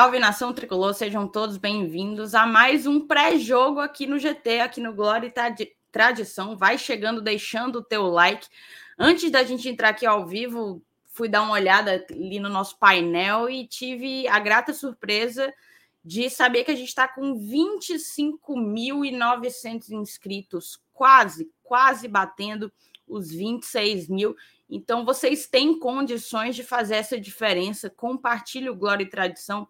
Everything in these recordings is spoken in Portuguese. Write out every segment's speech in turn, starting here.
salve nação tricolor, sejam todos bem-vindos a mais um pré-jogo aqui no GT, aqui no Glória e Tradição. Vai chegando, deixando o teu like. Antes da gente entrar aqui ao vivo, fui dar uma olhada ali no nosso painel e tive a grata surpresa de saber que a gente está com 25.900 inscritos, quase, quase batendo os 26 mil. Então, vocês têm condições de fazer essa diferença. Compartilhe o Glória e Tradição.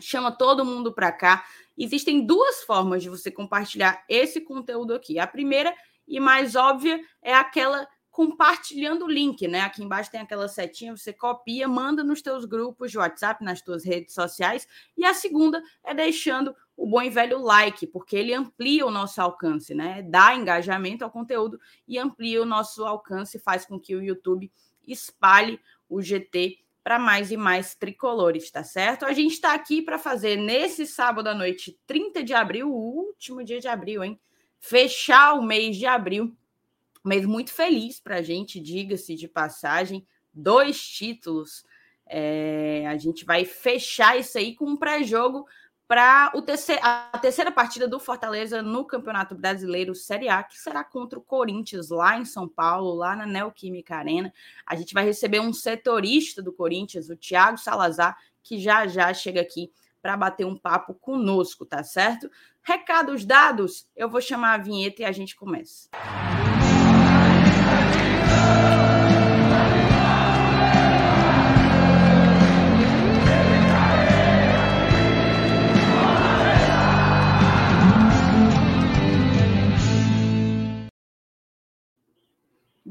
Chama todo mundo para cá. Existem duas formas de você compartilhar esse conteúdo aqui. A primeira e mais óbvia é aquela compartilhando o link, né? Aqui embaixo tem aquela setinha, você copia, manda nos teus grupos de WhatsApp, nas tuas redes sociais. E a segunda é deixando o bom e velho like, porque ele amplia o nosso alcance, né? Dá engajamento ao conteúdo e amplia o nosso alcance, faz com que o YouTube espalhe o GT para mais e mais tricolores, tá certo? A gente está aqui para fazer nesse sábado à noite, 30 de abril, o último dia de abril, hein? Fechar o mês de abril mês muito feliz para a gente, diga-se de passagem, dois títulos. É, a gente vai fechar isso aí com um pré-jogo para a terceira partida do Fortaleza no Campeonato Brasileiro Série A, que será contra o Corinthians, lá em São Paulo, lá na Neoquímica Arena. A gente vai receber um setorista do Corinthians, o Thiago Salazar, que já já chega aqui para bater um papo conosco, tá certo? Recados dados, eu vou chamar a vinheta e a gente começa.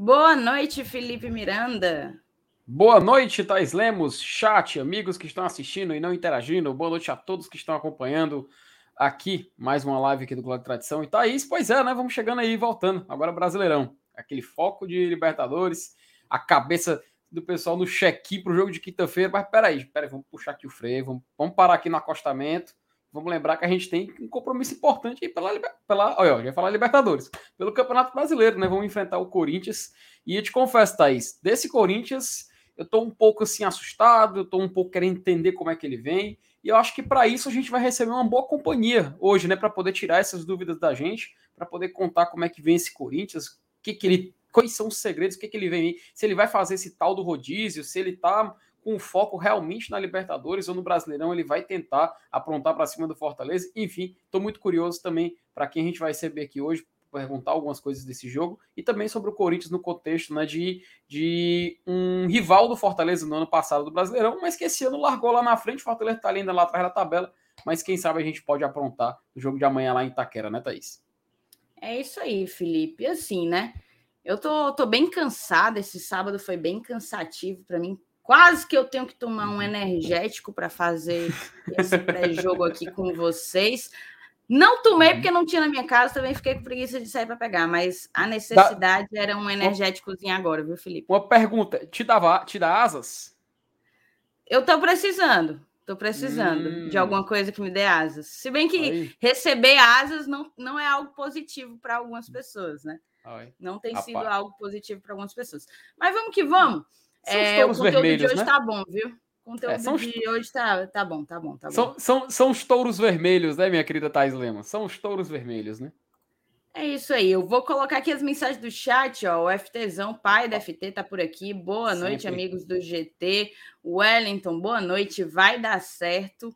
Boa noite, Felipe Miranda. Boa noite, Thais Lemos, chat, amigos que estão assistindo e não interagindo. Boa noite a todos que estão acompanhando aqui mais uma live aqui do Globo Tradição. E Thaís, pois é, né? Vamos chegando aí, voltando. Agora Brasileirão. Aquele foco de Libertadores, a cabeça do pessoal no check-in para o jogo de quinta-feira. Mas peraí, peraí, vamos puxar aqui o freio, vamos, vamos parar aqui no acostamento Vamos lembrar que a gente tem um compromisso importante pela, pela olha, eu ia falar Libertadores, pelo Campeonato Brasileiro, né? Vamos enfrentar o Corinthians. E eu te confesso, Thaís, desse Corinthians, eu tô um pouco assim assustado, eu tô um pouco querendo entender como é que ele vem. E eu acho que para isso a gente vai receber uma boa companhia hoje, né? Para poder tirar essas dúvidas da gente, para poder contar como é que vem esse Corinthians, que, que ele. Quais são os segredos, o que, que ele vem, se ele vai fazer esse tal do rodízio, se ele tá com foco realmente na Libertadores ou no Brasileirão, ele vai tentar aprontar para cima do Fortaleza. Enfim, estou muito curioso também para quem a gente vai receber aqui hoje, perguntar algumas coisas desse jogo e também sobre o Corinthians no contexto né, de, de um rival do Fortaleza no ano passado do Brasileirão, mas que esse ano largou lá na frente, o Fortaleza está ainda lá atrás da tabela, mas quem sabe a gente pode aprontar o jogo de amanhã lá em Itaquera, né, Thaís? É isso aí, Felipe. Assim, né? Eu tô, tô bem cansada. Esse sábado foi bem cansativo para mim, Quase que eu tenho que tomar um uhum. energético para fazer esse pré-jogo aqui com vocês. Não tomei uhum. porque não tinha na minha casa, também fiquei com preguiça de sair para pegar, mas a necessidade da... era um energéticozinho agora, viu, Felipe? Uma pergunta: te, dava, te dá asas? Eu tô precisando. Tô precisando hum. de alguma coisa que me dê asas. Se bem que Aí. receber asas não, não é algo positivo para algumas pessoas, né? Aí. Não tem Rapaz. sido algo positivo para algumas pessoas. Mas vamos que vamos. É, o conteúdo de hoje né? tá bom, viu? O conteúdo é, são de os... hoje tá, tá bom, tá bom, tá bom. São, são, são os touros vermelhos, né, minha querida Thais Lema? São os touros vermelhos, né? É isso aí. Eu vou colocar aqui as mensagens do chat, ó. O FTzão, pai da FT, tá por aqui. Boa Sempre. noite, amigos do GT. Wellington, boa noite. Vai dar certo.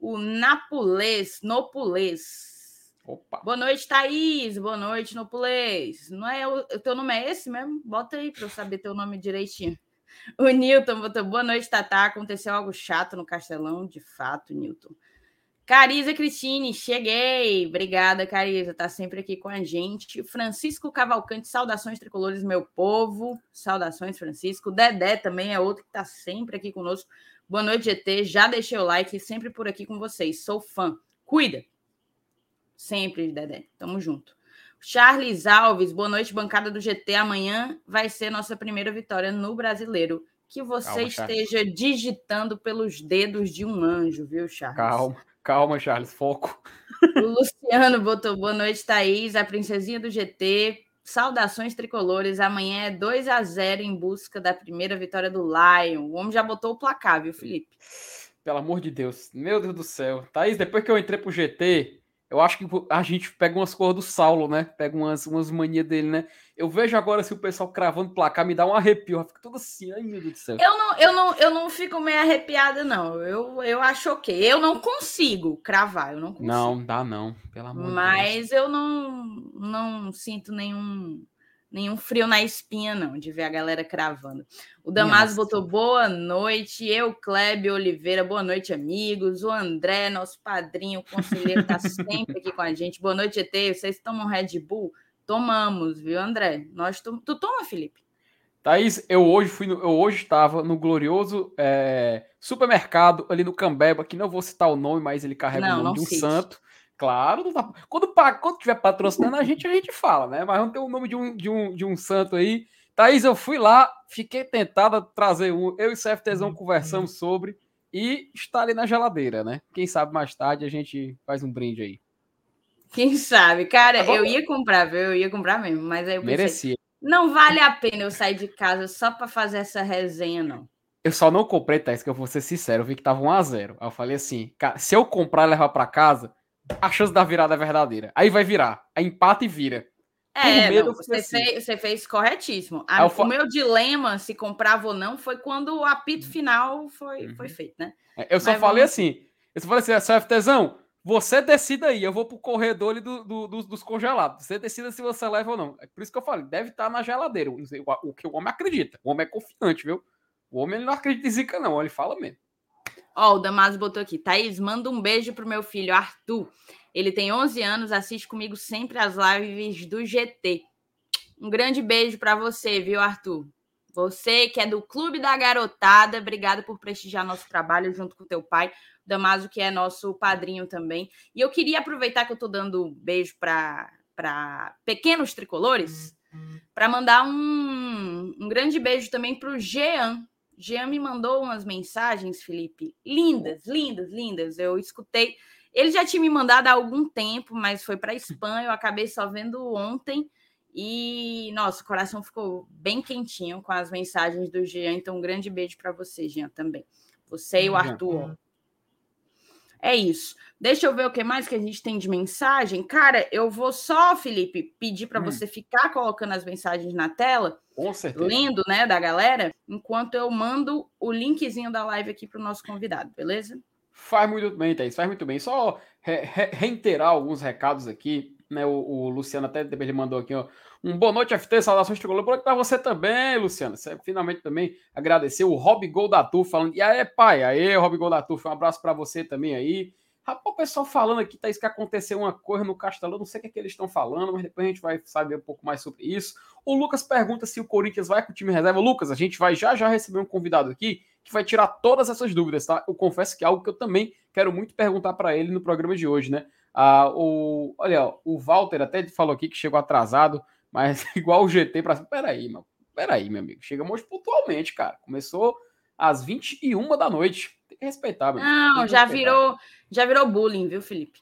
O Napulês, Nopulês. Opa. Boa noite, Thaís. Boa noite, Nopulês. Não é o, o teu nome é esse mesmo? Bota aí para eu saber teu nome direitinho. O Newton botou boa noite, Tatá. Aconteceu algo chato no Castelão, de fato, Newton. Cariza Cristine, cheguei. Obrigada, Cariza, tá sempre aqui com a gente. Francisco Cavalcante, saudações tricolores, meu povo. Saudações, Francisco. Dedé também é outro que tá sempre aqui conosco. Boa noite, GT. Já deixei o like, sempre por aqui com vocês. Sou fã. Cuida. Sempre, Dedé. Tamo junto. Charles Alves, boa noite, bancada do GT. Amanhã vai ser nossa primeira vitória no brasileiro. Que você calma, esteja Charles. digitando pelos dedos de um anjo, viu, Charles? Calma, calma, Charles, foco. O Luciano botou boa noite, Thaís, a princesinha do GT. Saudações tricolores. Amanhã é 2 a 0 em busca da primeira vitória do Lion. O homem já botou o placar, viu, Felipe? pelo amor de Deus. Meu Deus do céu. Thaís, depois que eu entrei pro GT, eu acho que a gente pega umas cores do Saulo, né? Pega umas, umas manias dele, né? Eu vejo agora se o pessoal cravando placar, me dá um arrepio. Eu fico tudo assim, ai meu Deus do céu. Eu não, eu não, eu não fico meio arrepiada, não. Eu, eu acho ok. Eu não consigo cravar, eu não consigo. Não, dá não, pelo amor Mas de Deus. eu não, não sinto nenhum nenhum frio na espinha, não, de ver a galera cravando. O Damaso botou boa noite, eu, Kleber Oliveira, boa noite, amigos. O André, nosso padrinho, conselheiro, está sempre aqui com a gente. Boa noite, ET. Vocês tomam Red Bull? Tomamos, viu, André? Nós tom... Tu toma, Felipe? Thaís, eu hoje fui no, eu hoje estava no glorioso é, supermercado ali no Cambeba, que não vou citar o nome, mas ele carrega não, o nome de um cite. santo. Claro, tá... quando, quando tiver patrocinando a gente, a gente fala, né? Mas não tem o nome de um, de, um, de um santo aí. Thaís, eu fui lá, fiquei tentada a trazer um. Eu e o CFTzão uhum. conversamos sobre e está ali na geladeira, né? Quem sabe mais tarde a gente faz um brinde aí. Quem sabe? Cara, tá eu ia comprar, viu? Eu ia comprar mesmo, mas aí eu pensei, Merecia. não vale a pena eu sair de casa só para fazer essa resenha, não. Eu só não comprei, Thaís, que eu vou ser sincero, eu vi que tava 1 a 0 Aí eu falei assim, cara, se eu comprar e levar para casa, a chance da virada é verdadeira. Aí vai virar. Aí empata e vira. É, não, você, assim. fez, você, fez, corretíssimo. A, o meu dilema, se comprava ou não, foi quando o apito final foi, uhum. foi feito, né? É, eu só Mas falei vamos... assim. Eu só falei assim, CFTzão, você decida aí. Eu vou pro corredor do, do, do, dos congelados. Você decida se você leva ou não. É por isso que eu falei, deve estar na geladeira. O, o que o homem acredita. O homem é confiante, viu? O homem não acredita em zica, não. Ele fala mesmo. Ó, o Damaso botou aqui. Thaís, manda um beijo pro meu filho, Arthur. Ele tem 11 anos, assiste comigo sempre as lives do GT. Um grande beijo para você, viu, Arthur? Você que é do Clube da Garotada, obrigada por prestigiar nosso trabalho junto com teu pai, Damaso, que é nosso padrinho também. E eu queria aproveitar que eu tô dando beijo para pequenos tricolores, para mandar um, um grande beijo também para o Jean, Jean me mandou umas mensagens, Felipe, lindas, lindas, lindas. Eu escutei. Ele já tinha me mandado há algum tempo, mas foi para spam. Eu acabei só vendo ontem. E, nossa, o coração ficou bem quentinho com as mensagens do Jean. Então, um grande beijo para você, Jean, também. Você e o Arthur. É isso. Deixa eu ver o que mais que a gente tem de mensagem. Cara, eu vou só, Felipe, pedir para hum. você ficar colocando as mensagens na tela. Lendo, né, da galera, enquanto eu mando o linkzinho da live aqui para o nosso convidado, beleza? Faz muito bem, Thaís, faz muito bem. Só re re reiterar alguns recados aqui, né? O, o, Luciano até ele mandou aqui, ó. Um boa noite, FT, saudações tricolor. Boa noite para você também, Luciano. Você finalmente também agradecer o Rob Goldatu falando. E aí, pai, aí, Rob Goldatu, um abraço para você também aí. Rapaz, o pessoal falando aqui, Thaís, que aconteceu uma coisa no Castelão, não sei o que, é que eles estão falando, mas depois a gente vai saber um pouco mais sobre isso. O Lucas pergunta se o Corinthians vai com o time reserva. Lucas, a gente vai já já receber um convidado aqui que vai tirar todas essas dúvidas, tá? Eu confesso que é algo que eu também quero muito perguntar para ele no programa de hoje, né? Ah, o, olha, o Walter até falou aqui que chegou atrasado, mas igual o GT para. Peraí, meu. Peraí, meu amigo. Chegamos pontualmente, cara. Começou às 21 da noite. Tem que respeitar, meu. Não, já respeitar. virou, já virou bullying, viu, Felipe?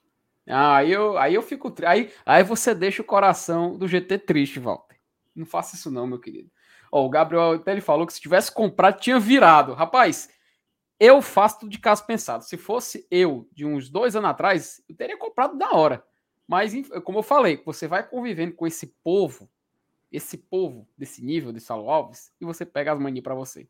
Ah, aí eu, aí eu fico. Aí, aí você deixa o coração do GT triste, Walter. Não faça isso, não, meu querido. Ó, o Gabriel até ele falou que se tivesse comprado, tinha virado. Rapaz, eu faço tudo de caso pensado. Se fosse eu, de uns dois anos atrás, eu teria comprado da hora. Mas, como eu falei, você vai convivendo com esse povo, esse povo desse nível de Saulo Alves, e você pega as manias para você.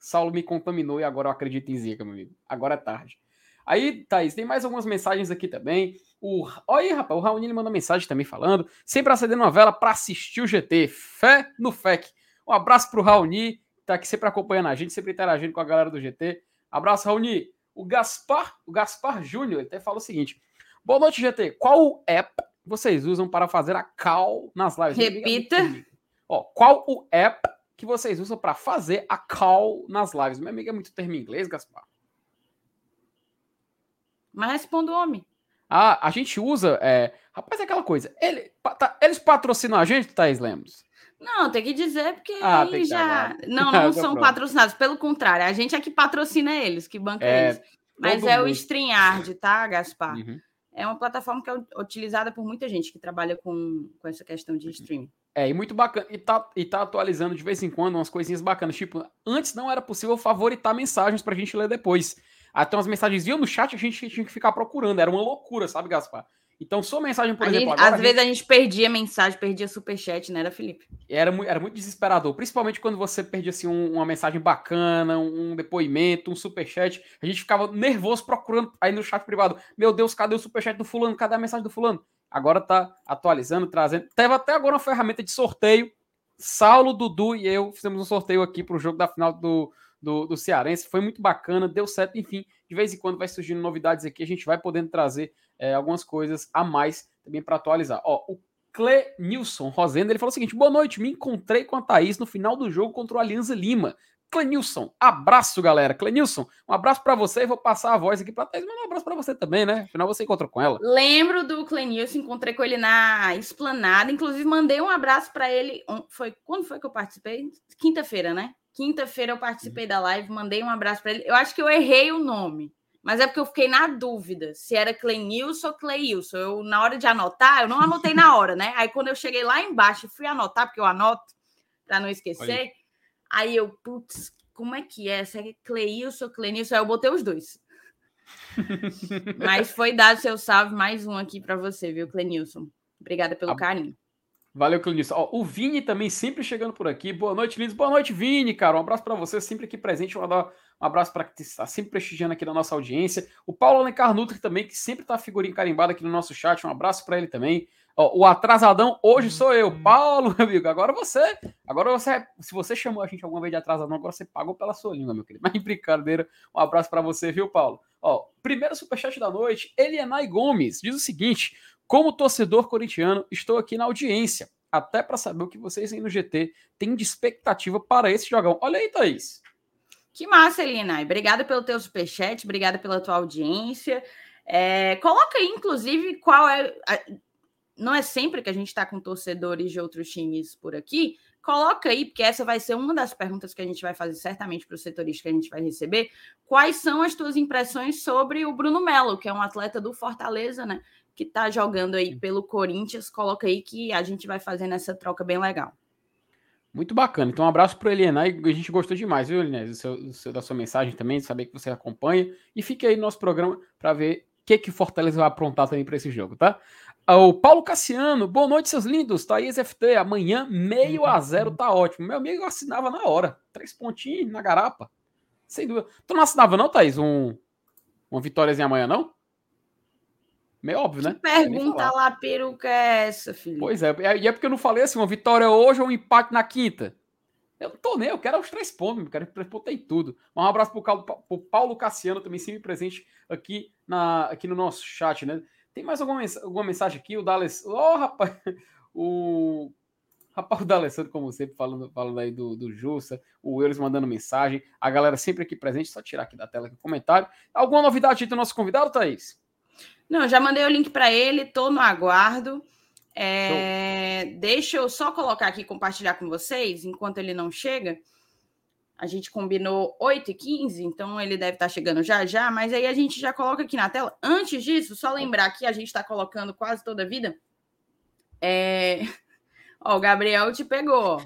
Saulo me contaminou e agora eu acredito em Zica, meu amigo. Agora é tarde. Aí, Thaís, tem mais algumas mensagens aqui também. O... Olha aí, rapaz, o Raoni manda mensagem também falando. Sempre acendendo uma vela para assistir o GT. Fé no FEC. Um abraço pro Raoni, que tá aqui sempre acompanhando a gente, sempre interagindo com a galera do GT. Abraço, Raoni. O Gaspar, o Gaspar Júnior, até fala o seguinte: Boa noite, GT. Qual app vocês usam para fazer a call nas lives? Repita. Ó, qual o app que vocês usam para fazer a call nas lives? Minha amiga é muito termo em inglês, Gaspar. Mas responda o homem. Ah, a gente usa. É... Rapaz, é aquela coisa. Ele, tá, eles patrocinam a gente, Thaís Lemos? Não, tem que dizer, porque ah, aí já. Não, não são patrocinados. Pelo contrário, a gente é que patrocina eles, que banca é, eles. Mas é mundo. o StreamYard, tá, Gaspar? Uhum é uma plataforma que é utilizada por muita gente que trabalha com, com essa questão de streaming. É, e muito bacana. E tá, e tá atualizando de vez em quando umas coisinhas bacanas. Tipo, antes não era possível favoritar mensagens pra gente ler depois. Até umas mensagens iam no chat, a gente tinha que ficar procurando. Era uma loucura, sabe, Gaspar? Então, sua mensagem, por a exemplo, gente, Às vezes a gente perdia mensagem, perdia superchat, né, era Felipe? Era, era muito desesperador, principalmente quando você perdia assim, um, uma mensagem bacana, um depoimento, um superchat. A gente ficava nervoso procurando aí no chat privado. Meu Deus, cadê o superchat do fulano? Cadê a mensagem do fulano? Agora tá atualizando, trazendo. Teve até agora uma ferramenta de sorteio. Saulo, Dudu e eu fizemos um sorteio aqui para o jogo da final do, do, do Cearense. Foi muito bacana, deu certo. Enfim, de vez em quando vai surgindo novidades aqui. A gente vai podendo trazer é, algumas coisas a mais também para atualizar. Ó, o Clenilson Rosenda, ele falou o seguinte: boa noite, me encontrei com a Thaís no final do jogo contra o Alianza Lima. Clenilson, abraço, galera. Clenilson, um abraço para você e vou passar a voz aqui para Thaís, mas um abraço para você também, né? Afinal, você encontrou com ela. Lembro do Clenilson, encontrei com ele na esplanada, inclusive mandei um abraço para ele. Foi quando foi que eu participei? Quinta-feira, né? Quinta-feira eu participei uhum. da live, mandei um abraço para ele. Eu acho que eu errei o nome. Mas é porque eu fiquei na dúvida se era Clenilson ou Cleilson. Eu, na hora de anotar, eu não anotei na hora, né? Aí quando eu cheguei lá embaixo e fui anotar, porque eu anoto para não esquecer, aí. Aí eu, putz, como é que é? Se é Cleilson Clenilson? Aí eu botei os dois. Mas foi dado seu salve, mais um aqui para você, viu, Clenilson? Obrigada pelo a... carinho. Valeu, Clenilson. Ó, o Vini também sempre chegando por aqui. Boa noite, Liz. Boa noite, Vini, cara. Um abraço para você, sempre aqui presente. Um abraço para que está sempre prestigiando aqui na nossa audiência. O Paulo Alencar Nutri também, que sempre tá figurinha carimbada aqui no nosso chat. Um abraço para ele também. Ó, o atrasadão hoje uhum. sou eu, Paulo, meu amigo. Agora você, agora você, se você chamou a gente alguma vez de atrasadão, agora você pagou pela sua língua, meu querido. Mas brincadeira, um abraço para você, viu, Paulo? Ó, primeiro superchat da noite, Elianai Gomes diz o seguinte: como torcedor corintiano, estou aqui na audiência até para saber o que vocês aí no GT têm de expectativa para esse jogão. Olha aí, Thaís. Que massa, Elina. Obrigada pelo teu superchat, obrigada pela tua audiência. É, coloca aí, inclusive, qual é. Não é sempre que a gente está com torcedores de outros times por aqui. Coloca aí, porque essa vai ser uma das perguntas que a gente vai fazer certamente para o setorista que a gente vai receber. Quais são as tuas impressões sobre o Bruno Melo, que é um atleta do Fortaleza, né? que está jogando aí pelo Corinthians, coloca aí que a gente vai fazendo essa troca bem legal. Muito bacana. Então, um abraço para Eliana. A gente gostou demais, viu, Eliana? da sua mensagem também, saber que você acompanha. E fique aí no nosso programa para ver o que, que Fortaleza vai aprontar também para esse jogo, tá? Ah, o Paulo Cassiano, boa noite, seus lindos. Thaís FT, amanhã meio a zero tá ótimo. Meu amigo assinava na hora. Três pontinhos na garapa. Sem dúvida. Tu não assinava, não, Thaís? Um, uma vitóriazinha amanhã, não? Meio óbvio, né? Que pergunta lá, peruca é essa, filho? Pois é, e é porque eu não falei assim, uma vitória hoje ou um empate na quinta. Eu não tô nem, eu quero os três pontos, eu quero três pontos em tudo. Um abraço pro, pro Paulo Cassiano, também sempre presente aqui, na, aqui no nosso chat, né? Tem mais alguma, alguma mensagem aqui? O Dales. Ô, oh, rapaz! O rapaz o D'Alessandro, como sempre, falando, falando aí do, do Justa, o Euros mandando mensagem, a galera sempre aqui presente, só tirar aqui da tela aqui o comentário. Alguma novidade do nosso convidado, Thaís? Não, já mandei o link para ele, estou no aguardo. É, deixa eu só colocar aqui, compartilhar com vocês, enquanto ele não chega. A gente combinou 8 e 15, então ele deve estar tá chegando já já, mas aí a gente já coloca aqui na tela. Antes disso, só lembrar que a gente está colocando quase toda a vida. É... Ó, o Gabriel te pegou.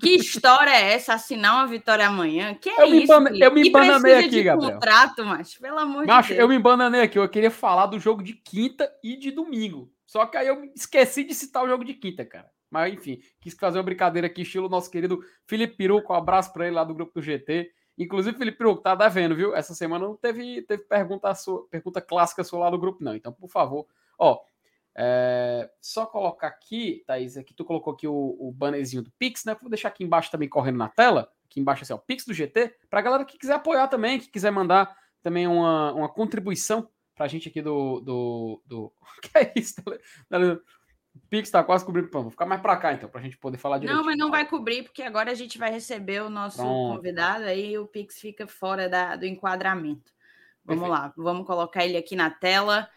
que história é essa? Assinar uma vitória amanhã? Que é eu isso? Me eu me embananei aqui, de Gabriel. contrato, mas pelo amor macho, de Deus. eu me embananei aqui. Eu queria falar do jogo de quinta e de domingo. Só que aí eu esqueci de citar o jogo de quinta, cara. Mas enfim, quis fazer uma brincadeira aqui, estilo nosso querido Felipe Peruco. Um abraço para ele lá do grupo do GT. Inclusive, Felipe Peruco, tá devendo, viu? Essa semana não teve, teve pergunta, sua, pergunta clássica sua lá do grupo, não. Então, por favor, ó, é, só colocar aqui, Thaís, aqui tu colocou aqui o, o bannerzinho do Pix, né? Vou deixar aqui embaixo também correndo na tela. Aqui embaixo assim, ó, Pix do GT, pra galera que quiser apoiar também, que quiser mandar também uma, uma contribuição pra gente aqui do. do, do... que é isso? O Pix tá quase cobrindo. Vou ficar mais pra cá então, pra gente poder falar direito. Não, mas não vai cobrir, porque agora a gente vai receber o nosso Pronto. convidado, aí o Pix fica fora da, do enquadramento. Vamos Perfeito. lá, vamos colocar ele aqui na tela.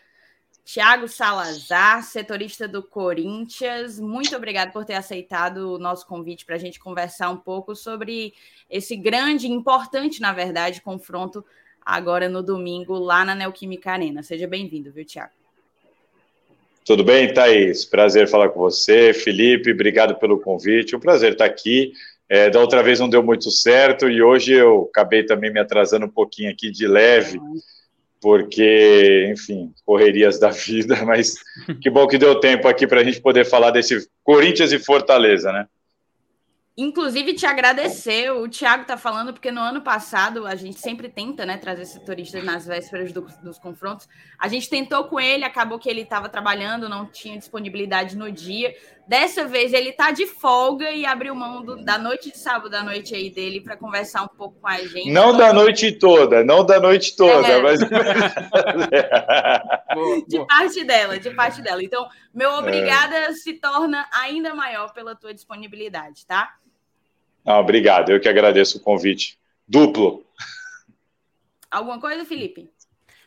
Tiago Salazar, setorista do Corinthians, muito obrigado por ter aceitado o nosso convite para a gente conversar um pouco sobre esse grande, importante, na verdade, confronto agora no domingo lá na Neoquímica Arena. Seja bem-vindo, viu, Tiago? Tudo bem, Thaís? Prazer falar com você. Felipe, obrigado pelo convite. Um prazer estar aqui. É, da outra vez não deu muito certo e hoje eu acabei também me atrasando um pouquinho aqui de leve, porque, enfim, correrias da vida, mas que bom que deu tempo aqui para a gente poder falar desse Corinthians e Fortaleza, né? Inclusive, te agradecer. O Thiago está falando, porque no ano passado a gente sempre tenta né, trazer setoristas nas vésperas do, dos confrontos. A gente tentou com ele, acabou que ele estava trabalhando, não tinha disponibilidade no dia. Dessa vez ele está de folga e abriu mão do, da noite de sábado da noite aí dele para conversar um pouco com a gente. Não da noite toda, não da noite toda, é. mas. de parte dela, de parte dela. Então, meu é. obrigada é. se torna ainda maior pela tua disponibilidade, tá? Não, obrigado, eu que agradeço o convite. Duplo. Alguma coisa, Felipe?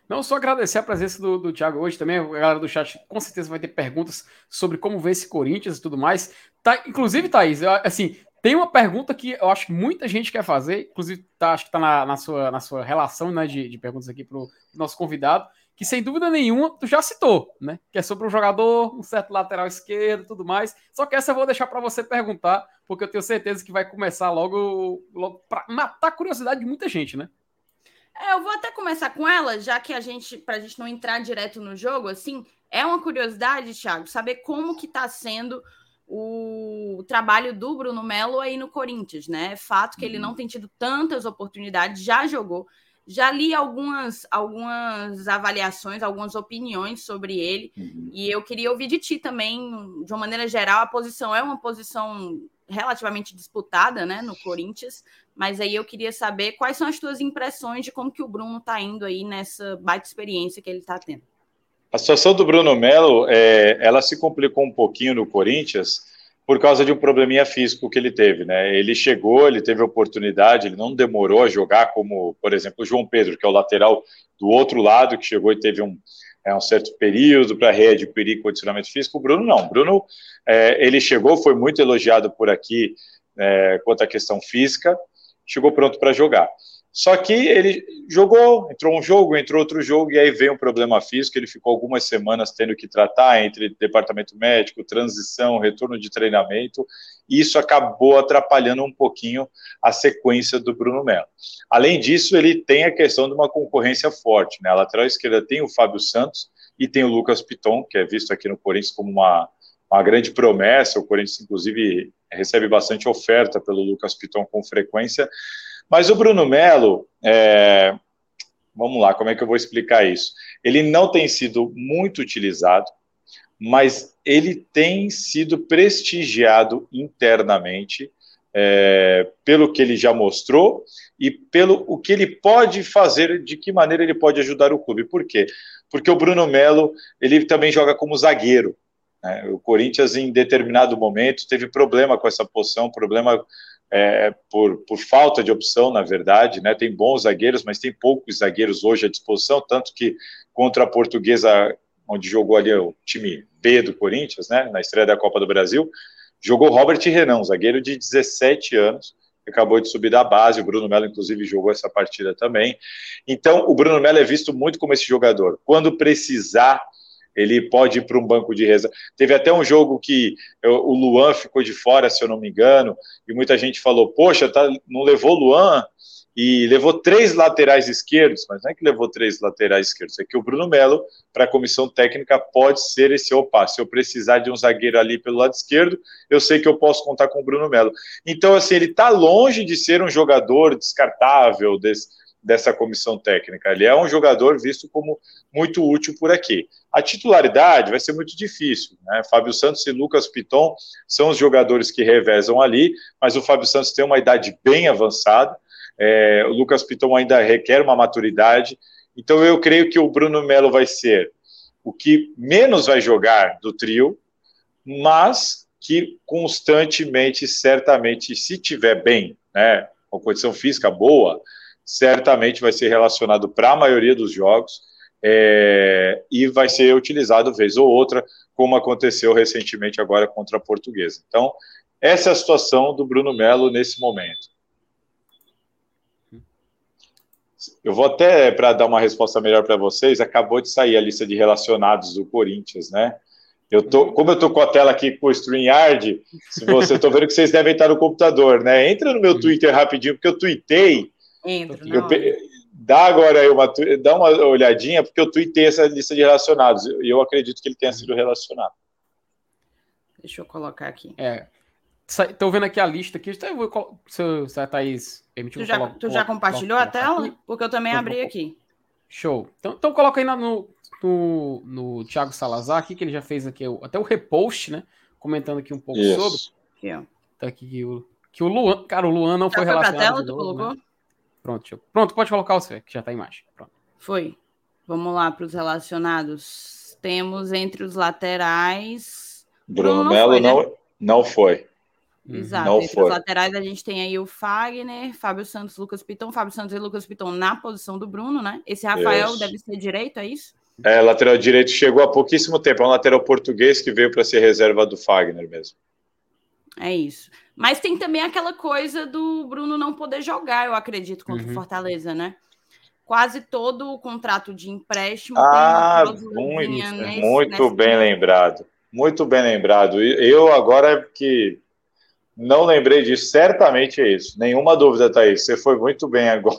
Não, só agradecer a presença do, do Thiago hoje também. A galera do chat com certeza vai ter perguntas sobre como ver esse Corinthians e tudo mais. Tá, inclusive, Thaís, eu, assim, tem uma pergunta que eu acho que muita gente quer fazer, inclusive tá, acho que está na, na, sua, na sua relação né, de, de perguntas aqui para o nosso convidado, que sem dúvida nenhuma tu já citou, né? Que é sobre um jogador, um certo lateral esquerdo tudo mais. Só que essa eu vou deixar para você perguntar, porque eu tenho certeza que vai começar logo, logo para matar a curiosidade de muita gente, né? É, eu vou até começar com ela, já que a gente, para a gente não entrar direto no jogo, assim, é uma curiosidade, Thiago, saber como que está sendo o trabalho do Bruno Melo aí no Corinthians, né? É fato que ele uhum. não tem tido tantas oportunidades, já jogou, já li algumas, algumas avaliações, algumas opiniões sobre ele, uhum. e eu queria ouvir de ti também, de uma maneira geral, a posição é uma posição relativamente disputada, né, no Corinthians, mas aí eu queria saber quais são as tuas impressões de como que o Bruno está indo aí nessa baita experiência que ele está tendo. A situação do Bruno Melo, é, ela se complicou um pouquinho no Corinthians, por causa de um probleminha físico que ele teve, né? Ele chegou, ele teve oportunidade, ele não demorou a jogar como, por exemplo, o João Pedro, que é o lateral do outro lado, que chegou e teve um, é, um certo período para readquirir condicionamento físico. O Bruno não. O Bruno, é, ele chegou, foi muito elogiado por aqui é, quanto à questão física, chegou pronto para jogar. Só que ele jogou, entrou um jogo, entrou outro jogo, e aí veio um problema físico. Ele ficou algumas semanas tendo que tratar entre departamento médico, transição, retorno de treinamento, e isso acabou atrapalhando um pouquinho a sequência do Bruno Melo. Além disso, ele tem a questão de uma concorrência forte. Né? A lateral esquerda tem o Fábio Santos e tem o Lucas Piton, que é visto aqui no Corinthians como uma, uma grande promessa. O Corinthians, inclusive, recebe bastante oferta pelo Lucas Piton com frequência. Mas o Bruno Melo, é... vamos lá, como é que eu vou explicar isso? Ele não tem sido muito utilizado, mas ele tem sido prestigiado internamente é, pelo que ele já mostrou e pelo o que ele pode fazer, de que maneira ele pode ajudar o clube. Por quê? Porque o Bruno Melo ele também joga como zagueiro. Né? O Corinthians, em determinado momento, teve problema com essa posição, problema é, por, por, falta de opção, na verdade, né? Tem bons zagueiros, mas tem poucos zagueiros hoje à disposição, tanto que contra a Portuguesa, onde jogou ali o time B do Corinthians, né? Na estreia da Copa do Brasil, jogou Robert Renan, zagueiro de 17 anos, acabou de subir da base. O Bruno Melo, inclusive, jogou essa partida também. Então, o Bruno Melo é visto muito como esse jogador. Quando precisar ele pode ir para um banco de reserva. Teve até um jogo que eu, o Luan ficou de fora, se eu não me engano, e muita gente falou: Poxa, tá, não levou o Luan e levou três laterais esquerdos, mas não é que levou três laterais esquerdos, é que o Bruno Melo, para a comissão técnica, pode ser esse opa. Se eu precisar de um zagueiro ali pelo lado esquerdo, eu sei que eu posso contar com o Bruno Melo. Então, assim, ele está longe de ser um jogador descartável desse dessa comissão técnica. Ele é um jogador visto como muito útil por aqui. A titularidade vai ser muito difícil. Né? Fábio Santos e Lucas Piton são os jogadores que revezam ali, mas o Fábio Santos tem uma idade bem avançada. É, o Lucas Piton ainda requer uma maturidade. Então eu creio que o Bruno Melo vai ser o que menos vai jogar do trio, mas que constantemente, certamente, se tiver bem, né, condição física boa, certamente vai ser relacionado para a maioria dos jogos é, e vai ser utilizado vez ou outra, como aconteceu recentemente agora contra a Portuguesa. Então, essa é a situação do Bruno Melo nesse momento. Eu vou até, para dar uma resposta melhor para vocês, acabou de sair a lista de relacionados do Corinthians, né? Eu tô, como eu tô com a tela aqui com o StreamYard, se você tô vendo que vocês devem estar no computador, né? Entra no meu Twitter rapidinho, porque eu tuitei. Entra, eu, dá agora aí uma, dá uma olhadinha, porque eu tuitei essa lista de relacionados. E eu acredito que ele tenha sido relacionado. Deixa eu colocar aqui. É. Estou vendo aqui a lista aqui. Se, se a Thaís permitiu. Tu já, coloco, tu já compartilhou coloco, a tela? Aqui. Porque eu também abri aqui. Show. Então, então coloca aí no, no, no Thiago Salazar aqui, que ele já fez aqui até o repost, né? Comentando aqui um pouco Isso. sobre. Aqui, ó. Tá aqui que o, que o Luan. Cara, o Luan não já foi relacionado. Tela, tu novo, colocou? Né? Pronto, pronto, pode colocar o seu, que já tá a imagem. Pronto. Foi. Vamos lá para os relacionados. Temos entre os laterais. Bruno, Bruno Melo não, né? não foi. Exato. Não Entre foi. os laterais a gente tem aí o Fagner, Fábio Santos, Lucas Piton, Fábio Santos e Lucas Piton na posição do Bruno, né? Esse Rafael isso. deve ser direito, é isso? É, lateral direito chegou há pouquíssimo tempo, é um lateral português que veio para ser reserva do Fagner mesmo. É isso. Mas tem também aquela coisa do Bruno não poder jogar, eu acredito, contra uhum. o Fortaleza, né? Quase todo o contrato de empréstimo ah, muito, nesse, muito bem lembrado. Muito bem lembrado. Eu agora que não lembrei disso, certamente é isso. Nenhuma dúvida, Thaís. Você foi muito bem agora.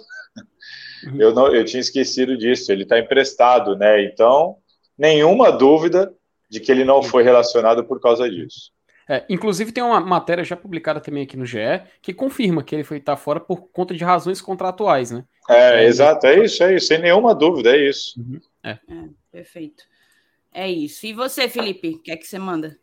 Uhum. Eu, não, eu tinha esquecido disso. Ele está emprestado, né? Então, nenhuma dúvida de que ele não foi relacionado por causa disso. É, inclusive tem uma matéria já publicada também aqui no GE que confirma que ele foi estar fora por conta de razões contratuais, né? É, é exato, é isso, é isso, sem nenhuma dúvida, é isso. Uhum. É. é. perfeito. É isso. E você, Felipe, o que é que você manda?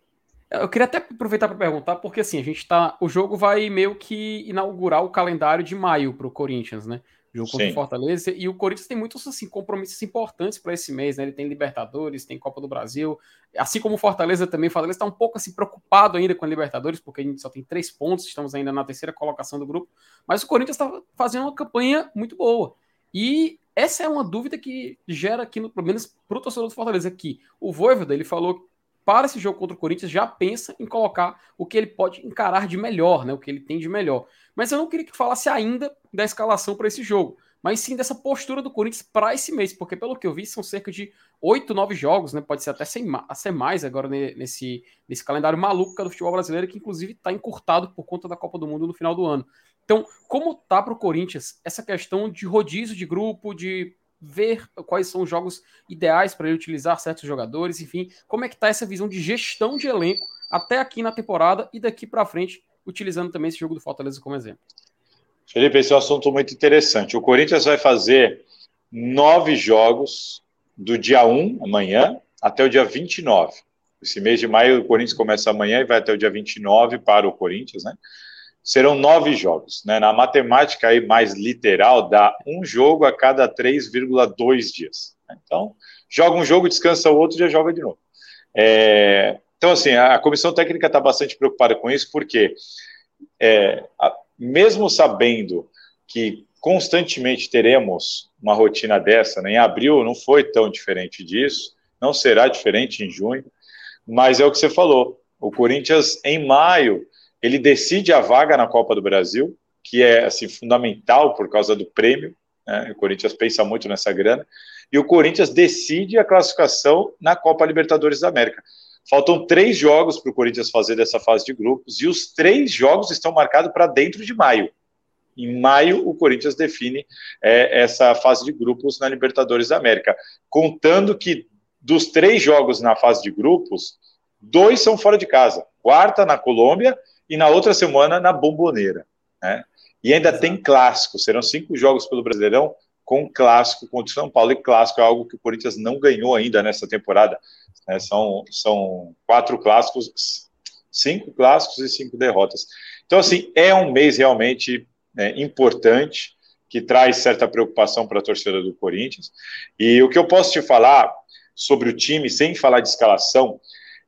Eu queria até aproveitar para perguntar, porque assim, a gente tá. O jogo vai meio que inaugurar o calendário de maio para o Corinthians, né? Jogo contra o Fortaleza. E o Corinthians tem muitos assim, compromissos importantes para esse mês, né? Ele tem Libertadores, tem Copa do Brasil. Assim como o Fortaleza também. O Fortaleza está um pouco assim, preocupado ainda com a Libertadores, porque a gente só tem três pontos, estamos ainda na terceira colocação do grupo. Mas o Corinthians está fazendo uma campanha muito boa. E essa é uma dúvida que gera aqui, no, pelo menos para o torcedor do Fortaleza aqui. O Voivoda, ele falou para esse jogo contra o Corinthians, já pensa em colocar o que ele pode encarar de melhor, né? O que ele tem de melhor. Mas eu não queria que falasse ainda da escalação para esse jogo, mas sim dessa postura do Corinthians para esse mês, porque pelo que eu vi, são cerca de oito, nove jogos, né? Pode ser até ser mais agora nesse, nesse calendário maluco do futebol brasileiro, que inclusive está encurtado por conta da Copa do Mundo no final do ano. Então, como tá para o Corinthians essa questão de rodízio de grupo, de ver quais são os jogos ideais para ele utilizar certos jogadores, enfim, como é que está essa visão de gestão de elenco até aqui na temporada e daqui para frente, utilizando também esse jogo do Fortaleza como exemplo. Felipe, esse é um assunto muito interessante. O Corinthians vai fazer nove jogos do dia 1, amanhã, até o dia 29. Esse mês de maio, o Corinthians começa amanhã e vai até o dia 29 para o Corinthians, né? Serão nove jogos. Né? Na matemática aí mais literal, dá um jogo a cada 3,2 dias. Né? Então, joga um jogo, descansa o outro, já joga de novo. É, então, assim, a, comissão técnica está bastante preocupada com isso, porque é, a, mesmo sabendo que constantemente teremos uma rotina dessa, né? em abril não foi tão diferente disso, não será diferente em junho, mas é o que você falou. O Corinthians, em maio, ele decide a vaga na Copa do Brasil, que é assim fundamental por causa do prêmio. Né? O Corinthians pensa muito nessa grana. E o Corinthians decide a classificação na Copa Libertadores da América. Faltam três jogos para o Corinthians fazer dessa fase de grupos e os três jogos estão marcados para dentro de maio. Em maio, o Corinthians define é, essa fase de grupos na Libertadores da América, contando que dos três jogos na fase de grupos, dois são fora de casa. Quarta na Colômbia e na outra semana na Bomboneira. Né? E ainda Exato. tem clássico, serão cinco jogos pelo Brasileirão com clássico contra o São Paulo, e clássico é algo que o Corinthians não ganhou ainda nessa temporada. Né? São, são quatro clássicos, cinco clássicos e cinco derrotas. Então, assim, é um mês realmente né, importante, que traz certa preocupação para a torcida do Corinthians. E o que eu posso te falar sobre o time, sem falar de escalação,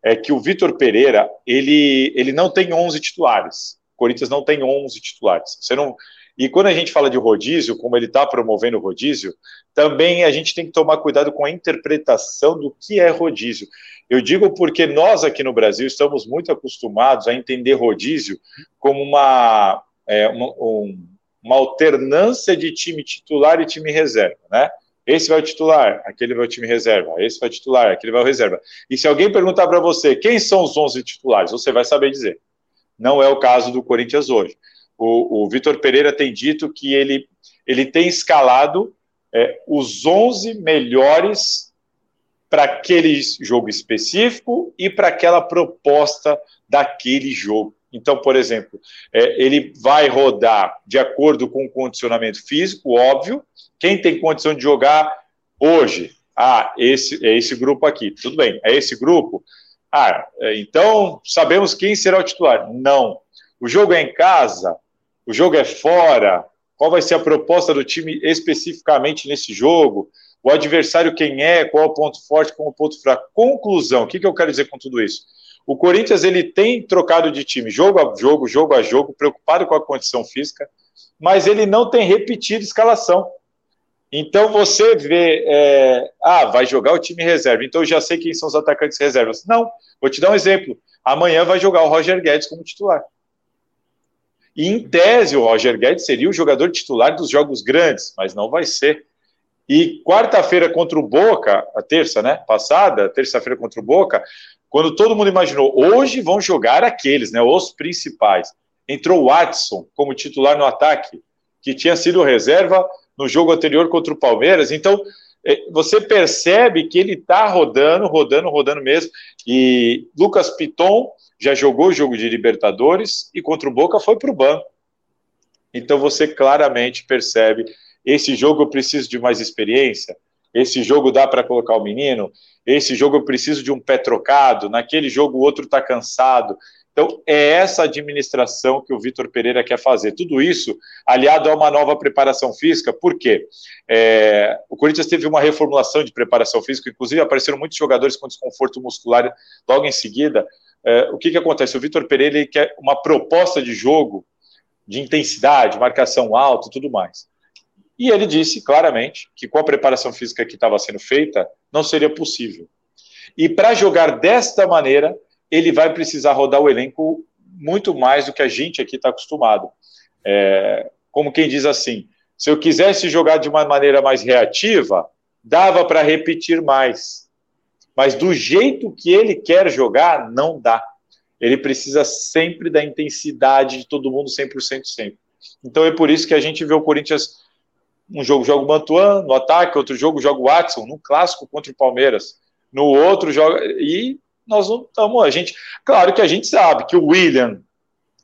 é que o Vitor Pereira, ele, ele não tem 11 titulares. O Corinthians não tem 11 titulares. Você não, e quando a gente fala de rodízio, como ele está promovendo o rodízio, também a gente tem que tomar cuidado com a interpretação do que é rodízio. Eu digo porque nós aqui no Brasil estamos muito acostumados a entender rodízio como uma, é, uma, um, uma alternância de time titular e time reserva, né? Esse vai o titular, aquele vai o time reserva, esse vai o titular, aquele vai o reserva. E se alguém perguntar para você quem são os 11 titulares, você vai saber dizer. Não é o caso do Corinthians hoje. O, o Vitor Pereira tem dito que ele, ele tem escalado é, os 11 melhores para aquele jogo específico e para aquela proposta daquele jogo. Então, por exemplo, é, ele vai rodar de acordo com o condicionamento físico, óbvio. Quem tem condição de jogar hoje? Ah, esse é esse grupo aqui. Tudo bem, é esse grupo. Ah, é, então sabemos quem será o titular. Não. O jogo é em casa, o jogo é fora. Qual vai ser a proposta do time especificamente nesse jogo? O adversário quem é, qual é o ponto forte, qual é o ponto fraco. Conclusão, o que, que eu quero dizer com tudo isso? O Corinthians ele tem trocado de time jogo a jogo, jogo a jogo, preocupado com a condição física, mas ele não tem repetido escalação. Então você vê, é, ah, vai jogar o time reserva, então eu já sei quem são os atacantes reservas. Não, vou te dar um exemplo. Amanhã vai jogar o Roger Guedes como titular. E em tese, o Roger Guedes seria o jogador titular dos jogos grandes, mas não vai ser. E quarta-feira contra o Boca, a terça, né? Passada, terça-feira contra o Boca, quando todo mundo imaginou, hoje vão jogar aqueles, né? Os principais. Entrou o Watson como titular no ataque, que tinha sido reserva no jogo anterior contra o Palmeiras. Então, é, você percebe que ele está rodando, rodando, rodando mesmo. E Lucas Piton já jogou o jogo de Libertadores e contra o Boca foi para o banco. Então você claramente percebe esse jogo eu preciso de mais experiência, esse jogo dá para colocar o menino, esse jogo eu preciso de um pé trocado, naquele jogo o outro está cansado. Então, é essa administração que o Vitor Pereira quer fazer. Tudo isso aliado a uma nova preparação física, por quê? É, o Corinthians teve uma reformulação de preparação física, inclusive apareceram muitos jogadores com desconforto muscular logo em seguida. É, o que, que acontece? O Vitor Pereira quer uma proposta de jogo de intensidade, marcação alta e tudo mais. E ele disse claramente que com a preparação física que estava sendo feita, não seria possível. E para jogar desta maneira, ele vai precisar rodar o elenco muito mais do que a gente aqui está acostumado. É, como quem diz assim: se eu quisesse jogar de uma maneira mais reativa, dava para repetir mais. Mas do jeito que ele quer jogar, não dá. Ele precisa sempre da intensidade de todo mundo 100% sempre. Então é por isso que a gente vê o Corinthians um jogo joga o Mantuan no ataque, outro jogo joga o Watson no clássico contra o Palmeiras, no outro joga e nós não estamos a gente, claro que a gente sabe que o William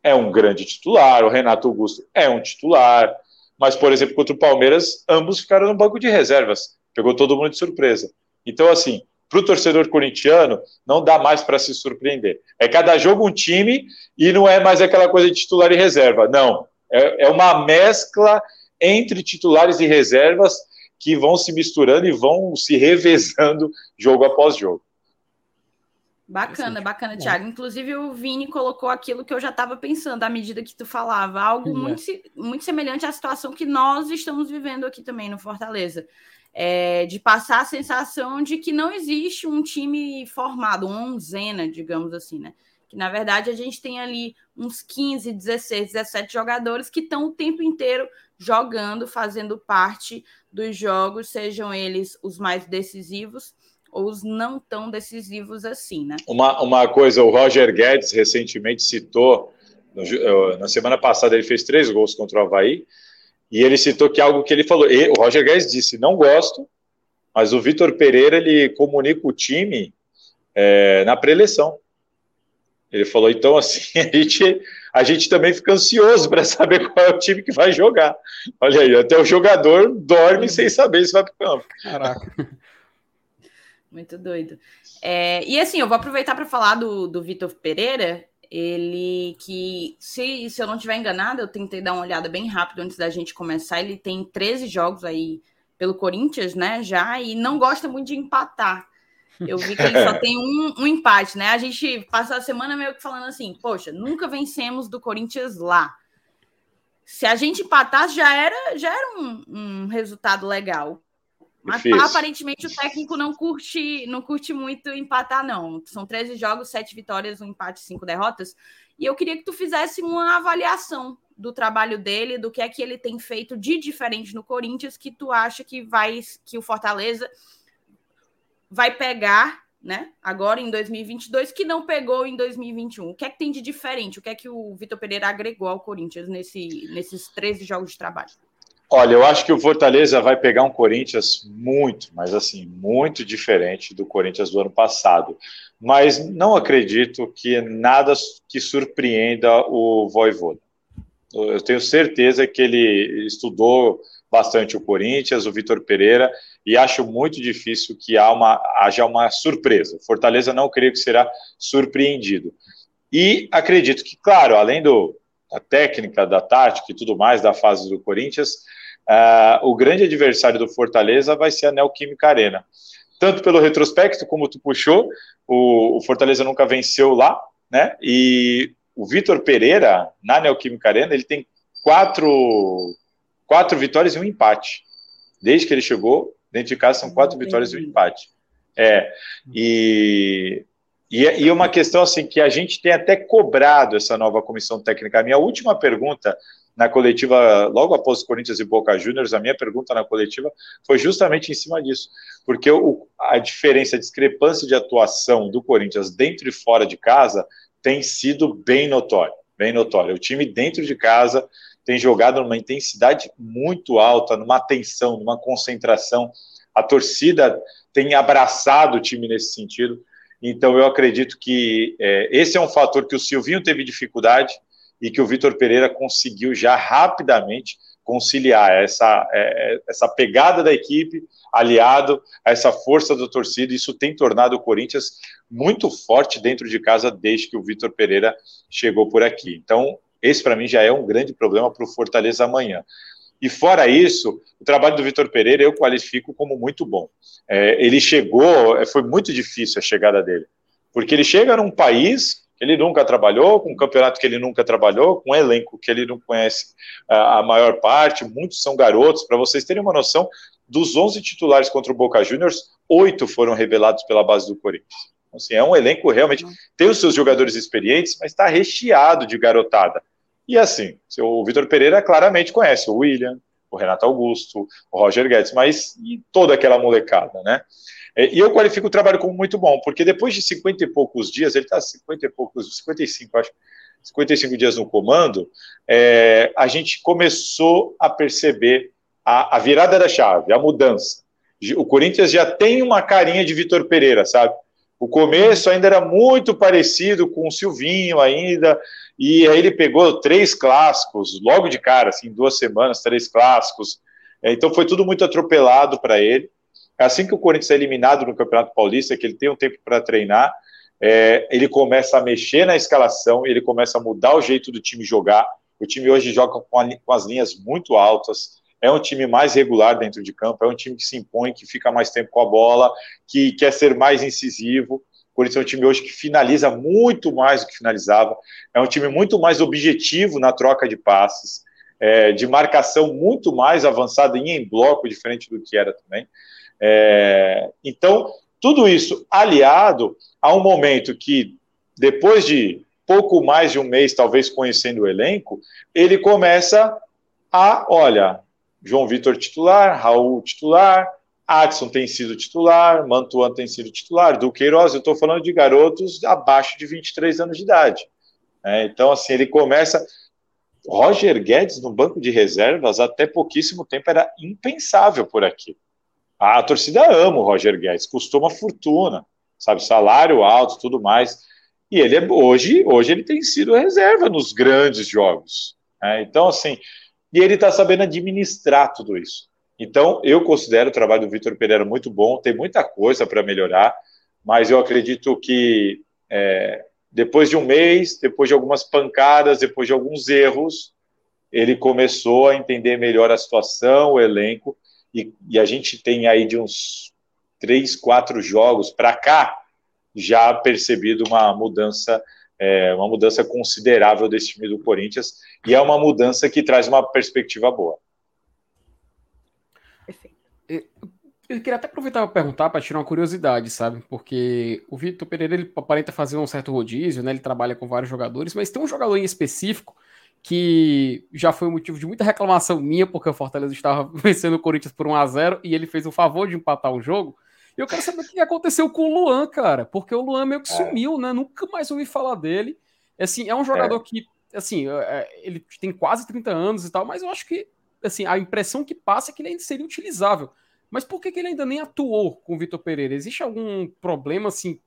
é um grande titular, o Renato Augusto é um titular, mas por exemplo contra o Palmeiras ambos ficaram no banco de reservas, pegou todo mundo de surpresa. Então assim, para o torcedor corintiano, não dá mais para se surpreender. É cada jogo um time e não é mais aquela coisa de titular e reserva. Não. É, é uma mescla entre titulares e reservas que vão se misturando e vão se revezando jogo após jogo. Bacana, bacana, Thiago. Inclusive, o Vini colocou aquilo que eu já estava pensando à medida que tu falava, algo é. muito, muito semelhante à situação que nós estamos vivendo aqui também no Fortaleza. É, de passar a sensação de que não existe um time formado, uma onzena, digamos assim, né? Que na verdade a gente tem ali uns 15, 16, 17 jogadores que estão o tempo inteiro jogando, fazendo parte dos jogos, sejam eles os mais decisivos ou os não tão decisivos assim, né? Uma, uma coisa, o Roger Guedes recentemente citou, no, eh, na semana passada ele fez três gols contra o Havaí, e ele citou que algo que ele falou, e, o Roger Guedes disse, não gosto, mas o Vitor Pereira, ele comunica o time é, na preleção. Ele falou, então, assim, a gente, a gente também fica ansioso para saber qual é o time que vai jogar. Olha aí, até o jogador dorme sem saber se vai para o campo. Caraca. Muito doido. É, e assim, eu vou aproveitar para falar do, do Vitor Pereira. Ele que, se, se eu não estiver enganado, eu tentei dar uma olhada bem rápido antes da gente começar. Ele tem 13 jogos aí pelo Corinthians, né? Já, e não gosta muito de empatar. Eu vi que ele só tem um, um, empate, né? A gente passou a semana meio que falando assim, poxa, nunca vencemos do Corinthians lá. Se a gente empatasse, já era, já era um, um resultado legal. Mas Difícil. aparentemente o técnico não curte, não curte muito empatar, não. São 13 jogos, 7 vitórias, um empate, 5 derrotas. E eu queria que tu fizesse uma avaliação do trabalho dele, do que é que ele tem feito de diferente no Corinthians que tu acha que vai que o Fortaleza vai pegar, né? Agora em 2022 que não pegou em 2021. O que é que tem de diferente? O que é que o Vitor Pereira agregou ao Corinthians nesse, nesses 13 jogos de trabalho? Olha, eu acho que o Fortaleza vai pegar um Corinthians muito, mas assim, muito diferente do Corinthians do ano passado. Mas não acredito que nada que surpreenda o Voivoda. Eu tenho certeza que ele estudou bastante o Corinthians, o Vitor Pereira, e acho muito difícil que uma, haja uma surpresa. Fortaleza não creio que será surpreendido. E acredito que, claro, além do, da técnica, da tática e tudo mais da fase do Corinthians, Uh, o grande adversário do Fortaleza vai ser a Neoquímica Arena. Tanto pelo retrospecto, como tu puxou, o, o Fortaleza nunca venceu lá, né? E o Vitor Pereira, na Neoquímica Arena, ele tem quatro, quatro vitórias e um empate. Desde que ele chegou, dentro de casa são quatro vitórias e um empate. É, e, e, e uma questão assim que a gente tem até cobrado essa nova comissão técnica. A minha última pergunta na coletiva, logo após Corinthians e Boca Juniors, a minha pergunta na coletiva foi justamente em cima disso, porque o, a diferença, a discrepância de atuação do Corinthians dentro e fora de casa tem sido bem notória, bem notória. O time dentro de casa tem jogado numa intensidade muito alta, numa tensão, numa concentração. A torcida tem abraçado o time nesse sentido. Então, eu acredito que é, esse é um fator que o Silvinho teve dificuldade, e que o Vitor Pereira conseguiu já rapidamente conciliar essa, é, essa pegada da equipe, aliado a essa força da torcida. Isso tem tornado o Corinthians muito forte dentro de casa desde que o Vitor Pereira chegou por aqui. Então, esse para mim já é um grande problema para o Fortaleza amanhã. E fora isso, o trabalho do Vitor Pereira eu qualifico como muito bom. É, ele chegou, foi muito difícil a chegada dele, porque ele chega num país ele nunca trabalhou, com um campeonato que ele nunca trabalhou, com um elenco que ele não conhece a maior parte, muitos são garotos. Para vocês terem uma noção, dos 11 titulares contra o Boca Juniors, oito foram revelados pela base do Corinthians. Então, assim, é um elenco realmente, tem os seus jogadores experientes, mas está recheado de garotada. E assim, o Vitor Pereira claramente conhece o William, o Renato Augusto, o Roger Guedes, mas e toda aquela molecada, né? É, e eu qualifico o trabalho como muito bom, porque depois de 50 e poucos dias, ele está 50 e poucos, 55, acho, 55 dias no comando, é, a gente começou a perceber a, a, virada da chave, a mudança. O Corinthians já tem uma carinha de Vitor Pereira, sabe? O começo ainda era muito parecido com o Silvinho ainda, e aí ele pegou três clássicos, logo de cara, assim, duas semanas, três clássicos. É, então foi tudo muito atropelado para ele. Assim que o Corinthians é eliminado no Campeonato Paulista, que ele tem um tempo para treinar, é, ele começa a mexer na escalação, ele começa a mudar o jeito do time jogar. O time hoje joga com, a, com as linhas muito altas, é um time mais regular dentro de campo, é um time que se impõe, que fica mais tempo com a bola, que quer ser mais incisivo. Corinthians é um time hoje que finaliza muito mais do que finalizava, é um time muito mais objetivo na troca de passes, é, de marcação muito mais avançada e em bloco, diferente do que era também. É, então, tudo isso aliado a um momento que, depois de pouco mais de um mês, talvez conhecendo o elenco, ele começa a, olha, João Vitor titular, Raul titular, Adson tem sido titular, Mantuan tem sido titular, Duqueiroz, eu estou falando de garotos abaixo de 23 anos de idade. É, então, assim, ele começa. Roger Guedes no banco de reservas até pouquíssimo tempo era impensável por aqui. A torcida ama o Roger Guedes, custou uma fortuna, sabe, salário alto, tudo mais. E ele é, hoje, hoje ele tem sido reserva nos grandes jogos. Né? Então, assim, e ele está sabendo administrar tudo isso. Então, eu considero o trabalho do Vitor Pereira muito bom, tem muita coisa para melhorar, mas eu acredito que é, depois de um mês, depois de algumas pancadas, depois de alguns erros, ele começou a entender melhor a situação, o elenco, e, e a gente tem aí de uns três, quatro jogos para cá já percebido uma mudança, é, uma mudança considerável desse time do Corinthians e é uma mudança que traz uma perspectiva boa. Eu queria até aproveitar para perguntar, para tirar uma curiosidade, sabe? Porque o Vitor Pereira ele aparenta fazer um certo rodízio, né? Ele trabalha com vários jogadores, mas tem um jogador em específico que já foi motivo de muita reclamação minha, porque o Fortaleza estava vencendo o Corinthians por 1 a 0 e ele fez o favor de empatar o jogo. E eu quero saber o que aconteceu com o Luan, cara, porque o Luan meio que é. sumiu, né? Nunca mais ouvi falar dele. Assim, é um jogador é. que, assim, é, é, ele tem quase 30 anos e tal, mas eu acho que, assim, a impressão que passa é que ele ainda seria utilizável. Mas por que, que ele ainda nem atuou com o Vitor Pereira? Existe algum problema, assim,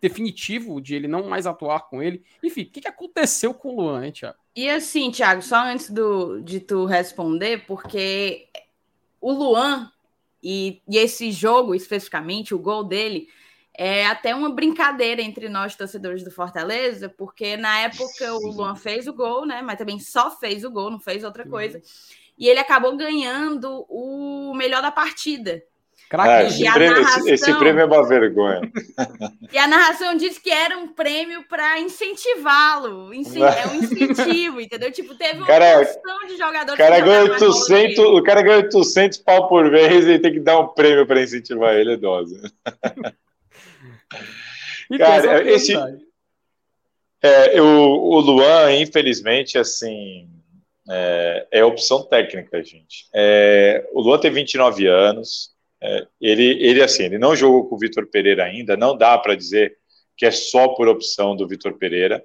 definitivo de ele não mais atuar com ele? Enfim, o que, que aconteceu com o Luan, hein, Thiago? E assim, Thiago, só antes do, de tu responder, porque o Luan e, e esse jogo especificamente, o gol dele, é até uma brincadeira entre nós, torcedores do Fortaleza, porque na época o Luan fez o gol, né? Mas também só fez o gol, não fez outra coisa. E ele acabou ganhando o melhor da partida. É, esse, prêmio, narração, esse, prêmio, é uma vergonha. E a narração disse que era um prêmio para incentivá-lo. É um incentivo, entendeu? Tipo, teve uma cara, de jogadores. Cara ganha 800, o cara ganha 800 pau por mês e tem que dar um prêmio para incentivar ele, é dose. cara, esse. É, o, o Luan, infelizmente, assim, é, é opção técnica, gente. É, o Luan tem 29 anos, é, ele, ele, assim, ele não jogou com o Vitor Pereira ainda, não dá para dizer que é só por opção do Vitor Pereira,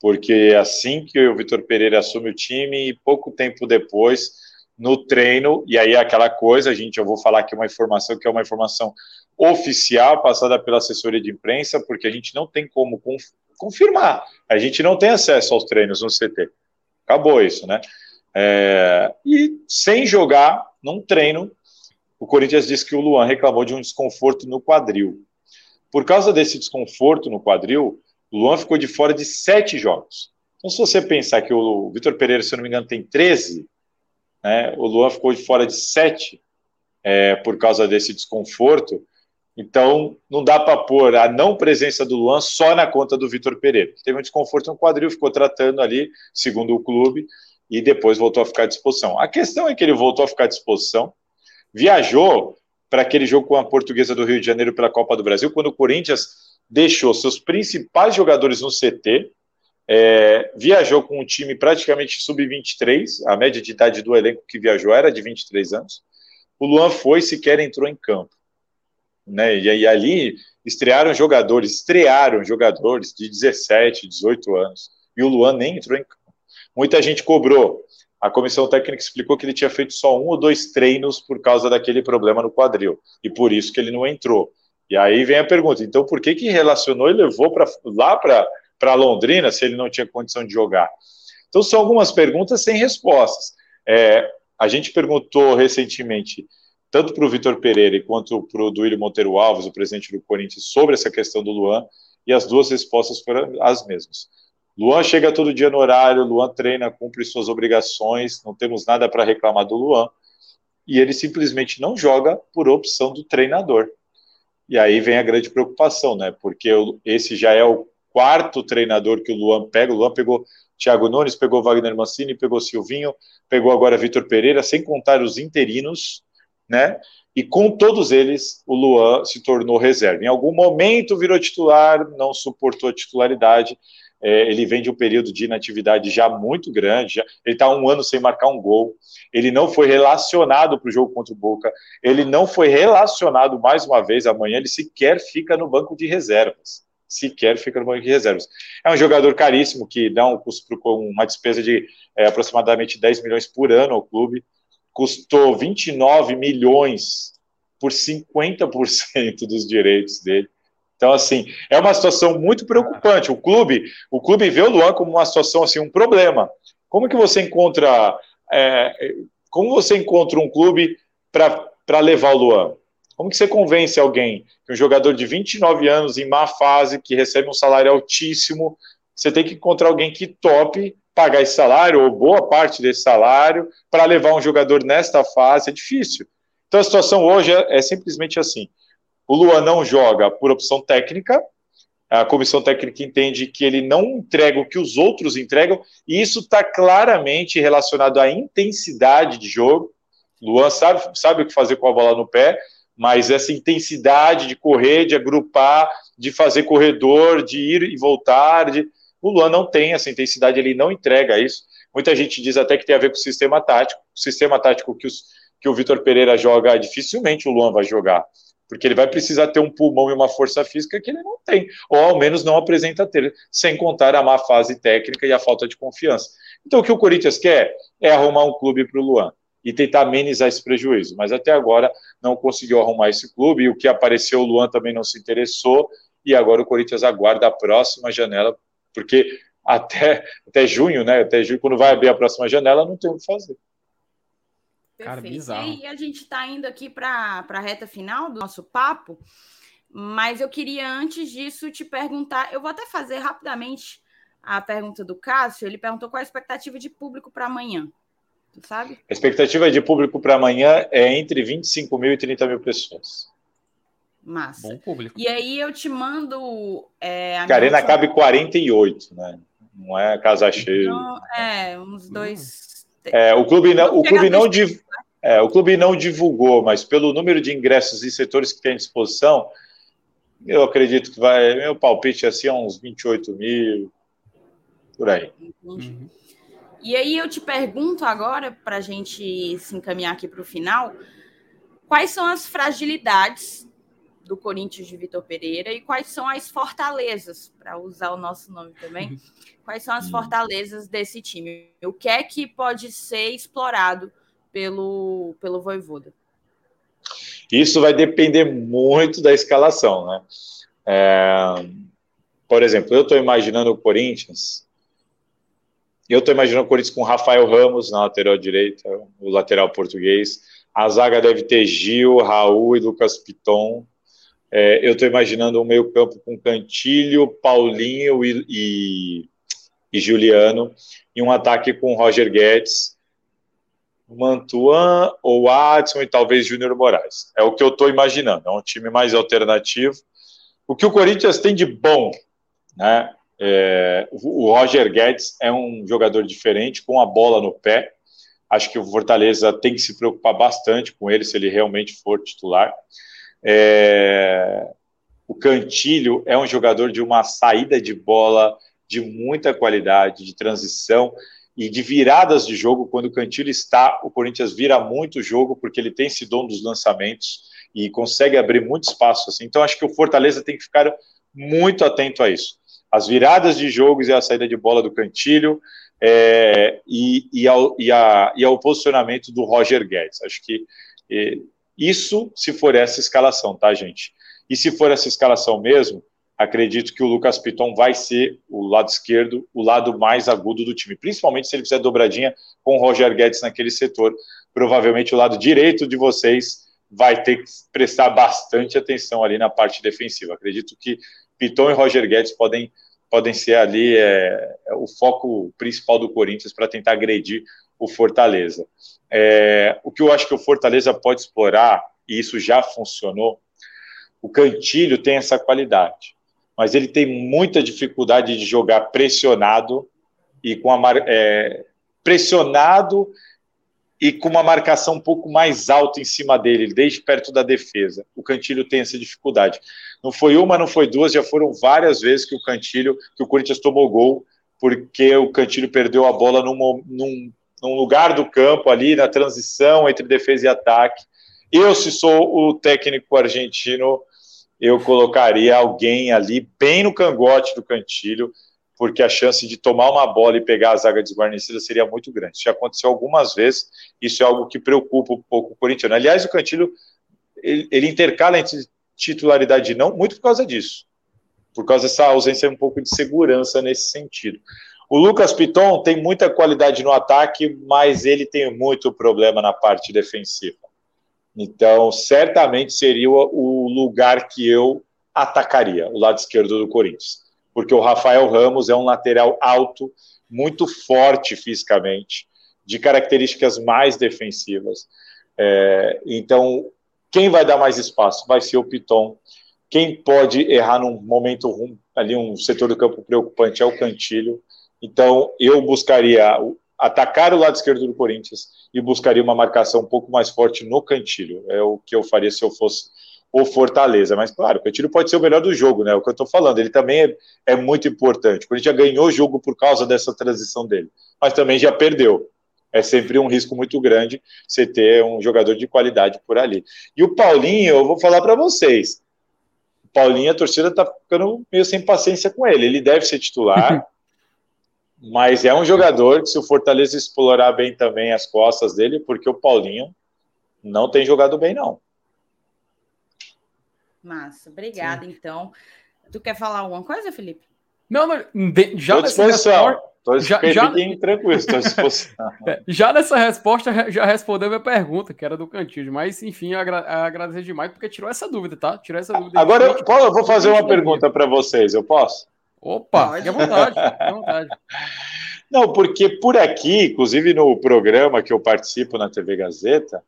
porque assim que o Vitor Pereira assume o time, e pouco tempo depois, no treino, e aí é aquela coisa, gente, eu vou falar aqui uma informação que é uma informação oficial, passada pela assessoria de imprensa, porque a gente não tem como confirmar, a gente não tem acesso aos treinos no CT. Acabou isso, né? É, e sem jogar num treino o Corinthians disse que o Luan reclamou de um desconforto no quadril. Por causa desse desconforto no quadril, o Luan ficou de fora de sete jogos. Então, se você pensar que o Vitor Pereira, se eu não me engano, tem 13, né, o Luan ficou de fora de sete é, por causa desse desconforto. Então, não dá para pôr a não presença do Luan só na conta do Vitor Pereira. Teve um desconforto no quadril, ficou tratando ali, segundo o clube, e depois voltou a ficar à disposição. A questão é que ele voltou a ficar à disposição viajou para aquele jogo com a Portuguesa do Rio de Janeiro pela Copa do Brasil, quando o Corinthians deixou seus principais jogadores no CT, é, viajou com um time praticamente sub-23, a média de idade do elenco que viajou era de 23 anos. O Luan foi, sequer entrou em campo. Né? E, e ali estrearam jogadores, estrearam jogadores de 17, 18 anos, e o Luan nem entrou em campo. Muita gente cobrou a comissão técnica explicou que ele tinha feito só um ou dois treinos por causa daquele problema no quadril, e por isso que ele não entrou. E aí vem a pergunta: então por que que relacionou e levou pra, lá para Londrina se ele não tinha condição de jogar? Então são algumas perguntas sem respostas. É, a gente perguntou recentemente, tanto para o Vitor Pereira quanto para o Duílio Monteiro Alves, o presidente do Corinthians, sobre essa questão do Luan, e as duas respostas foram as mesmas. Luan chega todo dia no horário, Luan treina, cumpre suas obrigações, não temos nada para reclamar do Luan. E ele simplesmente não joga por opção do treinador. E aí vem a grande preocupação, né? Porque esse já é o quarto treinador que o Luan pega. O Luan pegou Thiago Nunes, pegou Wagner Mancini, pegou Silvinho, pegou agora Vitor Pereira, sem contar os interinos, né? E com todos eles, o Luan se tornou reserva. Em algum momento virou titular, não suportou a titularidade é, ele vem de um período de inatividade já muito grande, já, ele está um ano sem marcar um gol, ele não foi relacionado para o jogo contra o Boca, ele não foi relacionado mais uma vez amanhã, ele sequer fica no banco de reservas, sequer fica no banco de reservas. É um jogador caríssimo que dá um custo uma despesa de é, aproximadamente 10 milhões por ano ao clube, custou 29 milhões por 50% dos direitos dele. Então, assim, é uma situação muito preocupante. O clube, o clube vê o Luan como uma situação, assim, um problema. Como que você encontra, é, como você encontra um clube para levar o Luan? Como que você convence alguém que um jogador de 29 anos em má fase, que recebe um salário altíssimo, você tem que encontrar alguém que tope pagar esse salário, ou boa parte desse salário, para levar um jogador nesta fase, é difícil. Então a situação hoje é, é simplesmente assim. O Luan não joga por opção técnica, a comissão técnica entende que ele não entrega o que os outros entregam, e isso está claramente relacionado à intensidade de jogo. Luan sabe, sabe o que fazer com a bola no pé, mas essa intensidade de correr, de agrupar, de fazer corredor, de ir e voltar, de... o Luan não tem essa intensidade, ele não entrega isso. Muita gente diz até que tem a ver com o sistema tático. O sistema tático que, os, que o Vitor Pereira joga, dificilmente o Luan vai jogar. Porque ele vai precisar ter um pulmão e uma força física que ele não tem, ou ao menos não apresenta ter, sem contar a má fase técnica e a falta de confiança. Então, o que o Corinthians quer é arrumar um clube para o Luan e tentar amenizar esse prejuízo. Mas até agora não conseguiu arrumar esse clube, e o que apareceu, o Luan também não se interessou, e agora o Corinthians aguarda a próxima janela, porque até, até junho, né? Até junho, quando vai abrir a próxima janela, não tem o que fazer. Cara, bizarro. E a gente está indo aqui para a reta final do nosso papo, mas eu queria antes disso te perguntar, eu vou até fazer rapidamente a pergunta do Cássio, ele perguntou qual a expectativa de público para amanhã, tu sabe? A expectativa de público para amanhã é entre 25 mil e 30 mil pessoas. Massa. Bom público. E aí eu te mando. É, a, a Arena última... cabe 48, né? Não é casa cheia. Então, é, uns dois. É, o clube não, o clube não, div... Né? é, o clube não divulgou, mas pelo número de ingressos e setores que tem à disposição, eu acredito que vai. Meu palpite assim é uns 28 mil, por aí. Uhum. E aí eu te pergunto agora, para a gente se encaminhar aqui para o final, quais são as fragilidades do Corinthians de Vitor Pereira e quais são as fortalezas, para usar o nosso nome também, quais são as fortalezas desse time? O que é que pode ser explorado pelo, pelo Voivoda? Isso vai depender muito da escalação, né? É, por exemplo, eu estou imaginando o Corinthians. Eu estou imaginando o Corinthians com Rafael Ramos na lateral direita, o lateral português. A zaga deve ter Gil, Raul e Lucas Piton. É, eu estou imaginando um meio-campo com Cantilho, Paulinho e, e, e, Juliano, e um ataque com Roger Guedes, Mantuan ou Adson e talvez Júnior Moraes. É o que eu estou imaginando. É um time mais alternativo. O que o Corinthians tem de bom, né? É, o Roger Guedes é um jogador diferente, com a bola no pé. Acho que o Fortaleza tem que se preocupar bastante com ele se ele realmente for titular. É... O Cantilho é um jogador de uma saída de bola de muita qualidade, de transição e de viradas de jogo. Quando o Cantilho está, o Corinthians vira muito o jogo, porque ele tem esse dom dos lançamentos e consegue abrir muito espaço. Assim. Então, acho que o Fortaleza tem que ficar muito atento a isso. As viradas de jogos e a saída de bola do Cantilho é, e, e, ao, e, a, e ao posicionamento do Roger Guedes. Acho que é, isso se for essa escalação, tá, gente? E se for essa escalação mesmo, acredito que o Lucas Piton vai ser o lado esquerdo, o lado mais agudo do time, principalmente se ele fizer dobradinha com o Roger Guedes naquele setor. Provavelmente o lado direito de vocês vai ter que prestar bastante atenção ali na parte defensiva. Acredito que Piton e Roger Guedes podem, podem ser ali é, é o foco principal do Corinthians para tentar agredir o Fortaleza. É, o que eu acho que o Fortaleza pode explorar, e isso já funcionou, o Cantilho tem essa qualidade, mas ele tem muita dificuldade de jogar pressionado e com a é, pressionado e com uma marcação um pouco mais alta em cima dele, desde perto da defesa. O Cantilho tem essa dificuldade. Não foi uma, não foi duas, já foram várias vezes que o Cantilho, que o Corinthians tomou gol, porque o Cantilho perdeu a bola num num lugar do campo ali, na transição entre defesa e ataque. Eu, se sou o técnico argentino, eu colocaria alguém ali bem no cangote do Cantilho, porque a chance de tomar uma bola e pegar a zaga desguarnecida seria muito grande. Isso já aconteceu algumas vezes, isso é algo que preocupa um pouco o corintiano. Aliás, o Cantilho, ele, ele intercala entre titularidade e não, muito por causa disso, por causa dessa ausência um pouco de segurança nesse sentido. O Lucas Piton tem muita qualidade no ataque, mas ele tem muito problema na parte defensiva. Então, certamente seria o lugar que eu atacaria, o lado esquerdo do Corinthians. Porque o Rafael Ramos é um lateral alto, muito forte fisicamente, de características mais defensivas. É, então, quem vai dar mais espaço? Vai ser o Piton. Quem pode errar num momento ali, um setor do campo preocupante é o Cantilho. Então, eu buscaria atacar o lado esquerdo do Corinthians e buscaria uma marcação um pouco mais forte no cantilho. É o que eu faria se eu fosse o Fortaleza. Mas, claro, o Coutinho pode ser o melhor do jogo, né? O que eu estou falando, ele também é, é, muito importante. O Corinthians já ganhou o jogo por causa dessa transição dele, mas também já perdeu. É sempre um risco muito grande você ter um jogador de qualidade por ali. E o Paulinho, eu vou falar para vocês. O Paulinho, a torcida está ficando meio sem paciência com ele. Ele deve ser titular, mas é um jogador que, se o Fortaleza explorar bem também as costas dele, porque o Paulinho não tem jogado bem, não. Massa, obrigada. Sim. Então, tu quer falar alguma coisa, Felipe? Não, não já nessa resposta, já, já, tranquilo, estou à disposição. É, já nessa resposta, já respondeu minha pergunta, que era do Cantilho, mas enfim, agra agradecer demais, porque tirou essa dúvida, tá? Tirou essa dúvida. Agora eu, eu vou fazer uma pergunta para vocês, eu posso? Opa, fique à vontade, fique à vontade. Não, porque por aqui, inclusive no programa que eu participo na TV Gazeta,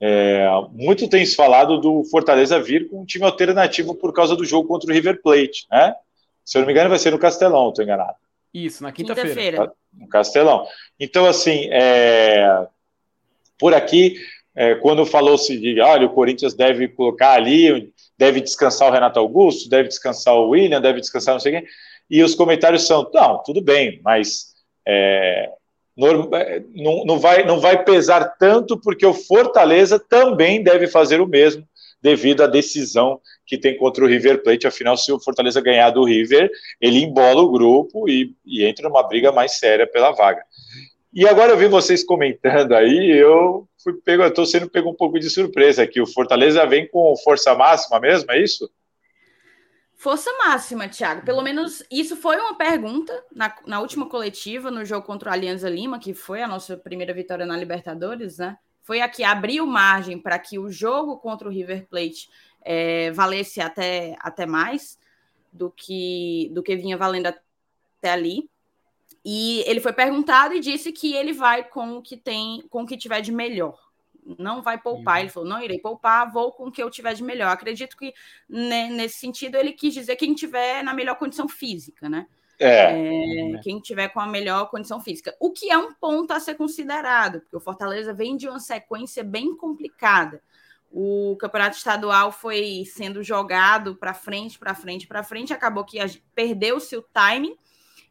é, muito tem se falado do Fortaleza vir com um time alternativo por causa do jogo contra o River Plate, né? Se eu não me engano, vai ser no Castelão, estou enganado. Isso, na quinta-feira. Quinta no Castelão. Então, assim, é, por aqui, é, quando falou-se de, olha, o Corinthians deve colocar ali, deve descansar o Renato Augusto, deve descansar o William, deve descansar não sei quem, e os comentários são, não, tudo bem, mas é, é, não, não, vai, não vai pesar tanto, porque o Fortaleza também deve fazer o mesmo, devido à decisão que tem contra o River Plate. Afinal, se o Fortaleza ganhar do River, ele embola o grupo e, e entra numa briga mais séria pela vaga. E agora eu vi vocês comentando aí, eu fui pego, estou sendo pego um pouco de surpresa aqui. O Fortaleza vem com força máxima mesmo, é isso? Força máxima, Thiago. Pelo menos isso foi uma pergunta na, na última coletiva, no jogo contra o Alianza Lima, que foi a nossa primeira vitória na Libertadores, né? Foi a que abriu margem para que o jogo contra o River Plate é, valesse até, até mais do que, do que vinha valendo até ali. E ele foi perguntado e disse que ele vai com o que tem, com o que tiver de melhor não vai poupar. Uhum. Ele falou: não irei poupar, vou com o que eu tiver de melhor. Acredito que né, nesse sentido ele quis dizer quem tiver na melhor condição física, né? É. é. Quem tiver com a melhor condição física. O que é um ponto a ser considerado, porque o Fortaleza vem de uma sequência bem complicada. O campeonato estadual foi sendo jogado para frente, para frente, para frente, acabou que perdeu-se o timing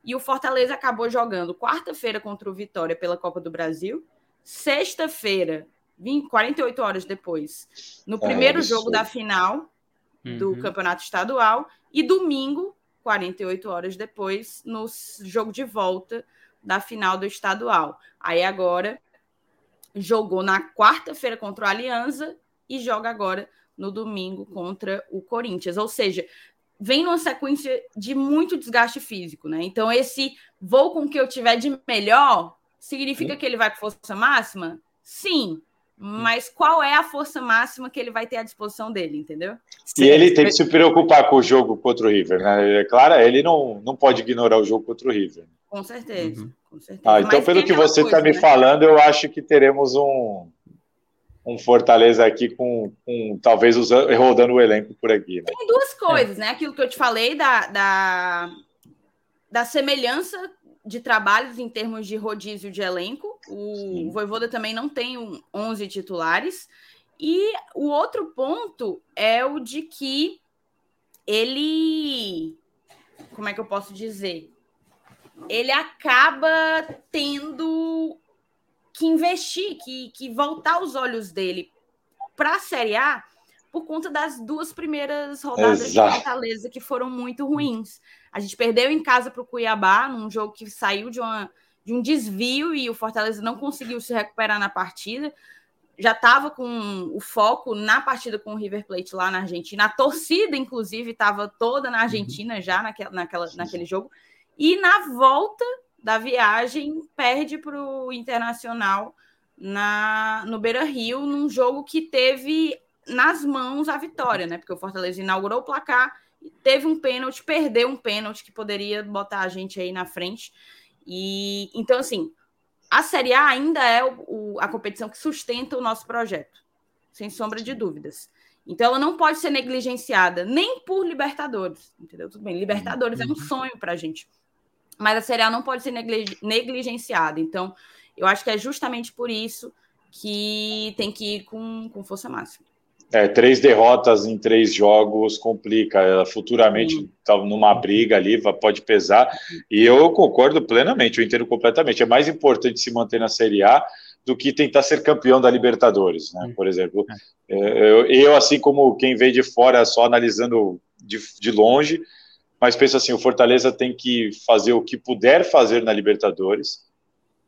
e o Fortaleza acabou jogando quarta-feira contra o Vitória pela Copa do Brasil, sexta-feira 20, 48 horas depois, no é, primeiro é, jogo da final do uhum. campeonato estadual, e domingo, 48 horas depois, no jogo de volta da final do estadual. Aí agora jogou na quarta-feira contra o Aliança e joga agora no domingo contra o Corinthians. Ou seja, vem numa sequência de muito desgaste físico, né? Então, esse vou com o que eu tiver de melhor significa que ele vai com força máxima? Sim, mas qual é a força máxima que ele vai ter à disposição dele, entendeu? E ele tem que se preocupar com o jogo contra o River, né? É claro, ele não, não pode ignorar o jogo contra o River. Com certeza, uhum. com certeza. Ah, então, Mas pelo que você está me né? falando, eu acho que teremos um, um Fortaleza aqui com, com talvez usando, rodando o elenco por aqui. Né? Tem duas coisas, é. né? Aquilo que eu te falei da, da, da semelhança de trabalhos em termos de rodízio de elenco. O Sim. Voivoda também não tem um 11 titulares. E o outro ponto é o de que ele. Como é que eu posso dizer? Ele acaba tendo que investir, que, que voltar os olhos dele para a Série A por conta das duas primeiras rodadas Exato. de Fortaleza que foram muito ruins. A gente perdeu em casa para o Cuiabá, num jogo que saiu de, uma, de um desvio e o Fortaleza não conseguiu se recuperar na partida. Já estava com o foco na partida com o River Plate lá na Argentina. A torcida, inclusive, estava toda na Argentina uhum. já naquela, naquela, naquele jogo. E na volta da viagem, perde para o Internacional na, no Beira Rio, num jogo que teve nas mãos a vitória, né? Porque o Fortaleza inaugurou o placar, teve um pênalti, perdeu um pênalti que poderia botar a gente aí na frente. E então, assim, a Série A ainda é o, o, a competição que sustenta o nosso projeto, sem sombra de dúvidas. Então, ela não pode ser negligenciada nem por Libertadores, entendeu? Tudo bem, Libertadores é um uhum. sonho para a gente, mas a Série A não pode ser negligenciada. Então, eu acho que é justamente por isso que tem que ir com, com força máxima. É, três derrotas em três jogos complica. Ela futuramente está numa briga ali, pode pesar. E eu concordo plenamente, eu entendo completamente. É mais importante se manter na Série A do que tentar ser campeão da Libertadores, né? Por exemplo, é, eu, eu assim como quem veio de fora, só analisando de, de longe, mas penso assim, o Fortaleza tem que fazer o que puder fazer na Libertadores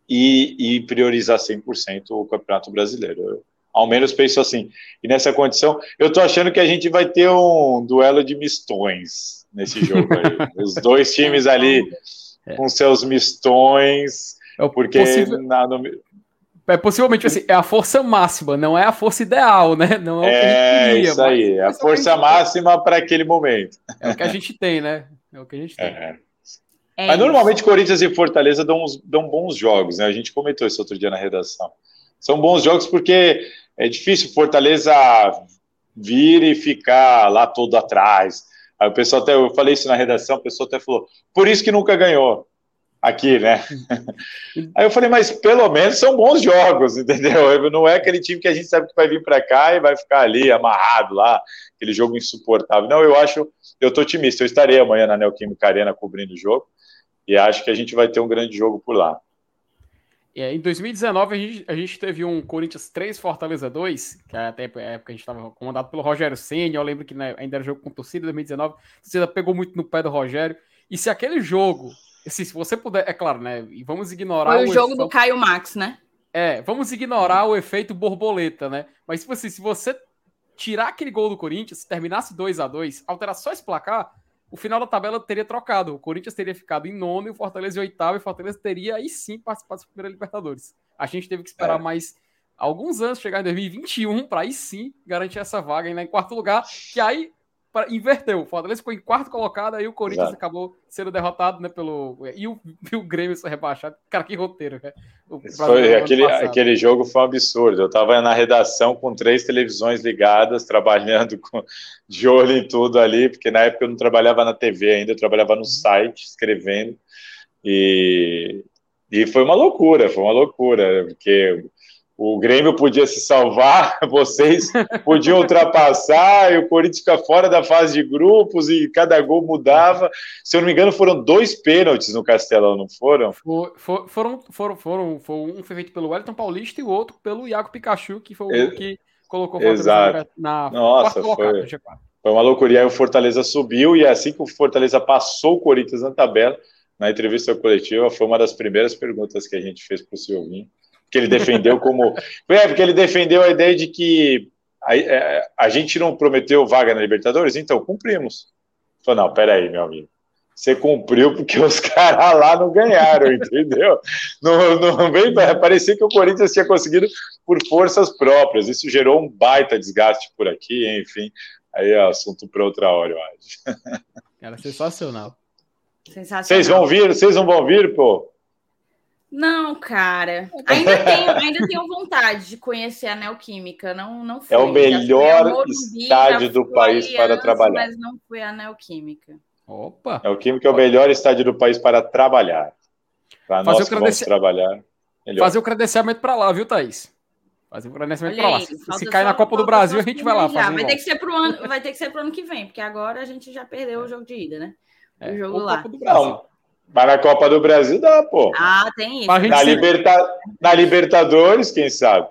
e, e priorizar 100% o Campeonato Brasileiro. Eu, ao menos penso assim. E nessa condição, eu estou achando que a gente vai ter um duelo de mistões nesse jogo aí. Os dois times ali é. com seus mistões, é porque possível... na, no... É possivelmente assim, é a força máxima, não é a força ideal, né? Não é, o que a gente queria, isso aí, é a força máxima para aquele momento. É o que a gente tem, né? É o que a gente tem. É. É Mas normalmente Corinthians e Fortaleza dão, uns, dão bons jogos, né? A gente comentou isso outro dia na redação. São bons jogos porque é difícil Fortaleza vir e ficar lá todo atrás. Aí o pessoal até, eu falei isso na redação, o pessoal até falou, por isso que nunca ganhou aqui, né? Aí eu falei, mas pelo menos são bons jogos, entendeu? Não é aquele time que a gente sabe que vai vir para cá e vai ficar ali amarrado lá, aquele jogo insuportável. Não, eu acho, eu tô otimista, eu estarei amanhã na Neoquímica Arena cobrindo o jogo e acho que a gente vai ter um grande jogo por lá. É, em 2019, a gente, a gente teve um Corinthians 3, Fortaleza 2, que até a época a gente estava comandado pelo Rogério Senna. Eu lembro que né, ainda era jogo com torcida 2019. A torcida pegou muito no pé do Rogério. E se aquele jogo, se, se você puder, é claro, né? E vamos ignorar. Foi o, o jogo efeito, do Caio Max, né? É, vamos ignorar o efeito borboleta, né? Mas tipo assim, se você tirar aquele gol do Corinthians, se terminasse 2 a 2 alterar só esse placar, o final da tabela teria trocado. O Corinthians teria ficado em nono e o Fortaleza em oitavo, e o Fortaleza teria aí sim participado da primeira Libertadores. A gente teve que esperar é. mais alguns anos, chegar em 2021, para aí sim garantir essa vaga ainda em quarto lugar, que aí pra, inverteu. O Fortaleza ficou em quarto colocado, aí o Corinthians Exato. acabou sendo derrotado, né, pelo... E o, e o Grêmio foi rebaixado. Cara, que roteiro, né? Foi, aquele, aquele jogo foi um absurdo. Eu estava na redação com três televisões ligadas, trabalhando com, de olho em tudo ali, porque na época eu não trabalhava na TV ainda, eu trabalhava no site, escrevendo, e, e foi uma loucura, foi uma loucura, porque o Grêmio podia se salvar, vocês podiam ultrapassar, e o Corinthians fica fora da fase de grupos e cada gol mudava. Se eu não me engano, foram dois pênaltis no Castelão, não foram? For, for, foram, foram, foram, foi um foi feito pelo Wellington Paulista e o outro pelo Iago Pikachu, que foi o que colocou o Fortaleza na, Nossa, foi, foi uma loucura. E aí o Fortaleza subiu, e assim que o Fortaleza passou o Corinthians na tabela, na entrevista coletiva, foi uma das primeiras perguntas que a gente fez para o Silvinho que ele defendeu como. É, porque ele defendeu a ideia de que a, é, a, gente não prometeu vaga na Libertadores, então cumprimos. Falou, não, peraí, meu amigo. Você cumpriu porque os caras lá não ganharam, entendeu? Não, não vem parecer que o Corinthians tinha conseguido por forças próprias. Isso gerou um baita desgaste por aqui, enfim. Aí é assunto para outra hora, eu acho. Era sensacional. Sensacional. Vocês vão vir? Vocês não vão vir, pô? Não, cara. Ainda tenho, ainda tenho vontade de conhecer a Neoquímica. Não, não fui. É o melhor Morumbi, estádio do país para trabalhar. Mas não fui a Neoquímica. Opa! Neoquímica é o melhor estádio do país para trabalhar. Para nós que vamos trabalhar. Melhor. Fazer o credenciamento para lá, viu, Thaís? Fazer o credenciamento para lá. Se, se cair na Copa do Brasil, a gente vai lá. Vai ter, que ser pro ano, vai ter que ser pro ano que vem, porque agora a gente já perdeu é. o jogo de ida, né? É, o jogo lá. Copa do Brasil. Não, mas na Copa do Brasil dá, pô. Ah, tem isso. Na, liberta... na Libertadores, quem sabe?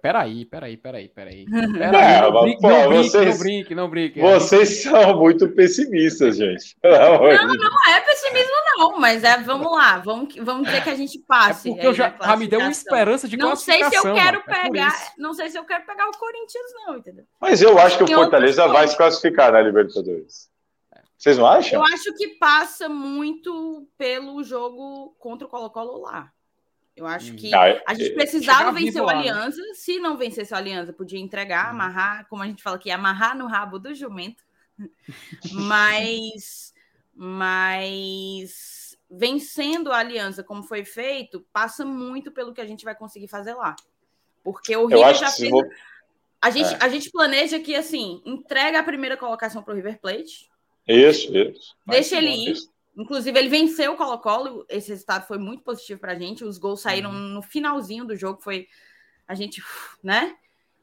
Peraí, peraí, peraí, peraí. peraí é, não, brinque, pô, não, vocês, não brinque, não brinque. Vocês são muito pessimistas, gente. Não, não é pessimismo, não, mas é, vamos lá, vamos, vamos dizer que a gente passe. É porque eu já, já me deu uma esperança de não sei se eu quero mano, é pegar, é não sei se eu quero pegar o Corinthians, não, entendeu? Mas eu acho que o Fortaleza vai se classificar na Libertadores. Vocês não acham? Eu acho que passa muito pelo jogo contra o Colo-Colo lá. Eu acho que ah, a gente precisava vencer o Aliança. Né? Se não vencesse o Aliança, podia entregar, hum. amarrar, como a gente fala aqui, amarrar no rabo do jumento. mas, mas vencendo a Aliança, como foi feito, passa muito pelo que a gente vai conseguir fazer lá. Porque o River já fez. Vou... A gente, é. a gente planeja que, assim, entrega a primeira colocação para o River Plate, isso, isso. Deixa ele ir. Isso. Inclusive, ele venceu o Colo-Colo. Esse resultado foi muito positivo para a gente. Os gols saíram uhum. no finalzinho do jogo. Foi a gente, né?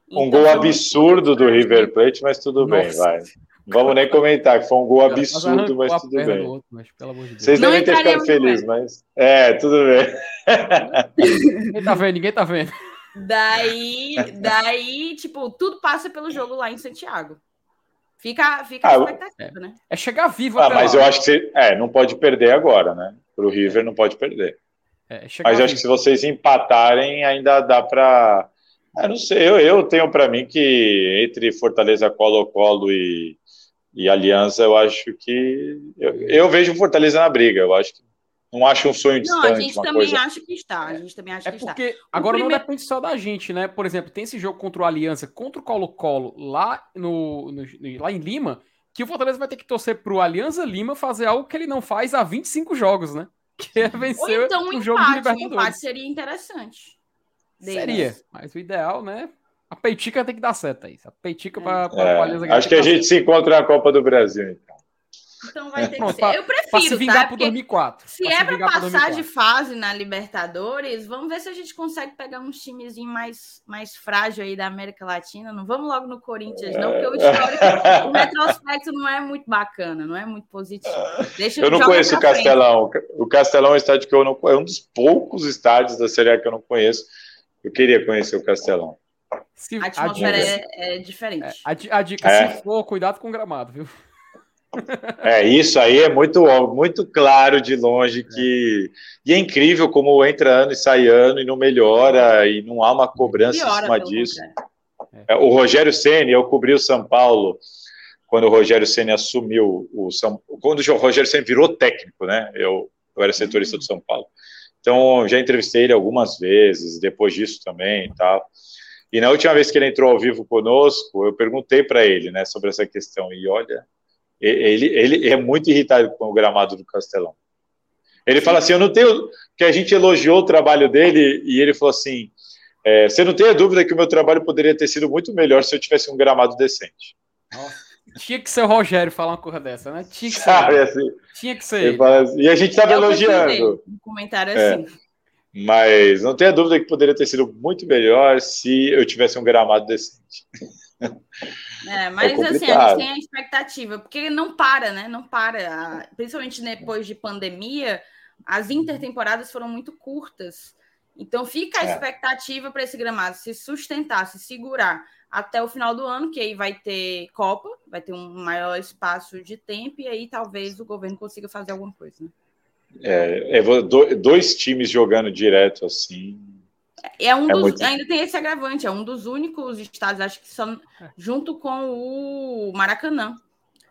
Um então, gol absurdo do River Plate, mas tudo Nossa. bem, vai. Vamos nem comentar que foi um gol absurdo, mas tudo bem. Outro, mas, de Vocês devem ter ficado felizes, mas. É, tudo bem. ninguém tá vendo, ninguém tá vendo. Daí, daí, tipo, tudo passa pelo jogo lá em Santiago. Fica, fica ah, a expectativa, é, né? É chegar vivo ah, mas lá. eu acho que você, é, não pode perder agora, né? Pro River não pode perder. É, é mas eu acho que se vocês empatarem, ainda dá para. Eu não sei, eu, eu tenho para mim que entre Fortaleza, Colo-Colo e, e Aliança, eu acho que. Eu, eu vejo Fortaleza na briga, eu acho que não acho um sonho distante. Não, a gente também coisa... acha que está. A gente também acha é que porque está. agora primeiro... não depende só da gente, né? Por exemplo, tem esse jogo contra o Aliança, contra o Colo-Colo, lá, no, no, lá em Lima, que o Fortaleza vai ter que torcer pro Aliança Lima fazer algo que ele não faz há 25 jogos, né? Que é vencer Ou então um o jogo empate, de Libertadores. Um empate seria interessante. Deles. Seria, mas o ideal, né? A peitica tem que dar certo aí. A peitica é. para é, Acho que a gente se encontra na Copa do Brasil, então. Vai ter que ser. eu prefiro, se vingar tá? Pro 2004. Se é para passar de fase na Libertadores, vamos ver se a gente consegue pegar uns times mais, mais frágil aí da América Latina. Não vamos logo no Corinthians, não, porque o histórico, o retrospecto não é muito bacana, não é muito positivo. Deixa eu não conheço o Castelão. Frente. O Castelão é um estádio que eu não é um dos poucos estádios da Série A que eu não conheço. Eu queria conhecer o Castelão. Se, a atmosfera a dica, é, é, diferente. É, a, a, dica, é. se for, cuidado com o gramado, viu? É, isso aí é muito, muito claro de longe que. E é incrível como entra ano e sai ano e não melhora, e não há uma cobrança em cima disso. É, o Rogério Senna, eu cobri o São Paulo quando o Rogério Senna assumiu o São quando o Rogério Senna virou técnico, né? Eu, eu era setorista do São Paulo. Então, já entrevistei ele algumas vezes, depois disso também e tal. E na última vez que ele entrou ao vivo conosco, eu perguntei para ele, né, sobre essa questão. E olha, ele, ele é muito irritado com o gramado do Castelão. Ele fala assim: Eu não tenho. Que a gente elogiou o trabalho dele e ele falou assim: é, Você não tem a dúvida que o meu trabalho poderia ter sido muito melhor se eu tivesse um gramado decente. Nossa. Tinha que ser o Rogério falar uma coisa dessa, né? Tinha que ser. Sabe, assim, Tinha que ser. Assim, e a gente estava elogiando. Um comentário é, assim. Mas não tenha dúvida que poderia ter sido muito melhor se eu tivesse um gramado decente. É, mas é assim, a gente tem a expectativa, porque não para, né? Não para. Principalmente depois de pandemia, as intertemporadas foram muito curtas. Então fica a é. expectativa para esse gramado se sustentar, se segurar até o final do ano, que aí vai ter Copa, vai ter um maior espaço de tempo, e aí talvez o governo consiga fazer alguma coisa. Né? É, é, dois times jogando direto assim, é um é dos, muito... ainda tem esse agravante, é um dos únicos estados, acho que são junto com o Maracanã.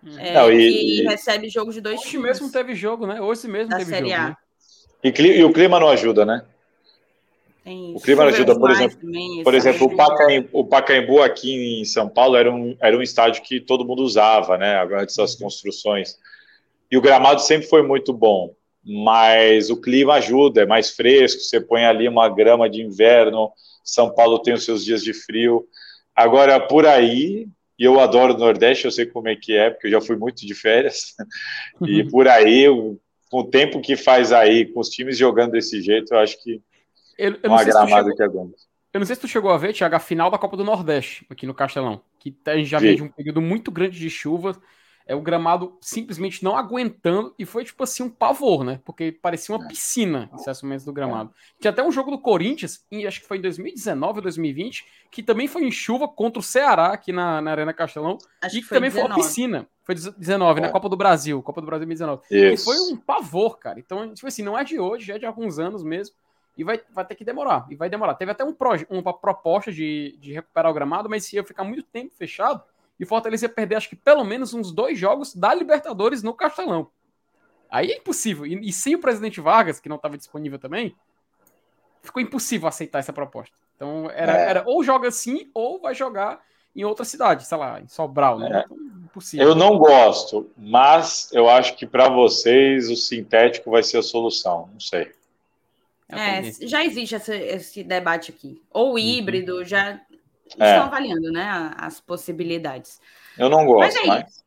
Hum. É, Não, e, que recebe jogo de dois Hoje times. mesmo teve jogo, né? Hoje mesmo teve Série jogo. Né? E, e, o clima não ajuda, né? o clima não ajuda, por exemplo. Também, por exemplo, o Pacaembu, o Pacaembu aqui em São Paulo era um, era um estádio que todo mundo usava, né? Antes das construções. E o gramado sempre foi muito bom mas o clima ajuda, é mais fresco, você põe ali uma grama de inverno, São Paulo tem os seus dias de frio. Agora, por aí, e eu adoro o Nordeste, eu sei como é que é, porque eu já fui muito de férias, e por aí, com o tempo que faz aí, com os times jogando desse jeito, eu acho que eu, eu uma gramada chegou, que é bom. Eu não sei se tu chegou a ver, Thiago, a final da Copa do Nordeste, aqui no Castelão, que a gente já Vi. um período muito grande de chuva, é o gramado simplesmente não aguentando e foi tipo assim um pavor, né? Porque parecia uma é. piscina em certos momentos do gramado. Tinha até um jogo do Corinthians, em, acho que foi em 2019 ou 2020, que também foi em chuva contra o Ceará aqui na, na Arena Castelão acho e que, também 19. foi uma piscina. Foi 19, né? é. né? Copa do Brasil, Copa do Brasil 2019. Isso. E foi um pavor, cara. Então, tipo assim, não é de hoje, já é de alguns anos mesmo. E vai, vai ter que demorar. E vai demorar. Teve até um proje uma proposta de, de recuperar o gramado, mas se ia ficar muito tempo fechado, e Fortaleza ia perder, acho que pelo menos uns dois jogos da Libertadores no Castelão. Aí é impossível. E, e sem o presidente Vargas, que não estava disponível também, ficou impossível aceitar essa proposta. Então era, é. era ou joga assim, ou vai jogar em outra cidade, sei lá, em Sobral, né? É. Então, impossível. Eu não gosto, mas eu acho que para vocês o sintético vai ser a solução. Não sei. É, já existe esse, esse, debate aqui. Ou uhum. híbrido, uhum. já é. estão avaliando né, as possibilidades. Eu não gosto, mas. É, mas...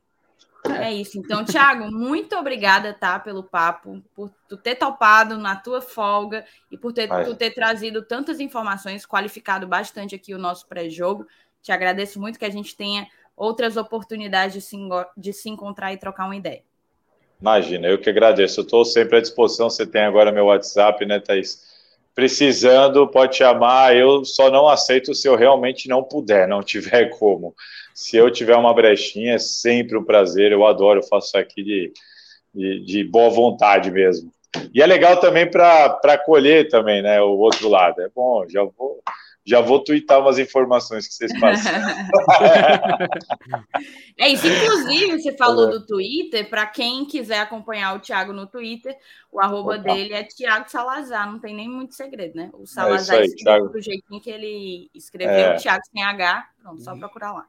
Isso. é isso. Então, Thiago, muito obrigada, tá, pelo papo, por tu ter topado na tua folga e por ter, tu ter trazido tantas informações, qualificado bastante aqui o nosso pré-jogo. Te agradeço muito que a gente tenha outras oportunidades de se, de se encontrar e trocar uma ideia. Imagina, eu que agradeço. Eu estou sempre à disposição. Você tem agora meu WhatsApp, né, Thaís? Precisando, pode chamar. Eu só não aceito se eu realmente não puder, não tiver como. Se eu tiver uma brechinha, é sempre um prazer. Eu adoro, eu faço aqui de, de, de boa vontade mesmo. E é legal também para colher também, né? O outro lado. É bom, já vou já vou twittar umas informações que vocês passam. é isso. Inclusive, você falou é. do Twitter. Para quem quiser acompanhar o Thiago no Twitter, o arroba Opa. dele é Thiago Salazar. Não tem nem muito segredo, né? O Salazar é aí, Thiago... do jeitinho que ele escreveu, é. Thiago sem H. Pronto, só procurar lá.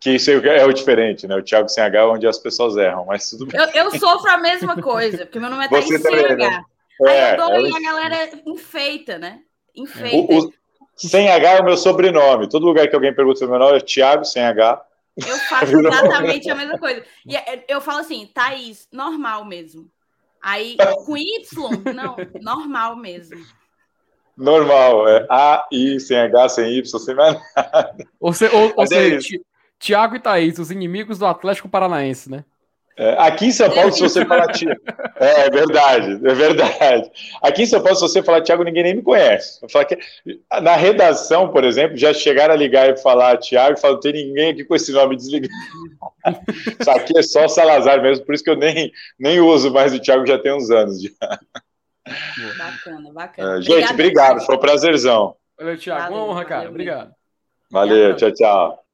Que isso é o diferente, né? O Thiago sem H é onde as pessoas erram, mas tudo bem. Eu, eu sofro a mesma coisa, porque meu nome é Thaís sem H. Né? Aí eu é, dou é, e a galera enfeita, né? Enfeita. O, o, sem H é o meu sobrenome. Todo lugar que alguém pergunta o meu nome é Thiago, sem H. Eu faço exatamente a mesma coisa. E é, eu falo assim, Thaís, normal mesmo. Aí, com Y, não, normal mesmo. Normal, é A, I, sem H, sem Y, sem mais nada. Ou, se, ou, ou é seja, Tiago e Thaís, os inimigos do Atlético Paranaense, né? É, aqui em São Paulo, se você falar Tiago. É, é, verdade, é verdade. Aqui em São Paulo, se você falar Tiago, ninguém nem me conhece. Que... Na redação, por exemplo, já chegaram a ligar e falar Tiago e falaram: tem ninguém aqui com esse nome desligado. Isso aqui é só Salazar mesmo, por isso que eu nem, nem uso mais o Tiago já tem uns anos. Já. Bacana, bacana. É, gente, obrigado, obrigado foi um prazerzão. Valeu, Tiago. Honra, cara. Obrigado. Valeu, tchau, tchau.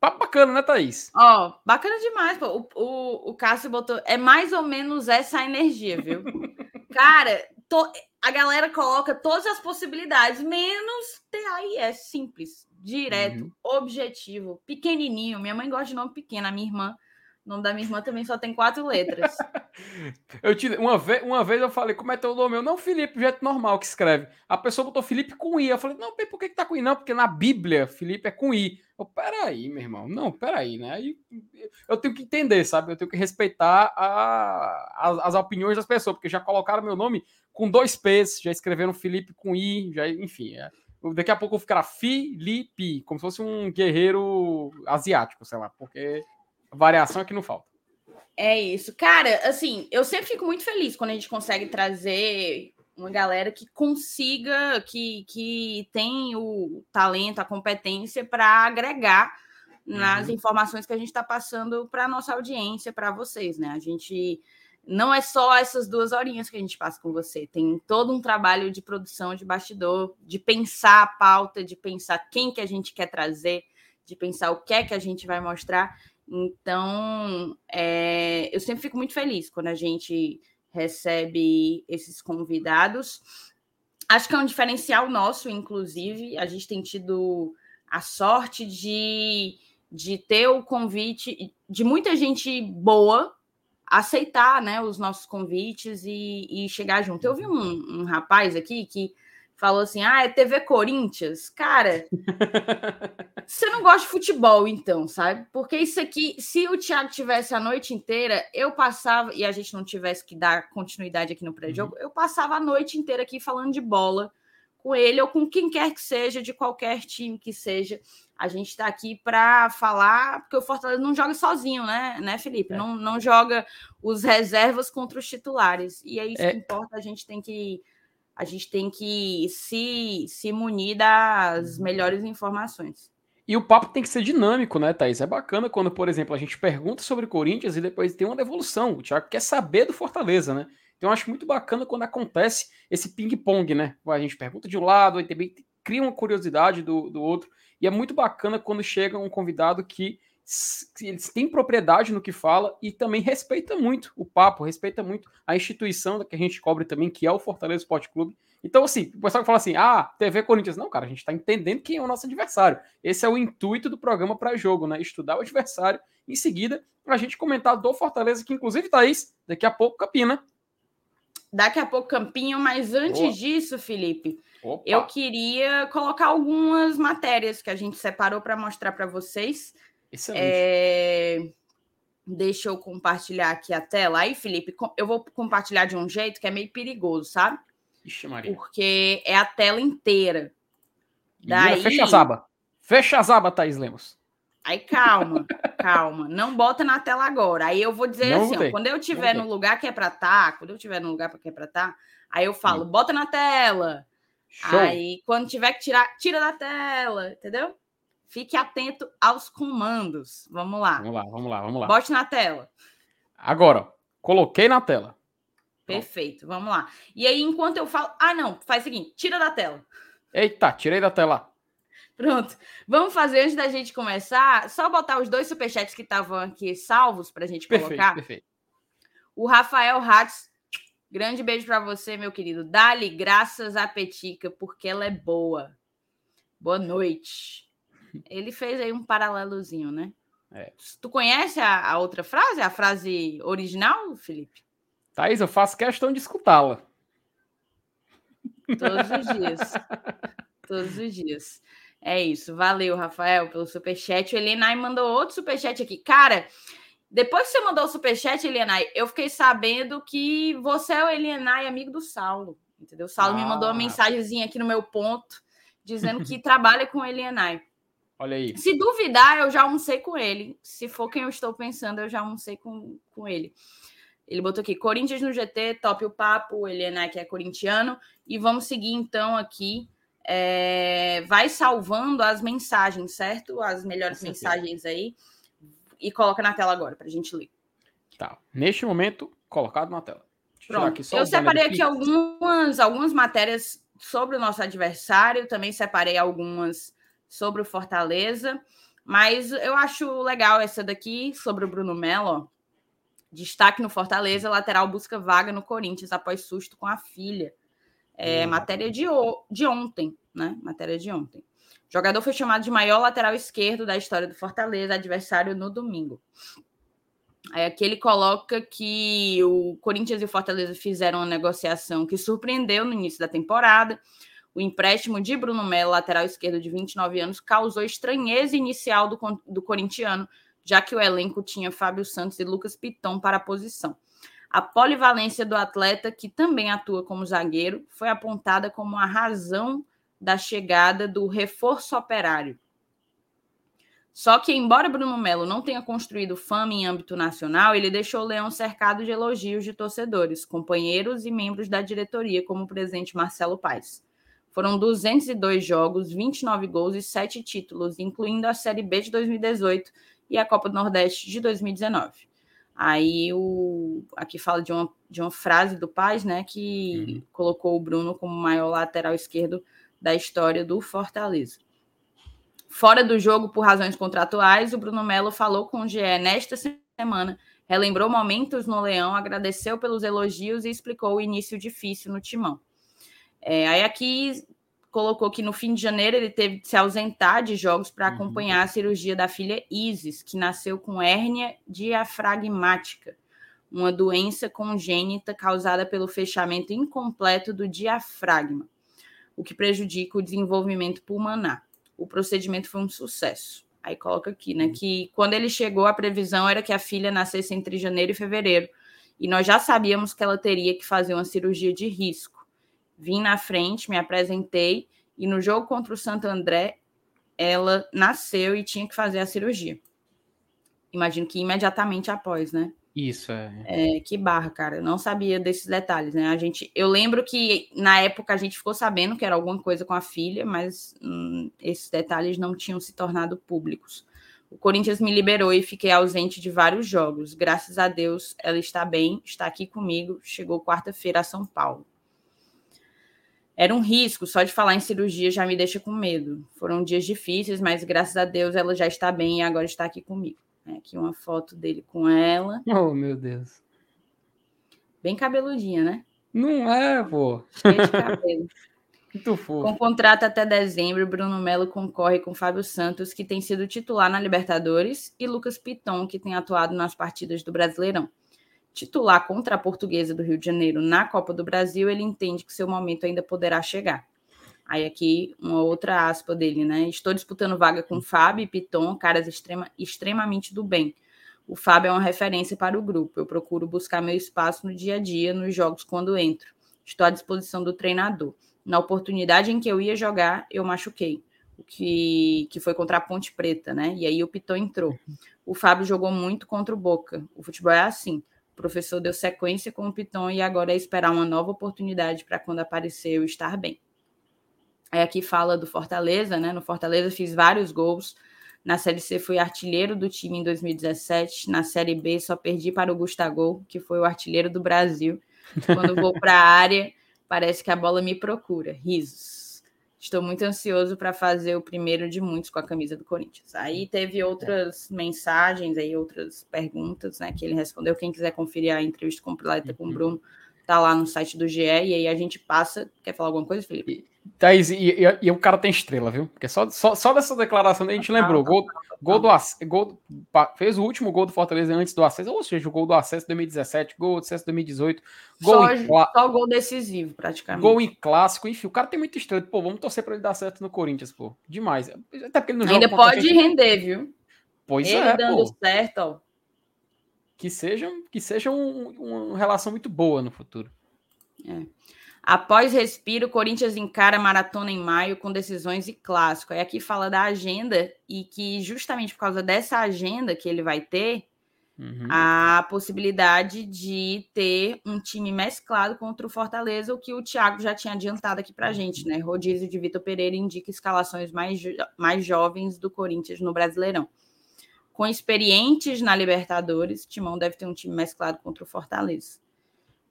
Papo bacana, né, Thaís? Ó, oh, bacana demais, pô. O, o, o Cássio botou. É mais ou menos essa energia, viu? Cara, to... a galera coloca todas as possibilidades, menos TAIS, simples, direto, uhum. objetivo, pequenininho. Minha mãe gosta de nome pequeno, a minha irmã o nome da minha irmã também só tem quatro letras. eu te, uma, vez, uma vez eu falei, como é teu nome? Eu, não, Felipe, jeito normal que escreve. A pessoa botou Felipe com I. Eu falei, não, por que, que tá com I? Não, porque na Bíblia Felipe é com I. Eu, peraí, meu irmão. Não, peraí, né? Eu tenho que entender, sabe? Eu tenho que respeitar a, as, as opiniões das pessoas, porque já colocaram meu nome com dois P's, já escreveram Felipe com I, já, enfim. É. Daqui a pouco eu vou ficar Felipe, como se fosse um guerreiro asiático, sei lá, porque variação é que não falta. É isso. Cara, assim, eu sempre fico muito feliz quando a gente consegue trazer uma galera que consiga, que, que tem o talento, a competência para agregar nas uhum. informações que a gente está passando para a nossa audiência, para vocês, né? A gente não é só essas duas horinhas que a gente passa com você, tem todo um trabalho de produção de bastidor, de pensar a pauta, de pensar quem que a gente quer trazer, de pensar o que é que a gente vai mostrar. Então, é, eu sempre fico muito feliz quando a gente recebe esses convidados. Acho que é um diferencial nosso, inclusive. A gente tem tido a sorte de, de ter o convite de muita gente boa aceitar né, os nossos convites e, e chegar junto. Eu vi um, um rapaz aqui que falou assim: ah, é TV Corinthians. Cara, você não gosta de futebol, então, sabe? Porque isso aqui, se o Thiago tivesse a noite inteira, eu passava, e a gente não tivesse que dar continuidade aqui no pré-jogo, uhum. eu passava a noite inteira aqui falando de bola com ele ou com quem quer que seja, de qualquer time que seja. A gente está aqui para falar, porque o Fortaleza não joga sozinho, né, né Felipe? É. Não, não joga os reservas contra os titulares. E é isso é. que importa, a gente tem que a gente tem que se, se munir das uhum. melhores informações. E o papo tem que ser dinâmico, né, Thaís? É bacana quando, por exemplo, a gente pergunta sobre Corinthians e depois tem uma devolução. O Thiago quer saber do Fortaleza, né? Então eu acho muito bacana quando acontece esse ping-pong, né? A gente pergunta de um lado, aí também cria uma curiosidade do, do outro. E é muito bacana quando chega um convidado que eles têm propriedade no que fala e também respeita muito o papo, respeita muito a instituição que a gente cobre também, que é o Fortaleza Esporte Clube. Então, assim, o pessoal fala assim: ah, TV Corinthians. Não, cara, a gente está entendendo quem é o nosso adversário. Esse é o intuito do programa para jogo, né? Estudar o adversário. Em seguida, a gente comentar do Fortaleza, que inclusive, Thaís, daqui a pouco, Campina. Daqui a pouco, Campinho, mas antes Boa. disso, Felipe, Opa. eu queria colocar algumas matérias que a gente separou para mostrar para vocês. Excelente. É... Deixa eu compartilhar aqui a tela. Aí, Felipe, eu vou compartilhar de um jeito que é meio perigoso, sabe? Ixi, Maria. Porque é a tela inteira. Daí... Fecha as abas. Fecha as abas, Thaís Lemos. Aí calma, calma. Não bota na tela agora. Aí eu vou dizer não assim, ó, quando eu tiver no lugar que é para estar, tá, quando eu tiver no lugar que é para estar, tá, aí eu falo, Sim. bota na tela. Show. Aí quando tiver que tirar, tira da tela, entendeu? Fique atento aos comandos. Vamos lá. Vamos lá, vamos lá, vamos lá. Bote na tela. Agora, coloquei na tela. Perfeito, vamos lá. E aí, enquanto eu falo. Ah, não, faz o seguinte: tira da tela. Eita, tirei da tela. Pronto. Vamos fazer antes da gente começar, só botar os dois superchats que estavam aqui salvos para a gente perfeito, colocar. Perfeito. O Rafael Hatz, grande beijo para você, meu querido. Dali, graças à Petica, porque ela é boa. Boa noite. Ele fez aí um paralelozinho, né? É. Tu conhece a, a, outra frase, a frase original, Felipe? Thaís, eu faço questão de escutá-la. Todos os dias. Todos os dias. É isso. Valeu, Rafael, pelo superchat. O Elenai mandou outro superchat aqui. Cara, depois que você mandou o superchat, Elenai, eu fiquei sabendo que você é o Elenai, amigo do Saulo. Entendeu? O Saulo ah. me mandou uma ah. mensagenzinha aqui no meu ponto, dizendo que trabalha com o Elenai. Olha aí. Se duvidar, eu já almocei com ele. Se for quem eu estou pensando, eu já almocei com, com ele. Ele botou aqui, Corinthians no GT, top o papo, ele é, né, que é corintiano. E vamos seguir então aqui. É, vai salvando as mensagens, certo? As melhores mensagens aí. E coloca na tela agora para a gente ler. Tá. Neste momento, colocado na tela. Pronto. Eu separei aqui algumas, algumas matérias sobre o nosso adversário. Também separei algumas sobre o Fortaleza. Mas eu acho legal essa daqui sobre o Bruno Melo. Destaque no Fortaleza, lateral busca vaga no Corinthians após susto com a filha. É, matéria de, de ontem, né? Matéria de ontem. O jogador foi chamado de maior lateral esquerdo da história do Fortaleza, adversário no domingo. Aí aqui ele coloca que o Corinthians e o Fortaleza fizeram uma negociação que surpreendeu no início da temporada. O empréstimo de Bruno Melo, lateral esquerdo de 29 anos, causou estranheza inicial do, do corintiano, já que o elenco tinha Fábio Santos e Lucas Piton para a posição. A polivalência do atleta, que também atua como zagueiro, foi apontada como a razão da chegada do reforço operário. Só que, embora Bruno Melo não tenha construído fama em âmbito nacional, ele deixou o Leão cercado de elogios de torcedores, companheiros e membros da diretoria, como o presidente Marcelo Paes. Foram 202 jogos, 29 gols e 7 títulos, incluindo a Série B de 2018 e a Copa do Nordeste de 2019. Aí o aqui fala de uma, de uma frase do Paz, né, que uhum. colocou o Bruno como maior lateral esquerdo da história do Fortaleza. Fora do jogo por razões contratuais, o Bruno Melo falou com o GE nesta semana, relembrou momentos no Leão, agradeceu pelos elogios e explicou o início difícil no timão. É, aí aqui colocou que no fim de janeiro ele teve que se ausentar de jogos para uhum. acompanhar a cirurgia da filha Isis, que nasceu com hérnia diafragmática, uma doença congênita causada pelo fechamento incompleto do diafragma, o que prejudica o desenvolvimento pulmonar. O procedimento foi um sucesso. Aí coloca aqui, né, uhum. que quando ele chegou, a previsão era que a filha nascesse entre janeiro e fevereiro, e nós já sabíamos que ela teria que fazer uma cirurgia de risco vim na frente, me apresentei e no jogo contra o Santo André ela nasceu e tinha que fazer a cirurgia. Imagino que imediatamente após, né? Isso é. é. Que barra, cara. Eu não sabia desses detalhes, né? A gente, eu lembro que na época a gente ficou sabendo que era alguma coisa com a filha, mas hum, esses detalhes não tinham se tornado públicos. O Corinthians me liberou e fiquei ausente de vários jogos. Graças a Deus, ela está bem, está aqui comigo. Chegou quarta-feira a São Paulo. Era um risco, só de falar em cirurgia já me deixa com medo. Foram dias difíceis, mas graças a Deus ela já está bem e agora está aqui comigo. É, aqui uma foto dele com ela. Oh, meu Deus. Bem cabeludinha, né? Não é, pô. Cheia de cabelo. Muito fofo. Com contrato até dezembro, Bruno Melo concorre com Fábio Santos, que tem sido titular na Libertadores, e Lucas Piton, que tem atuado nas partidas do Brasileirão titular contra a Portuguesa do Rio de Janeiro na Copa do Brasil, ele entende que seu momento ainda poderá chegar. Aí aqui uma outra aspa dele, né? Estou disputando vaga com Fábio e Piton, caras extrema, extremamente do bem. O Fábio é uma referência para o grupo. Eu procuro buscar meu espaço no dia a dia, nos jogos quando entro. Estou à disposição do treinador. Na oportunidade em que eu ia jogar, eu machuquei. que, que foi contra a Ponte Preta, né? E aí o Piton entrou. O Fábio jogou muito contra o Boca. O futebol é assim. O professor deu sequência com o Piton e agora é esperar uma nova oportunidade para quando aparecer eu estar bem. Aí aqui fala do Fortaleza, né? No Fortaleza fiz vários gols. Na Série C fui artilheiro do time em 2017. Na Série B só perdi para o Gustavo, que foi o artilheiro do Brasil. Quando vou para a área, parece que a bola me procura. Risos. Estou muito ansioso para fazer o primeiro de muitos com a camisa do Corinthians. Aí teve outras mensagens, aí outras perguntas, né? Que ele respondeu. Quem quiser conferir a entrevista completa com o uhum. Bruno, tá lá no site do GE. E aí a gente passa. Quer falar alguma coisa, Felipe? Thaís, e, e, e, o cara tem estrela, viu? Porque só, só, só dessa declaração a gente lembrou. Gol, gol do gol, fez o último gol do Fortaleza antes do acesso, ou seja, o gol do acesso 2017, gol do acesso 2018. Gol só, em, só gol decisivo, praticamente. Gol em clássico, enfim, o cara tem muita estrela. Pô, vamos torcer para ele dar certo no Corinthians, pô. Demais. Até porque ele não Ainda pode render, viu? Pois ele é. dando pô. certo, ó. Que seja, que seja um, uma relação muito boa no futuro. É. Após respiro, o Corinthians encara a maratona em maio com decisões e clássico. Aí aqui fala da agenda e que justamente por causa dessa agenda que ele vai ter, uhum. a possibilidade de ter um time mesclado contra o Fortaleza, o que o Thiago já tinha adiantado aqui pra gente, né? Rodízio de Vitor Pereira indica escalações mais, mais jovens do Corinthians no Brasileirão. Com experientes na Libertadores, Timão deve ter um time mesclado contra o Fortaleza.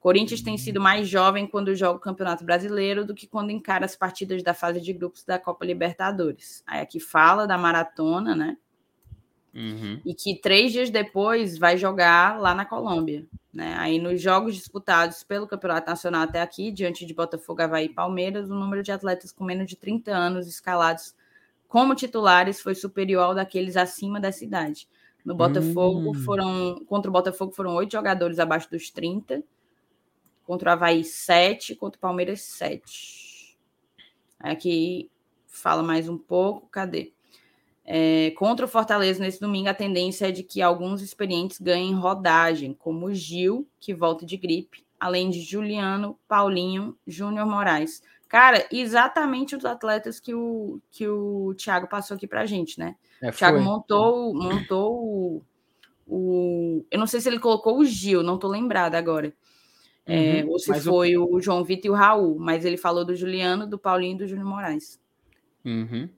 Corinthians tem sido mais jovem quando joga o Campeonato Brasileiro do que quando encara as partidas da fase de grupos da Copa Libertadores. Aí aqui fala da maratona, né? Uhum. E que três dias depois vai jogar lá na Colômbia. Né? Aí nos jogos disputados pelo Campeonato Nacional até aqui, diante de Botafogo, Havaí e Palmeiras, o número de atletas com menos de 30 anos escalados como titulares foi superior ao daqueles acima da cidade. No Botafogo uhum. foram contra o Botafogo foram oito jogadores abaixo dos 30 Contra o Havaí, 7. Contra o Palmeiras, 7. Aqui fala mais um pouco. Cadê? É, contra o Fortaleza nesse domingo, a tendência é de que alguns experientes ganhem rodagem, como o Gil, que volta de gripe, além de Juliano, Paulinho, Júnior Moraes. Cara, exatamente os atletas que o, que o Thiago passou aqui pra gente, né? É, o Thiago montou, montou o, o. Eu não sei se ele colocou o Gil, não tô lembrada agora. É, uhum, ou se foi o... o... João Vitor e o Raul, mas ele falou do Juliano, do Paulinho e do Júnior Moraes. Uhum.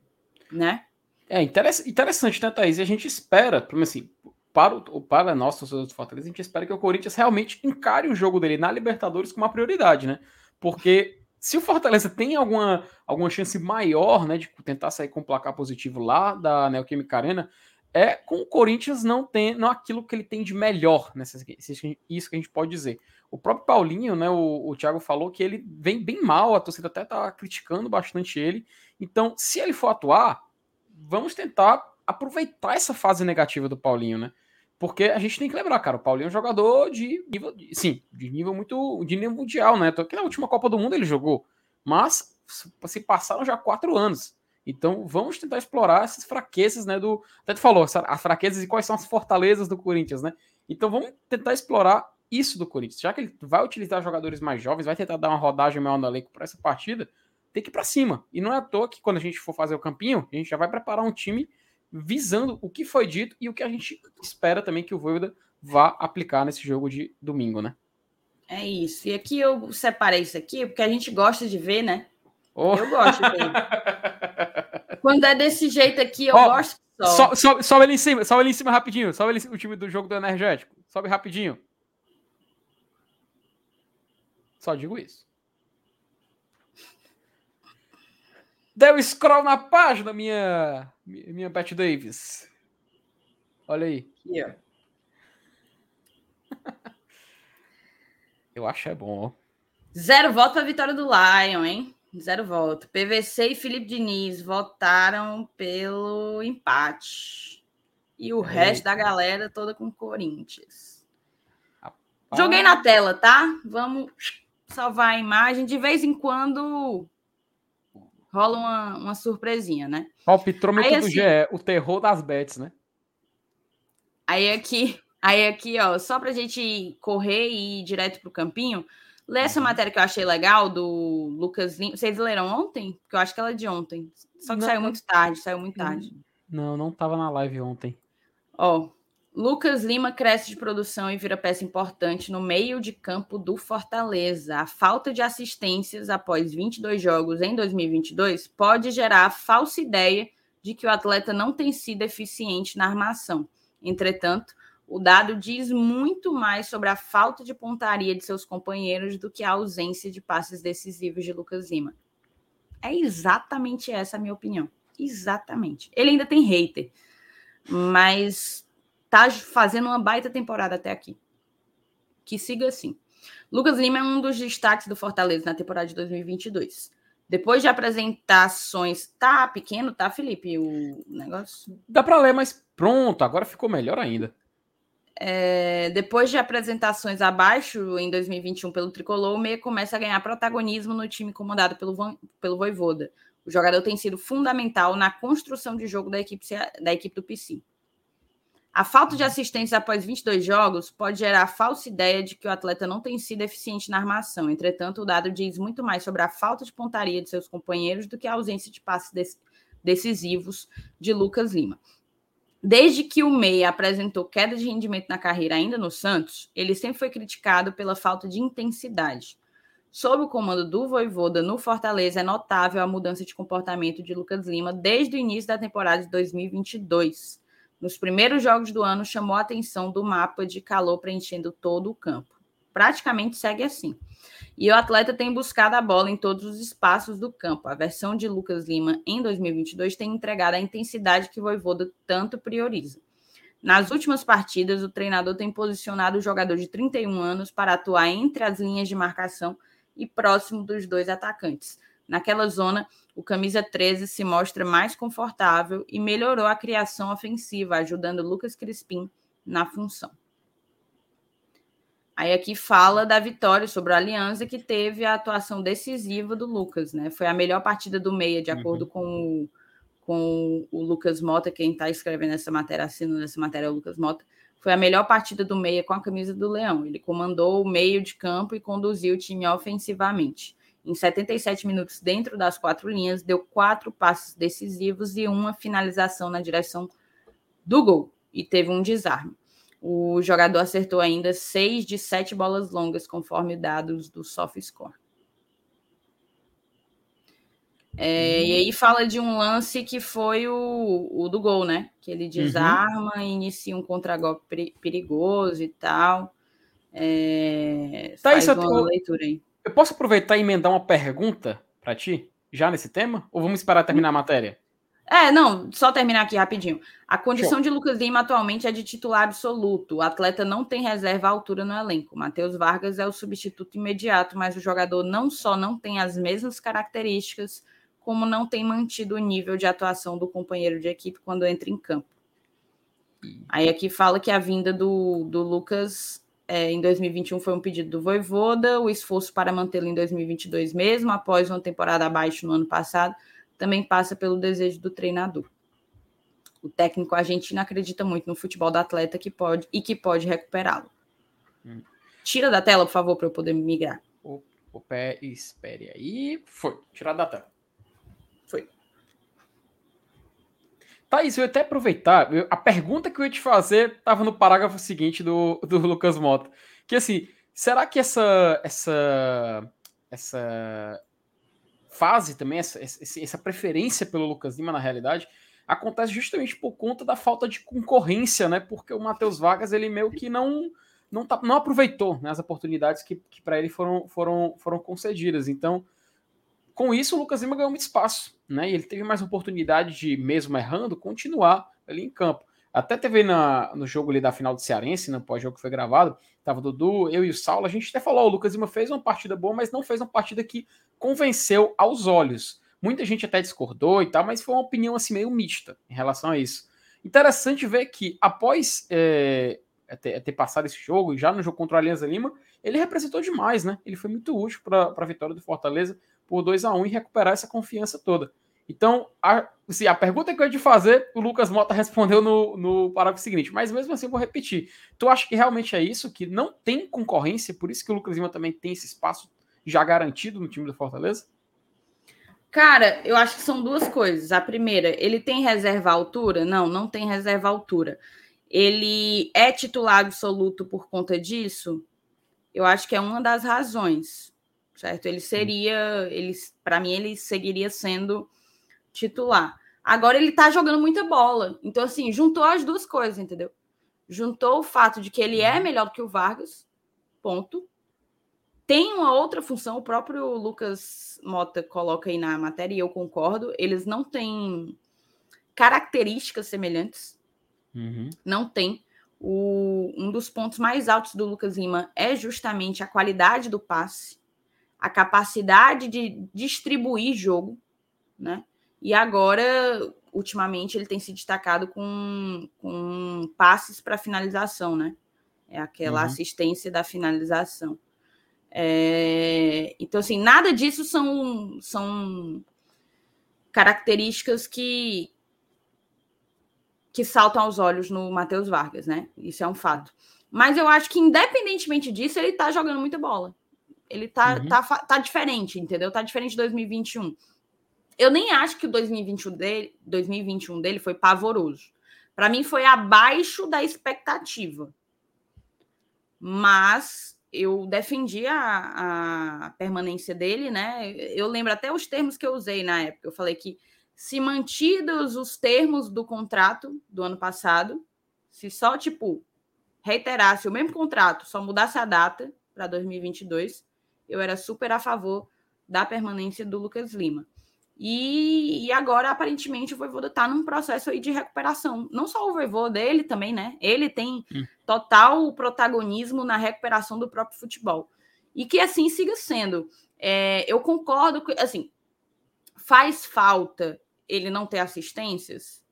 Né? É interessante, né, Thaís? E a gente espera, assim, para, o, para nós, torcedores do Fortaleza, a gente espera que o Corinthians realmente encare o jogo dele na Libertadores com uma prioridade, né? Porque se o Fortaleza tem alguma, alguma chance maior, né, de tentar sair com um placar positivo lá da Neoquímica Arena, é com o Corinthians não tem não aquilo que ele tem de melhor, nessa, isso que a gente pode dizer. O próprio Paulinho, né, o, o Thiago falou que ele vem bem mal, a torcida até tá criticando bastante ele. Então, se ele for atuar, vamos tentar aproveitar essa fase negativa do Paulinho, né? Porque a gente tem que lembrar, cara, o Paulinho é um jogador de nível, sim, de nível muito, de nível mundial, né? Aqui na última Copa do Mundo ele jogou, mas se passaram já quatro anos. Então vamos tentar explorar essas fraquezas, né? Do até tu falou as fraquezas e quais são as fortalezas do Corinthians, né? Então vamos tentar explorar isso do Corinthians. Já que ele vai utilizar jogadores mais jovens, vai tentar dar uma rodagem maior no elenco para essa partida, tem que ir para cima. E não é à toa que quando a gente for fazer o campinho, a gente já vai preparar um time visando o que foi dito e o que a gente espera também que o Voivoda vá aplicar nesse jogo de domingo, né? É isso. E aqui eu separei isso aqui porque a gente gosta de ver, né? Oh. Eu gosto de ver. Quando é desse jeito aqui, eu oh, gosto só. Sobe, sobe ali em cima, sobe ali em cima rapidinho. Sobe ali o time do jogo do energético. Sobe rapidinho. Só digo isso. Deu scroll na página, minha, minha Beth Davis. Olha aí. Yeah. Eu acho é bom. Zero voto para a vitória do Lion, hein? Zero voto. PVC e Felipe Diniz votaram pelo empate. E o é. resto da galera toda com Corinthians. Rapaz. Joguei na tela, tá? Vamos salvar a imagem. De vez em quando rola uma, uma surpresinha, né? Palpitrômetro aí, assim, do GE, o terror das bets, né? Aí aqui, aí aqui, ó, só pra gente correr e ir direto pro campinho, Lê essa uhum. matéria que eu achei legal do Lucas Lima. Vocês leram ontem? Porque eu acho que ela é de ontem. Só que não, saiu muito tarde, saiu muito tarde. Não, não estava na live ontem. Ó, Lucas Lima cresce de produção e vira peça importante no meio de campo do Fortaleza. A falta de assistências após 22 jogos em 2022 pode gerar a falsa ideia de que o atleta não tem sido eficiente na armação. Entretanto, o dado diz muito mais sobre a falta de pontaria de seus companheiros do que a ausência de passes decisivos de Lucas Lima. É exatamente essa a minha opinião. Exatamente. Ele ainda tem hater, mas tá fazendo uma baita temporada até aqui. Que siga assim. Lucas Lima é um dos destaques do Fortaleza na temporada de 2022. Depois de apresentações, tá pequeno, tá, Felipe, o negócio? Dá para ler, mas pronto, agora ficou melhor ainda. É, depois de apresentações abaixo em 2021 pelo Tricolor, o Meia começa a ganhar protagonismo no time comandado pelo, pelo Voivoda. O jogador tem sido fundamental na construção de jogo da equipe, da equipe do PC. A falta de assistência após 22 jogos pode gerar a falsa ideia de que o atleta não tem sido eficiente na armação. Entretanto, o dado diz muito mais sobre a falta de pontaria de seus companheiros do que a ausência de passes decisivos de Lucas Lima. Desde que o Meia apresentou queda de rendimento na carreira ainda no Santos, ele sempre foi criticado pela falta de intensidade. Sob o comando do Voivoda no Fortaleza, é notável a mudança de comportamento de Lucas Lima desde o início da temporada de 2022. Nos primeiros jogos do ano, chamou a atenção do mapa de calor preenchendo todo o campo. Praticamente segue assim. E o atleta tem buscado a bola em todos os espaços do campo. A versão de Lucas Lima em 2022 tem entregado a intensidade que o Voivoda tanto prioriza. Nas últimas partidas, o treinador tem posicionado o jogador de 31 anos para atuar entre as linhas de marcação e próximo dos dois atacantes. Naquela zona, o camisa 13 se mostra mais confortável e melhorou a criação ofensiva, ajudando Lucas Crispim na função. Aí aqui fala da vitória sobre a Aliança, que teve a atuação decisiva do Lucas, né? Foi a melhor partida do meia, de acordo uhum. com, o, com o Lucas Mota, quem está escrevendo essa matéria, assinando essa matéria é o Lucas Mota. Foi a melhor partida do meia com a camisa do Leão. Ele comandou o meio de campo e conduziu o time ofensivamente. Em 77 minutos, dentro das quatro linhas, deu quatro passos decisivos e uma finalização na direção do gol. E teve um desarme. O jogador acertou ainda seis de sete bolas longas, conforme dados do SoftScore. É, uhum. E aí fala de um lance que foi o, o do gol, né? Que ele uhum. desarma, uhum. inicia um contragolpe perigoso e tal. É, tá faz isso, uma leitura aí. Eu posso aproveitar e emendar uma pergunta para ti, já nesse tema? Ou vamos esperar terminar a matéria? É, não, só terminar aqui rapidinho. A condição Show. de Lucas Lima atualmente é de titular absoluto. O atleta não tem reserva à altura no elenco. Matheus Vargas é o substituto imediato, mas o jogador não só não tem as mesmas características, como não tem mantido o nível de atuação do companheiro de equipe quando entra em campo. Aí aqui fala que a vinda do, do Lucas é, em 2021 foi um pedido do Voivoda, o esforço para mantê-lo em 2022 mesmo, após uma temporada abaixo no ano passado, também passa pelo desejo do treinador. O técnico argentino acredita muito no futebol do atleta que pode e que pode recuperá-lo. Hum. Tira da tela, por favor, para eu poder migrar. O, o pé, espere aí. Foi, tirar da tela. Thaís, eu ia até aproveitar. Eu, a pergunta que eu ia te fazer estava no parágrafo seguinte do, do Lucas Mota. Que assim, será que essa, essa, essa fase também, essa, essa preferência pelo Lucas Lima na realidade, acontece justamente por conta da falta de concorrência, né? Porque o Matheus Vargas, ele meio que não não, tá, não aproveitou né, as oportunidades que, que para ele foram, foram, foram concedidas. Então, com isso, o Lucas Lima ganhou muito espaço, né? E ele teve mais oportunidade de, mesmo errando, continuar ali em campo. Até teve na, no jogo ali da final do Cearense, no pós-jogo que foi gravado, tava o Dudu, eu e o Saulo, a gente até falou, o Lucas Lima fez uma partida boa, mas não fez uma partida que convenceu aos olhos. Muita gente até discordou e tal, mas foi uma opinião assim meio mista em relação a isso. Interessante ver que após é, ter, ter, passado esse jogo, já no jogo contra o Alianza Lima, ele representou demais, né? Ele foi muito útil para a vitória do Fortaleza por 2 a 1 e recuperar essa confiança toda. Então, a, assim, a pergunta que eu ia te fazer, o Lucas Mota respondeu no, no parágrafo seguinte, mas mesmo assim eu vou repetir. Tu acha que realmente é isso, que não tem concorrência, por isso que o Lucas Lima também tem esse espaço já garantido no time do Fortaleza? Cara, eu acho que são duas coisas. A primeira, ele tem reserva altura? Não, não tem reserva altura. Ele é titular absoluto por conta disso? Eu acho que é uma das razões, certo? Ele seria, ele, para mim, ele seguiria sendo titular. Agora ele tá jogando muita bola. Então, assim, juntou as duas coisas, entendeu? Juntou o fato de que ele é uhum. melhor do que o Vargas, ponto. Tem uma outra função, o próprio Lucas Mota coloca aí na matéria, e eu concordo, eles não têm características semelhantes. Uhum. Não tem. O, um dos pontos mais altos do Lucas Lima é justamente a qualidade do passe, a capacidade de distribuir jogo, né? E agora, ultimamente, ele tem se destacado com, com passes para finalização, né? É aquela uhum. assistência da finalização. É, então, assim, nada disso são, são características que, que saltam aos olhos no Matheus Vargas, né? Isso é um fato. Mas eu acho que, independentemente disso, ele tá jogando muita bola. Ele tá, uhum. tá, tá diferente, entendeu? Tá diferente de 2021. Eu nem acho que o 2021 dele, 2021 dele foi pavoroso. Para mim, foi abaixo da expectativa. Mas eu defendi a, a, permanência dele, né? Eu lembro até os termos que eu usei na época. Eu falei que se mantidos os termos do contrato do ano passado, se só, tipo, reiterasse o mesmo contrato, só mudasse a data para 2022, eu era super a favor da permanência do Lucas Lima. E, e, agora, aparentemente, o Voivoda está num processo aí de recuperação. Não só o Voivoda, ele também, né? Ele tem hum. total protagonismo na recuperação do próprio futebol. E que assim siga sendo. É, eu concordo que, assim, faz falta ele não ter assistências?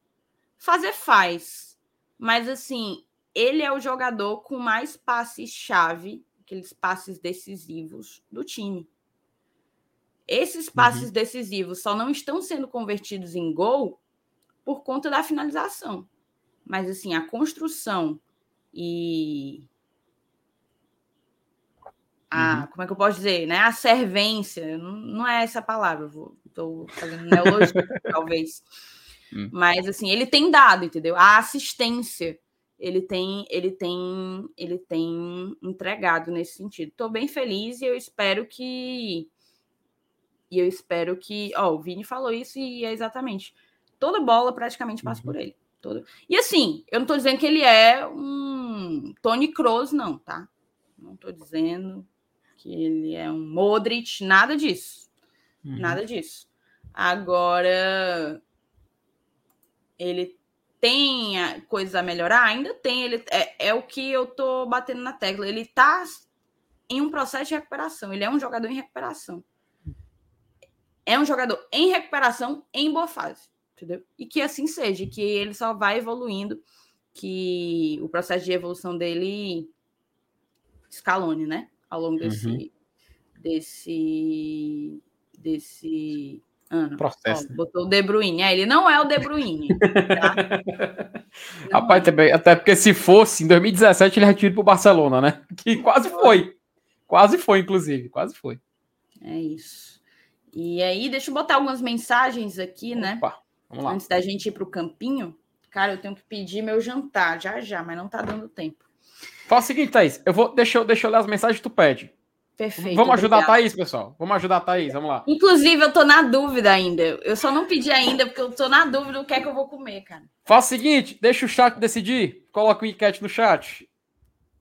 Fazer faz. Mas, assim, ele é o jogador com mais passes-chave, aqueles passes decisivos do time. Esses passes uhum. decisivos só não estão sendo convertidos em gol por conta da finalização. Mas, assim, a construção e. A, uhum. Como é que eu posso dizer? Né? A servência, não, não é essa palavra, estou fazendo neologia, talvez. Uhum. Mas, assim, ele tem dado, entendeu? A assistência ele tem ele tem ele tem entregado nesse sentido. Estou bem feliz e eu espero que e eu espero que. Ó, o Vini falou isso e é exatamente. Toda bola praticamente passa uhum. por ele. Todo... E assim, eu não estou dizendo que ele é um Tony Kroos, não, tá? Não estou dizendo que ele é um Modric, nada disso. Uhum. Nada disso. Agora, ele tem coisas a melhorar? Ainda tem. Ele, é, é o que eu tô batendo na tecla. Ele tá em um processo de recuperação. Ele é um jogador em recuperação é um jogador em recuperação, em boa fase, entendeu? E que assim seja, que ele só vai evoluindo, que o processo de evolução dele escalone, né? Ao longo desse uhum. desse desse ano. Processo. Ó, botou o De Bruyne. É, ele não é o De Bruyne. Tá? Rapaz, é. até porque se fosse, em 2017 ele retira para o Barcelona, né? Que quase foi. Quase foi, inclusive. Quase foi. É isso. E aí, deixa eu botar algumas mensagens aqui, né? Opa, vamos lá. Antes da gente ir para o campinho. Cara, eu tenho que pedir meu jantar já já, mas não tá dando tempo. Fala o seguinte, Thaís. Eu vou, deixa, eu, deixa eu ler as mensagens que tu pede. Perfeito. Vamos ajudar obrigada. a Thaís, pessoal. Vamos ajudar a Thaís, vamos lá. Inclusive, eu tô na dúvida ainda. Eu só não pedi ainda, porque eu tô na dúvida do que é que eu vou comer, cara. Fala o seguinte, deixa o chat decidir. Coloca o enquete no chat.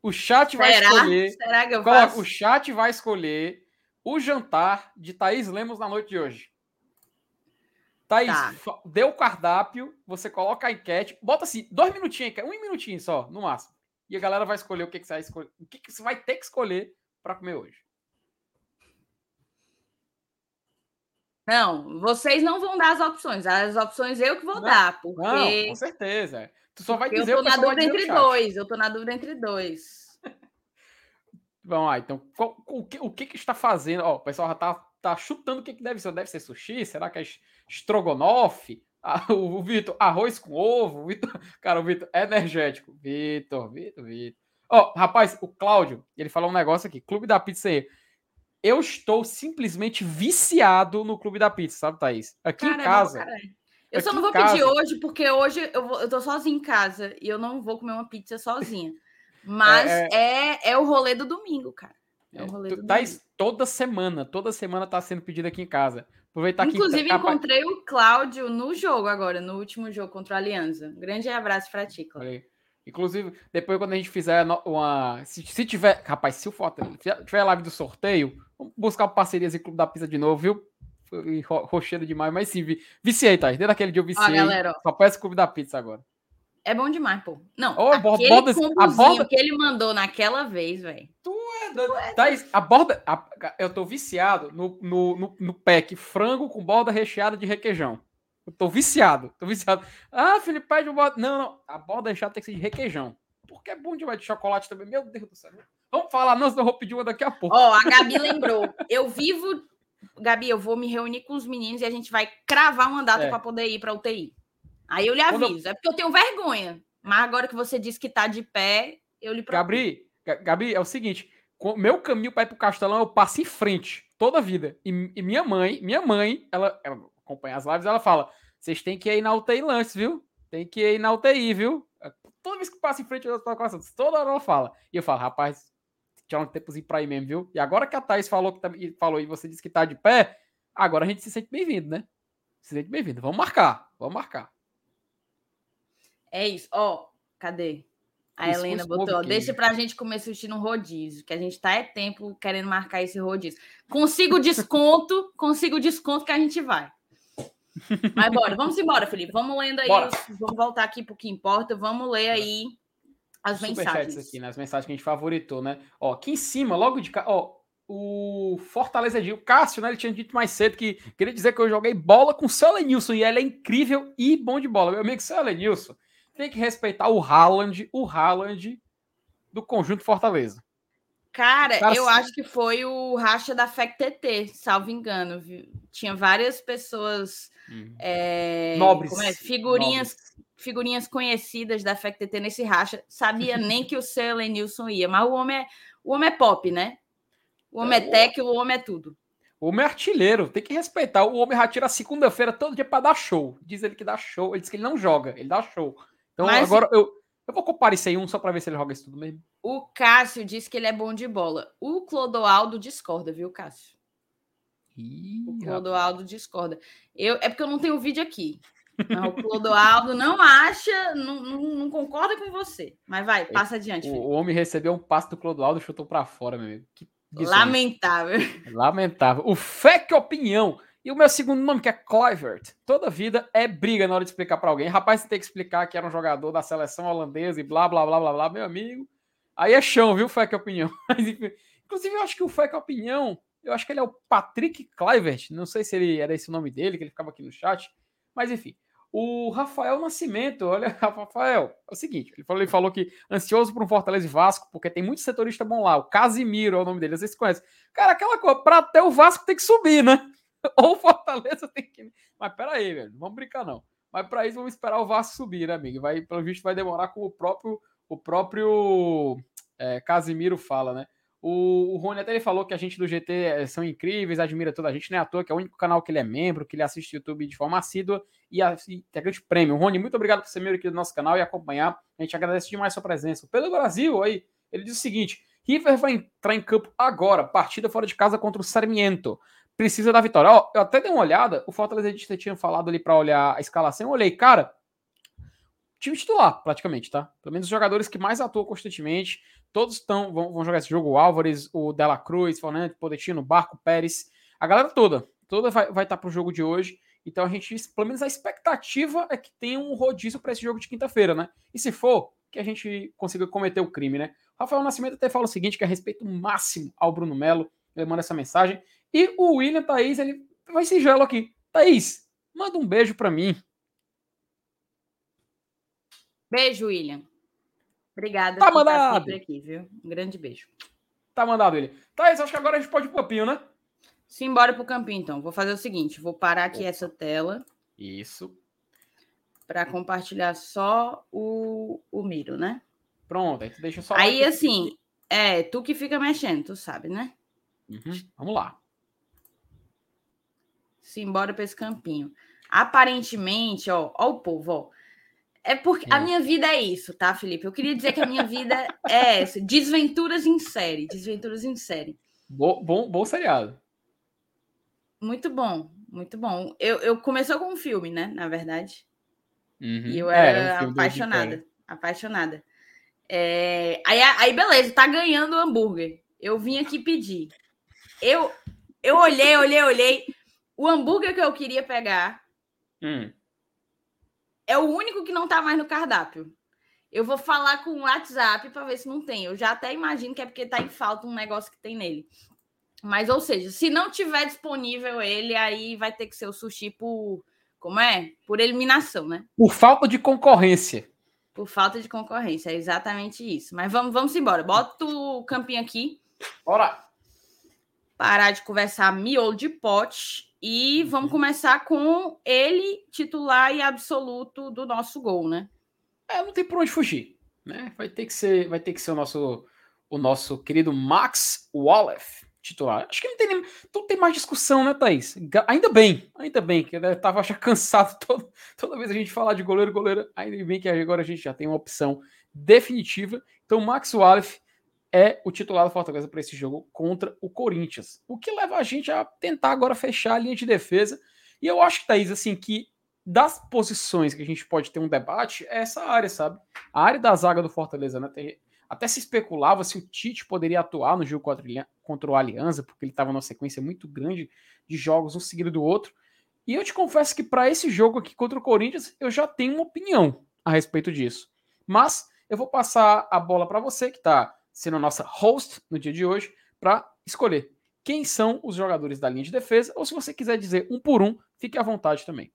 O chat vai Será? escolher. Será que eu coloca, faço? O chat vai escolher o jantar de Thaís Lemos na noite de hoje. Thaís, tá. dê o cardápio, você coloca a enquete, bota assim, dois minutinhos, um minutinho só, no máximo. E a galera vai escolher o que, que você vai escolher, o que, que você vai ter que escolher para comer hoje. Não, vocês não vão dar as opções. As opções eu que vou não, dar, porque. Não, com certeza. Tu só vai dizer eu tô na dúvida entre dois. Eu tô na dúvida entre dois. Vamos lá, então, qual, o, que, o que, que está fazendo? Ó, o pessoal já está tá chutando o que, que deve ser. Deve ser sushi? Será que é estrogonofe? Ah, o Vitor, arroz com ovo. Vitor, cara, o Vitor, energético. Vitor, Vitor, Vitor. Ó, oh, rapaz, o Cláudio, ele falou um negócio aqui. Clube da Pizza aí. Eu estou simplesmente viciado no Clube da Pizza, sabe, Thaís? Aqui cara, em casa. Não, eu só não vou pedir hoje, porque hoje eu, vou, eu tô sozinha em casa e eu não vou comer uma pizza sozinha. Mas é, é, é, é o rolê do domingo, cara. É o é, rolê do tá, domingo. Toda semana, toda semana tá sendo pedido aqui em casa. Aproveitar Inclusive, aqui, encontrei o Cláudio no jogo agora, no último jogo contra a Aliança. Um grande abraço pra ti, Cláudio. Inclusive, depois quando a gente fizer uma. Se, se tiver. Rapaz, se o Fortaleza tiver live do sorteio, vamos buscar parcerias em Clube da Pizza de novo, viu? Foi rochedo demais, mas sim, viciei, tá? Desde aquele dia eu viciei. Ó, galera, ó. Só peço Clube da Pizza agora. É bom demais, pô. Não, oh, aquele borda, a borda... que ele mandou naquela vez, velho. Tu é doido. Thaís, a borda... A, eu tô viciado no, no, no, no pack frango com borda recheada de requeijão. Eu tô viciado, tô viciado. Ah, Felipe, pede o borda... Não, não. A borda recheada tem que ser de requeijão. Porque é bom demais de chocolate também. Meu Deus do céu. Vamos falar, não, senão eu vou pedir uma daqui a pouco. Ó, oh, a Gabi lembrou. Eu vivo... Gabi, eu vou me reunir com os meninos e a gente vai cravar uma data é. para poder ir para UTI. Aí eu lhe aviso. Eu... É porque eu tenho vergonha. Mas agora que você disse que tá de pé, eu lhe procuro. Gabi, Gabi, é o seguinte: meu caminho para ir pro Castelão eu passo em frente toda a vida. E, e, minha mãe, minha mãe, ela, ela acompanha as lives, ela fala: vocês têm que ir na UTI Lanches, viu? Tem que ir na UTI, viu? Toda vez que passa em frente, eu coração, toda hora ela fala. E eu falo, rapaz, tinha um tempozinho pra ir mesmo, viu? E agora que a Thaís falou, que tá, falou e você disse que tá de pé, agora a gente se sente bem-vindo, né? Se sente bem-vindo. Vamos marcar, vamos marcar. É isso. Ó, oh, cadê? A isso Helena botou, ó, deixa pra gente comer sushi no rodízio, que a gente tá é tempo querendo marcar esse rodízio. Consigo desconto, consigo desconto que a gente vai. Mas bora, vamos embora, Felipe. Vamos lendo aí, os, vamos voltar aqui pro que importa, vamos ler aí as mensagens. aqui, né? As mensagens que a gente favoritou, né? Ó, aqui em cima, logo de cá, ó, o Fortaleza de o Cássio, né? Ele tinha dito mais cedo que queria dizer que eu joguei bola com o seu Lenilson e ele é incrível e bom de bola. Meu amigo, seu Lenilson, tem que respeitar o Haaland, o Haaland do conjunto Fortaleza. Cara, Cara eu acho que foi o racha da FECTT, salvo engano. Viu? Tinha várias pessoas hum. é, nobres, é? figurinhas, nobres. figurinhas conhecidas da FECTT nesse racha. Sabia nem que o seu Lenilson ia, mas o homem é, o homem é pop, né? O homem é, é tech, o homem é tudo. O homem é artilheiro, tem que respeitar. O homem já tira segunda-feira todo dia para dar show. Diz ele que dá show. Ele diz que ele não joga, ele dá show. Então Mas, agora eu, eu vou comparecer um só para ver se ele joga isso tudo mesmo. O Cássio disse que ele é bom de bola. O Clodoaldo discorda, viu, Cássio? Ih, o Clodoaldo rapaz. discorda. Eu, é porque eu não tenho vídeo aqui. Não, o Clodoaldo não acha, não, não, não, concorda com você. Mas vai, passa adiante. O, o homem recebeu um passo do Clodoaldo e chutou para fora, meu amigo. Que Lamentável. Lamentável. O Fé que Opinião e o meu segundo nome, que é Kluivert. Toda vida é briga na hora de explicar para alguém. Rapaz, você tem que explicar que era um jogador da seleção holandesa e blá, blá, blá, blá, blá, meu amigo. Aí é chão, viu, Fé que Opinião. Inclusive, eu acho que o Fé que Opinião, eu acho que ele é o Patrick Kluivert. Não sei se ele era esse o nome dele, que ele ficava aqui no chat. Mas enfim. O Rafael Nascimento, olha, Rafael, é o seguinte, ele falou, ele falou que ansioso por um Fortaleza e Vasco, porque tem muito setorista bom lá, o Casimiro é o nome dele, vocês conhecem. Cara, aquela coisa, pra até o Vasco tem que subir, né? Ou Fortaleza tem que. Mas peraí, velho, não vamos brincar, não. Mas para isso vamos esperar o Vasco subir, né, amigo? Vai, pelo visto, vai demorar como o próprio, o próprio é, Casimiro fala, né? O, o Rony até ele falou que a gente do GT são incríveis, admira toda a gente, não é à toa, que é o único canal que ele é membro, que ele assiste YouTube de forma assídua e, a, e tem grande prêmio. Rony, muito obrigado por ser membro aqui do nosso canal e acompanhar. A gente agradece demais a sua presença. Pelo Brasil, aí, ele diz o seguinte: River vai entrar em campo agora, partida fora de casa contra o Sarmiento precisa da vitória. Ó, eu até dei uma olhada, o Fortaleza gente tinha falado ali para olhar a escalação, eu olhei, cara, time titular, praticamente, tá? Pelo menos os jogadores que mais atuam constantemente, todos estão vão, vão, jogar esse jogo, o Álvares, o Dela Cruz, Fernando, Podetino, Barco, Pérez, a galera toda, toda vai, vai estar tá pro jogo de hoje. Então a gente, pelo menos a expectativa é que tenha um rodízio para esse jogo de quinta-feira, né? E se for, que a gente consiga cometer o crime, né? Rafael Nascimento até fala o seguinte, que é respeito máximo ao Bruno Melo, ele manda essa mensagem. E o William Thaís, ele vai singelo aqui. Thaís, manda um beijo para mim. Beijo, William. Obrigada tá por mandado. estar aqui, viu? Um grande beijo. Tá mandado, ele. Thaís, acho que agora a gente pode ir pro papinho, né? Simbora pro campinho, então. Vou fazer o seguinte: vou parar aqui Opa. essa tela. Isso. Para compartilhar só o, o Miro, né? Pronto, aí tu deixa só. Aí, assim, é, tu que fica mexendo, tu sabe, né? Uhum. Vamos lá. Simbora para esse campinho. Aparentemente, ó, ó o povo, ó. É porque a minha vida é isso, tá, Felipe? Eu queria dizer que a minha vida é essa. Desventuras em série. Desventuras em série. Bom, bom, bom seriado. Muito bom, muito bom. Eu, eu começou com um filme, né? Na verdade. Uhum. E eu era é, um apaixonada. Apaixonada. É... Aí, aí, beleza, tá ganhando o hambúrguer. Eu vim aqui pedir. Eu, eu olhei, olhei, olhei. O hambúrguer que eu queria pegar hum. É o único que não tá mais no cardápio. Eu vou falar com o WhatsApp para ver se não tem. Eu já até imagino que é porque tá em falta um negócio que tem nele. Mas, ou seja, se não tiver disponível ele, aí vai ter que ser o sushi por. Como é? Por eliminação, né? Por falta de concorrência. Por falta de concorrência, é exatamente isso. Mas vamos, vamos embora. Bota o campinho aqui. Bora! Parar de conversar miolo de pote. E vamos uhum. começar com ele, titular e absoluto do nosso gol, né? É, não tem por onde fugir. Né? Vai ter que ser, vai ter que ser o nosso, o nosso querido Max Wallace titular. Acho que não tem, nem, não tem mais discussão, né, Thaís? Ainda bem, ainda bem, que eu tava já cansado todo, toda vez a gente falar de goleiro, goleiro. Ainda bem que agora a gente já tem uma opção definitiva. Então, Max Wallace é o titular do Fortaleza para esse jogo contra o Corinthians. O que leva a gente a tentar agora fechar a linha de defesa. E eu acho, Thaís, assim, que das posições que a gente pode ter um debate é essa área, sabe? A área da zaga do Fortaleza, né? Até se especulava se o Tite poderia atuar no jogo contra o Aliança, porque ele estava numa sequência muito grande de jogos um seguido do outro. E eu te confesso que para esse jogo aqui contra o Corinthians, eu já tenho uma opinião a respeito disso. Mas eu vou passar a bola para você, que está sendo a nossa host no dia de hoje, para escolher quem são os jogadores da linha de defesa, ou se você quiser dizer um por um, fique à vontade também.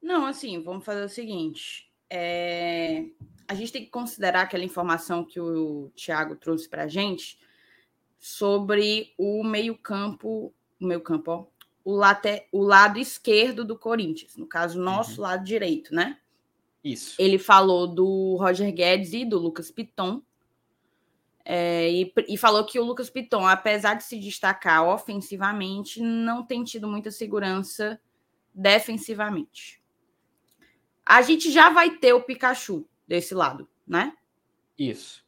Não, assim, vamos fazer o seguinte. É a gente tem que considerar aquela informação que o Thiago trouxe para a gente sobre o meio-campo, o meio-campo, ó, o, late, o lado esquerdo do Corinthians, no caso, nosso uhum. lado direito, né? Isso. Ele falou do Roger Guedes e do Lucas Piton. É, e, e, falou que o Lucas Piton, apesar de se destacar ofensivamente, não tem tido muita segurança defensivamente. A gente já vai ter o Pikachu desse lado, né? Isso.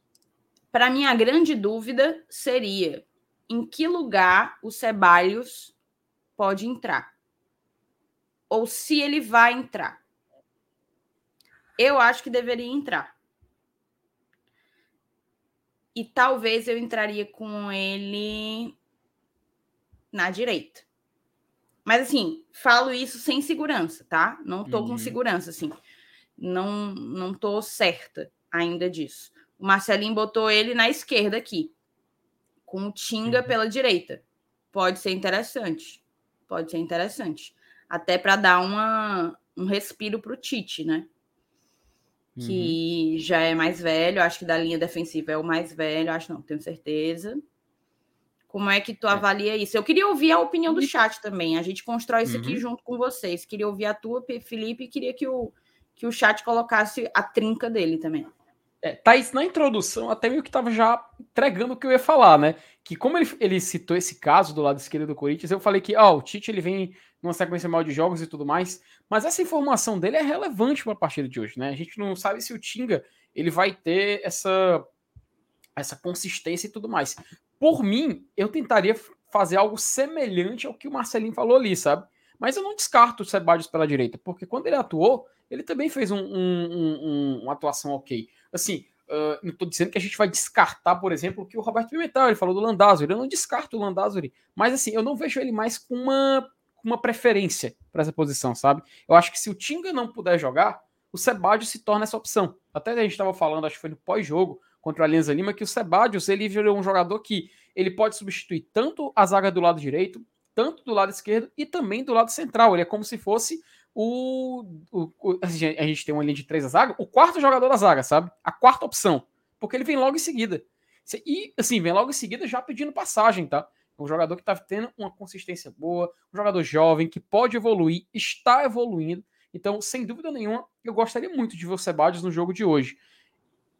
Para mim, a grande dúvida seria em que lugar o Ceballos pode entrar. Ou se ele vai entrar. Eu acho que deveria entrar. E talvez eu entraria com ele na direita. Mas assim, falo isso sem segurança, tá? Não tô uhum. com segurança, assim não não tô certa ainda disso. O Marcelinho botou ele na esquerda aqui, com o Tinga uhum. pela direita. Pode ser interessante. Pode ser interessante. Até para dar uma, um respiro para o Tite, né? Que uhum. já é mais velho, acho que da linha defensiva é o mais velho, acho não, tenho certeza. Como é que tu é. avalia isso? Eu queria ouvir a opinião do chat também. A gente constrói isso uhum. aqui junto com vocês. Queria ouvir a tua, Felipe, e queria que o, que o chat colocasse a trinca dele também. É, Thaís, na introdução, até meio que estava já entregando o que eu ia falar, né? Que como ele, ele citou esse caso do lado esquerdo do Corinthians, eu falei que ó, o Tite ele vem numa sequência mal de jogos e tudo mais, mas essa informação dele é relevante para a partida de hoje, né? A gente não sabe se o Tinga ele vai ter essa, essa consistência e tudo mais. Por mim, eu tentaria fazer algo semelhante ao que o Marcelinho falou ali, sabe? Mas eu não descarto o Sebadios pela direita, porque quando ele atuou, ele também fez um, um, um, uma atuação ok. Assim, uh, não estou dizendo que a gente vai descartar, por exemplo, o que o Roberto Pimentel ele falou do Landázuri. Eu não descarto o Landázuri, mas assim, eu não vejo ele mais com uma, uma preferência para essa posição, sabe? Eu acho que se o Tinga não puder jogar, o Sebadios se torna essa opção. Até a gente estava falando, acho que foi no pós-jogo contra a Alianza Lima, que o Sebadios ele virou um jogador que ele pode substituir tanto a zaga do lado direito, tanto do lado esquerdo e também do lado central. Ele é como se fosse o, o, o, a gente tem uma linha de três da zaga, o quarto jogador da zaga, sabe? A quarta opção. Porque ele vem logo em seguida. E, assim, vem logo em seguida já pedindo passagem, tá? Um jogador que está tendo uma consistência boa, um jogador jovem que pode evoluir, está evoluindo. Então, sem dúvida nenhuma, eu gostaria muito de ver o Sebadios no jogo de hoje.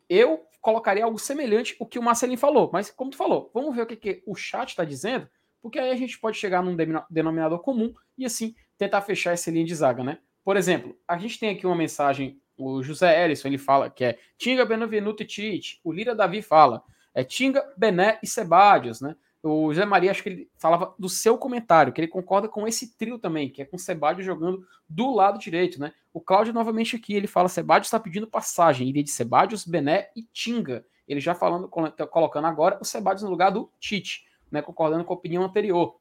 Eu colocaria algo semelhante ao que o Marcelinho falou, mas como tu falou, vamos ver o que, que o chat está dizendo, porque aí a gente pode chegar num denominador comum e assim tentar fechar essa linha de zaga, né? Por exemplo, a gente tem aqui uma mensagem, o José Ellison, ele fala que é Tinga, Benevenuto e Tite. O Lira Davi fala, é Tinga, Bené e Sebadios, né? O José Maria, acho que ele falava do seu comentário, que ele concorda com esse trio também, que é com o Sebadios jogando do lado direito, né? O Cláudio, novamente aqui, ele fala: Sebadios está pedindo passagem, iria de Sebadios, Bené e Tinga. Ele já falando, colocando agora o Sebadios no lugar do Tite, né? Concordando com a opinião anterior.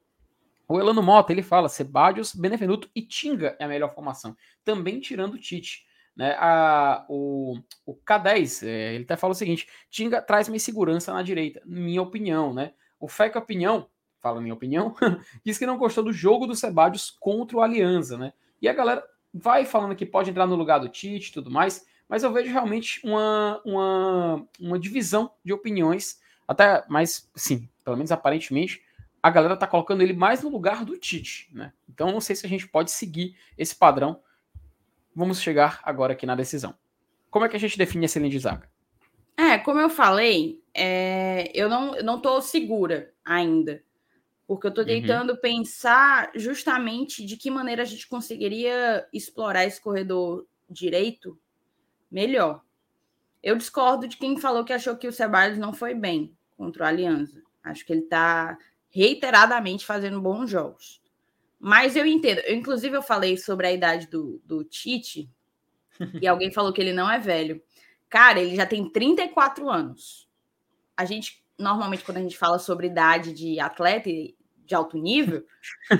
O Elano Mota, ele fala: Sebadios, Benevenuto e Tinga é a melhor formação. Também tirando o Tite. Né, a, o, o K10, é, ele até fala o seguinte: Tinga traz mais segurança na direita, minha opinião, né? O FEC Opinião, fala minha opinião, diz que não gostou do jogo do Sebadios contra o Alianza, né? E a galera vai falando que pode entrar no lugar do Tite e tudo mais, mas eu vejo realmente uma, uma, uma divisão de opiniões, até mais, sim, pelo menos aparentemente, a galera tá colocando ele mais no lugar do Tite, né? Então não sei se a gente pode seguir esse padrão. Vamos chegar agora aqui na decisão. Como é que a gente define esse linha de zaga? É, como eu falei, é, eu não, não tô segura ainda. Porque eu estou uhum. tentando uhum. pensar justamente de que maneira a gente conseguiria explorar esse corredor direito melhor. Eu discordo de quem falou que achou que o Ceballos não foi bem contra o Aliança. Acho que ele está reiteradamente fazendo bons jogos. Mas eu entendo. Eu, inclusive, eu falei sobre a idade do, do Tite, e alguém falou que ele não é velho. Cara, ele já tem 34 anos. A gente, normalmente, quando a gente fala sobre idade de atleta de alto nível,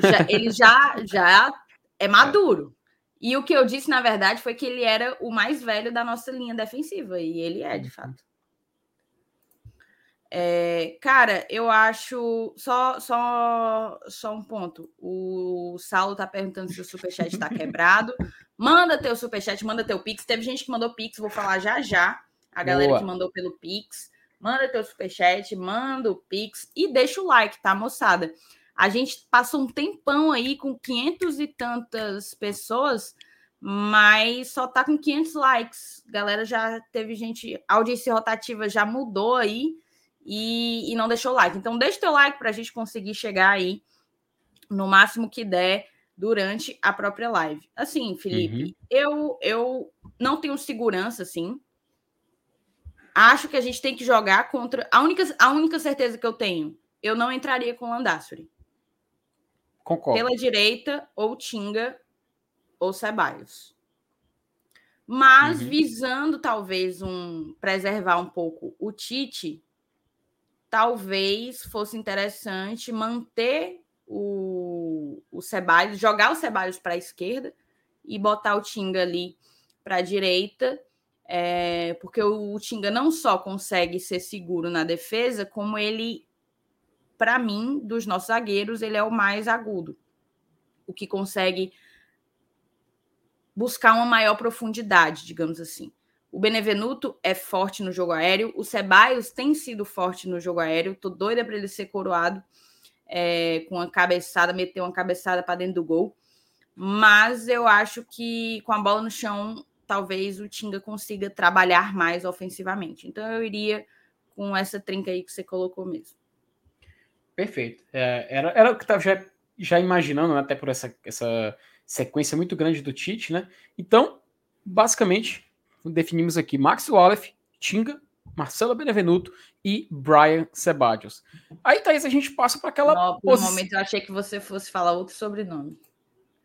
já, ele já, já é maduro. E o que eu disse, na verdade, foi que ele era o mais velho da nossa linha defensiva. E ele é, de fato. É, cara, eu acho. Só, só, só um ponto. O Saulo tá perguntando se o superchat está quebrado. Manda teu superchat, manda teu Pix. Teve gente que mandou Pix, vou falar já já. A galera Boa. que mandou pelo Pix. Manda teu superchat, manda o Pix e deixa o like, tá, moçada? A gente passou um tempão aí com 500 e tantas pessoas, mas só tá com 500 likes. Galera já teve gente, a audiência rotativa já mudou aí e, e não deixou like. Então deixa teu like para a gente conseguir chegar aí no máximo que der durante a própria live. Assim, Felipe, uhum. eu, eu não tenho segurança, assim. Acho que a gente tem que jogar contra. A única, a única certeza que eu tenho, eu não entraria com o Landassuri. Concordo. Pela direita, ou Tinga ou Ceballos. Mas uhum. visando talvez um preservar um pouco o Tite, talvez fosse interessante manter o, o Ceballos, jogar o Ceballos para a esquerda e botar o Tinga ali para a direita, é, porque o, Tinga não só consegue ser seguro na defesa, como ele, para mim, dos nossos zagueiros, ele é o mais agudo, o que consegue buscar uma maior profundidade, digamos assim. O Benevenuto é forte no jogo aéreo, o Ceballos tem sido forte no jogo aéreo, tô doida para ele ser coroado é, com uma cabeçada, meter uma cabeçada para dentro do gol. Mas eu acho que com a bola no chão, talvez o Tinga consiga trabalhar mais ofensivamente. Então eu iria com essa trinca aí que você colocou mesmo. Perfeito. É, era, era o que estava já, já imaginando, né, até por essa, essa sequência muito grande do Tite, né? Então, basicamente, definimos aqui Max Wallace, Tinga, Marcelo Benevenuto e Brian Sebadios. Aí, Thaís, a gente passa para aquela. Não, por um momento eu achei que você fosse falar outro sobrenome.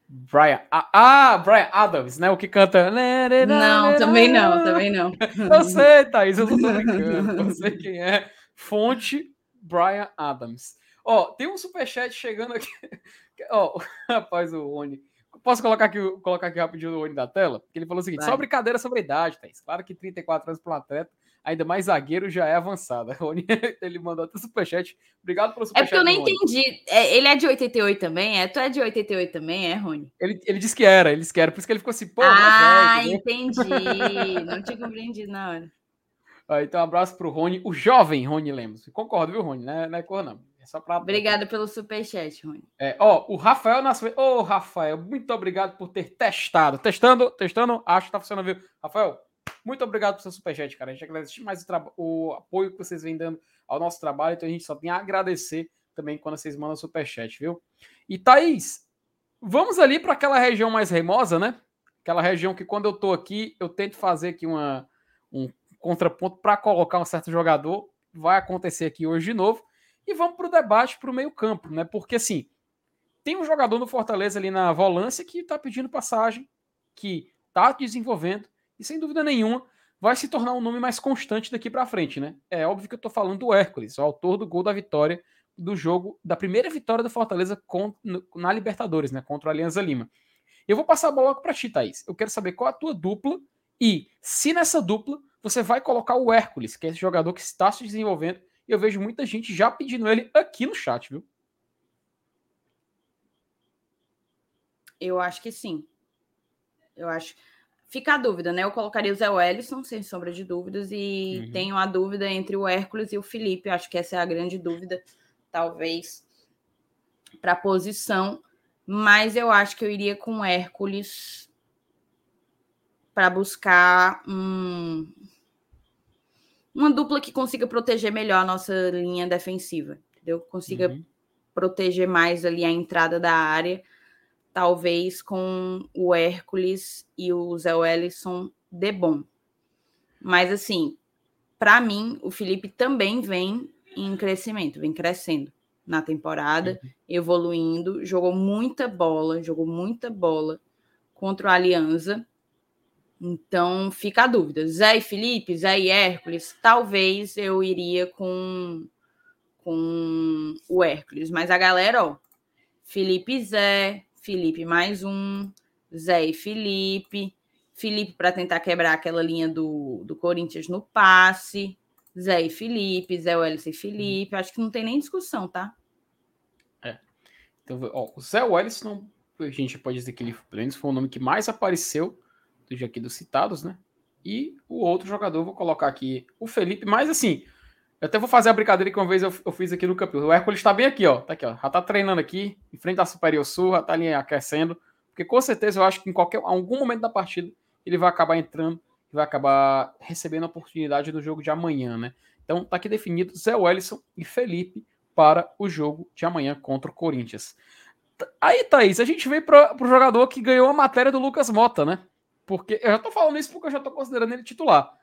Brian. Ah, ah, Brian Adams, né? O que canta. Não, também não, também não. eu sei, Thaís, eu não tô brincando. Eu sei quem é. Fonte Brian Adams. Ó, tem um superchat chegando aqui. Ó, rapaz, o Rony. Posso colocar aqui, colocar aqui rapidinho o olho da tela? Porque ele falou o seguinte: Vai. só brincadeira sobre a idade, Thaís. Claro que 34 anos para um atleta ainda mais zagueiro, já é avançada. Ele mandou até superchat. Obrigado pelo superchat. É porque eu nem entendi. É, ele é de 88 também? É? Tu é de 88 também, é, Rony? Ele, ele disse que era, ele disse que era. Por isso que ele ficou assim, pô. Ah, velho, entendi. Não tinha compreendido na hora. Ah, então, um abraço pro Rony, o jovem Rony Lemos. Concordo, viu, Rony? Não é, não é cor, não. só pra... Obrigada pelo superchat, Rony. É, ó, o Rafael Nascimento. Ô, oh, Rafael, muito obrigado por ter testado. Testando, testando, acho que tá funcionando, viu? Rafael, muito obrigado pelo seu superchat, cara. A gente agradece mais o, o, apoio que vocês vêm dando ao nosso trabalho, então a gente só tem a agradecer também quando vocês mandam superchat, viu? E Thaís, vamos ali para aquela região mais remosa, né? Aquela região que quando eu tô aqui, eu tento fazer aqui uma, um contraponto para colocar um certo jogador. Vai acontecer aqui hoje de novo. E vamos para o debate para o meio-campo, né? Porque assim, tem um jogador no Fortaleza ali na volância que está pedindo passagem, que está desenvolvendo, e sem dúvida nenhuma vai se tornar um nome mais constante daqui para frente, né? É óbvio que eu estou falando do Hércules, o autor do gol da vitória do jogo, da primeira vitória do Fortaleza na Libertadores, né? Contra o Alianza Lima. Eu vou passar a bola para ti, Thaís. Eu quero saber qual a tua dupla e se nessa dupla você vai colocar o Hércules, que é esse jogador que está se desenvolvendo. E eu vejo muita gente já pedindo ele aqui no chat, viu? Eu acho que sim. Eu acho. Fica a dúvida, né? Eu colocaria o Zé Wellison, sem sombra de dúvidas, e uhum. tenho a dúvida entre o Hércules e o Felipe. Acho que essa é a grande dúvida, talvez, para a posição. Mas eu acho que eu iria com o Hércules para buscar um, uma dupla que consiga proteger melhor a nossa linha defensiva, entendeu? Consiga uhum. proteger mais ali a entrada da área talvez com o Hércules e o Zé Wellison de bom. Mas assim, para mim, o Felipe também vem em crescimento, vem crescendo na temporada, uhum. evoluindo, jogou muita bola, jogou muita bola contra o Aliança. Então fica a dúvida. Zé e Felipe, Zé e Hércules, talvez eu iria com, com o Hércules. Mas a galera, ó, Felipe e Zé, Felipe mais um, Zé e Felipe, Felipe para tentar quebrar aquela linha do, do Corinthians no passe, Zé e Felipe, Zé Wellison e Felipe, acho que não tem nem discussão, tá? É. Então, ó, o Zé Wellison, a gente pode dizer que ele foi o nome que mais apareceu do aqui dos citados, né? E o outro jogador, vou colocar aqui o Felipe, mas assim, eu até vou fazer a brincadeira que uma vez eu, eu fiz aqui no campo. O Hércules está bem aqui, ó. Tá aqui, ó. Já tá treinando aqui, em frente à Superior Sul, já tá ali aquecendo. Porque com certeza eu acho que em qualquer algum momento da partida ele vai acabar entrando e vai acabar recebendo a oportunidade do jogo de amanhã, né? Então tá aqui definido Zé Wellison e Felipe para o jogo de amanhã contra o Corinthians. Aí, Thaís, a gente vem para o jogador que ganhou a matéria do Lucas Mota, né? Porque eu já tô falando isso porque eu já tô considerando ele titular.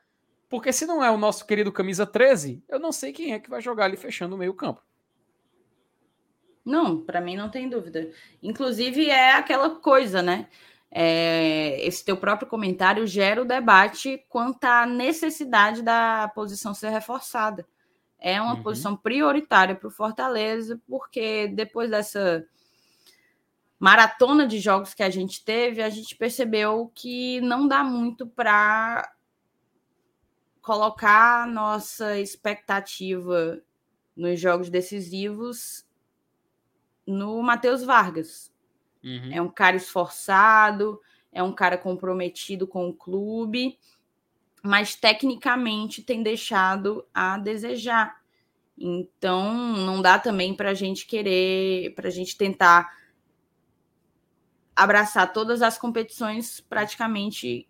Porque se não é o nosso querido camisa 13, eu não sei quem é que vai jogar ali fechando o meio-campo. Não, para mim não tem dúvida. Inclusive é aquela coisa, né? É, esse teu próprio comentário gera o debate quanto à necessidade da posição ser reforçada. É uma uhum. posição prioritária para o Fortaleza, porque depois dessa maratona de jogos que a gente teve, a gente percebeu que não dá muito para colocar nossa expectativa nos jogos decisivos no Matheus Vargas. Uhum. É um cara esforçado, é um cara comprometido com o clube, mas tecnicamente tem deixado a desejar. Então, não dá também para a gente querer, para a gente tentar abraçar todas as competições praticamente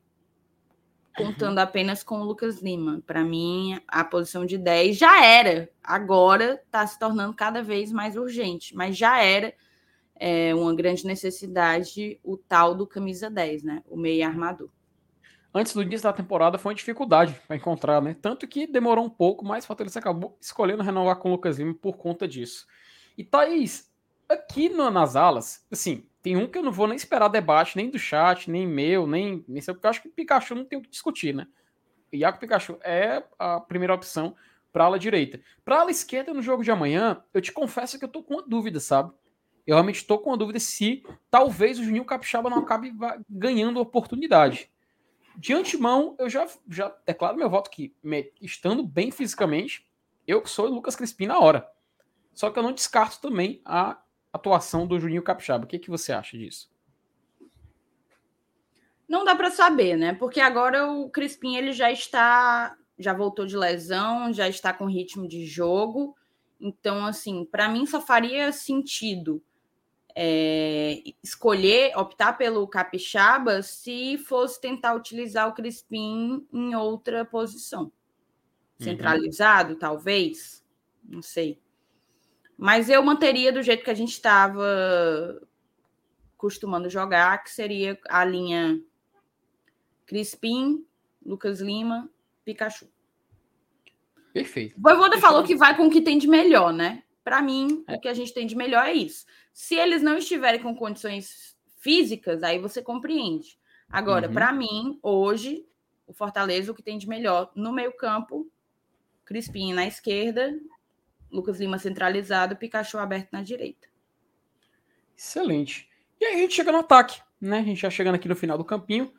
contando apenas com o Lucas Lima. Para mim, a posição de 10 já era, agora está se tornando cada vez mais urgente, mas já era é, uma grande necessidade o tal do camisa 10, né? O meio armador. Antes do início da temporada foi uma dificuldade para encontrar, né? Tanto que demorou um pouco, mas o Fortaleza acabou escolhendo renovar com o Lucas Lima por conta disso. E Thaís, aqui no, nas alas, assim, tem um que eu não vou nem esperar debate, nem do chat, nem meu, nem, nem sei, porque eu acho que Pikachu não tem o que discutir, né? Iago Pikachu é a primeira opção para ala direita. Para ala esquerda no jogo de amanhã, eu te confesso que eu tô com uma dúvida, sabe? Eu realmente estou com uma dúvida se talvez o Juninho Capixaba não acabe ganhando oportunidade. De antemão, eu já, já declaro meu voto que, estando bem fisicamente, eu sou Lucas Crispim na hora. Só que eu não descarto também a atuação do Juninho Capixaba. O que, que você acha disso? Não dá para saber, né? Porque agora o Crispim ele já está, já voltou de lesão, já está com ritmo de jogo. Então, assim, para mim só faria sentido é, escolher, optar pelo Capixaba se fosse tentar utilizar o Crispim em outra posição. Uhum. Centralizado, uhum. talvez, não sei. Mas eu manteria do jeito que a gente estava costumando jogar, que seria a linha Crispim, Lucas Lima, Pikachu. Perfeito. O Voivoda falou que vai com o que tem de melhor, né? Para mim, é. o que a gente tem de melhor é isso. Se eles não estiverem com condições físicas, aí você compreende. Agora, uhum. para mim, hoje, o Fortaleza, o que tem de melhor no meio-campo, Crispim na esquerda, Lucas Lima centralizado, Pikachu aberto na direita. Excelente. E aí a gente chega no ataque, né? A gente já chegando aqui no final do campinho.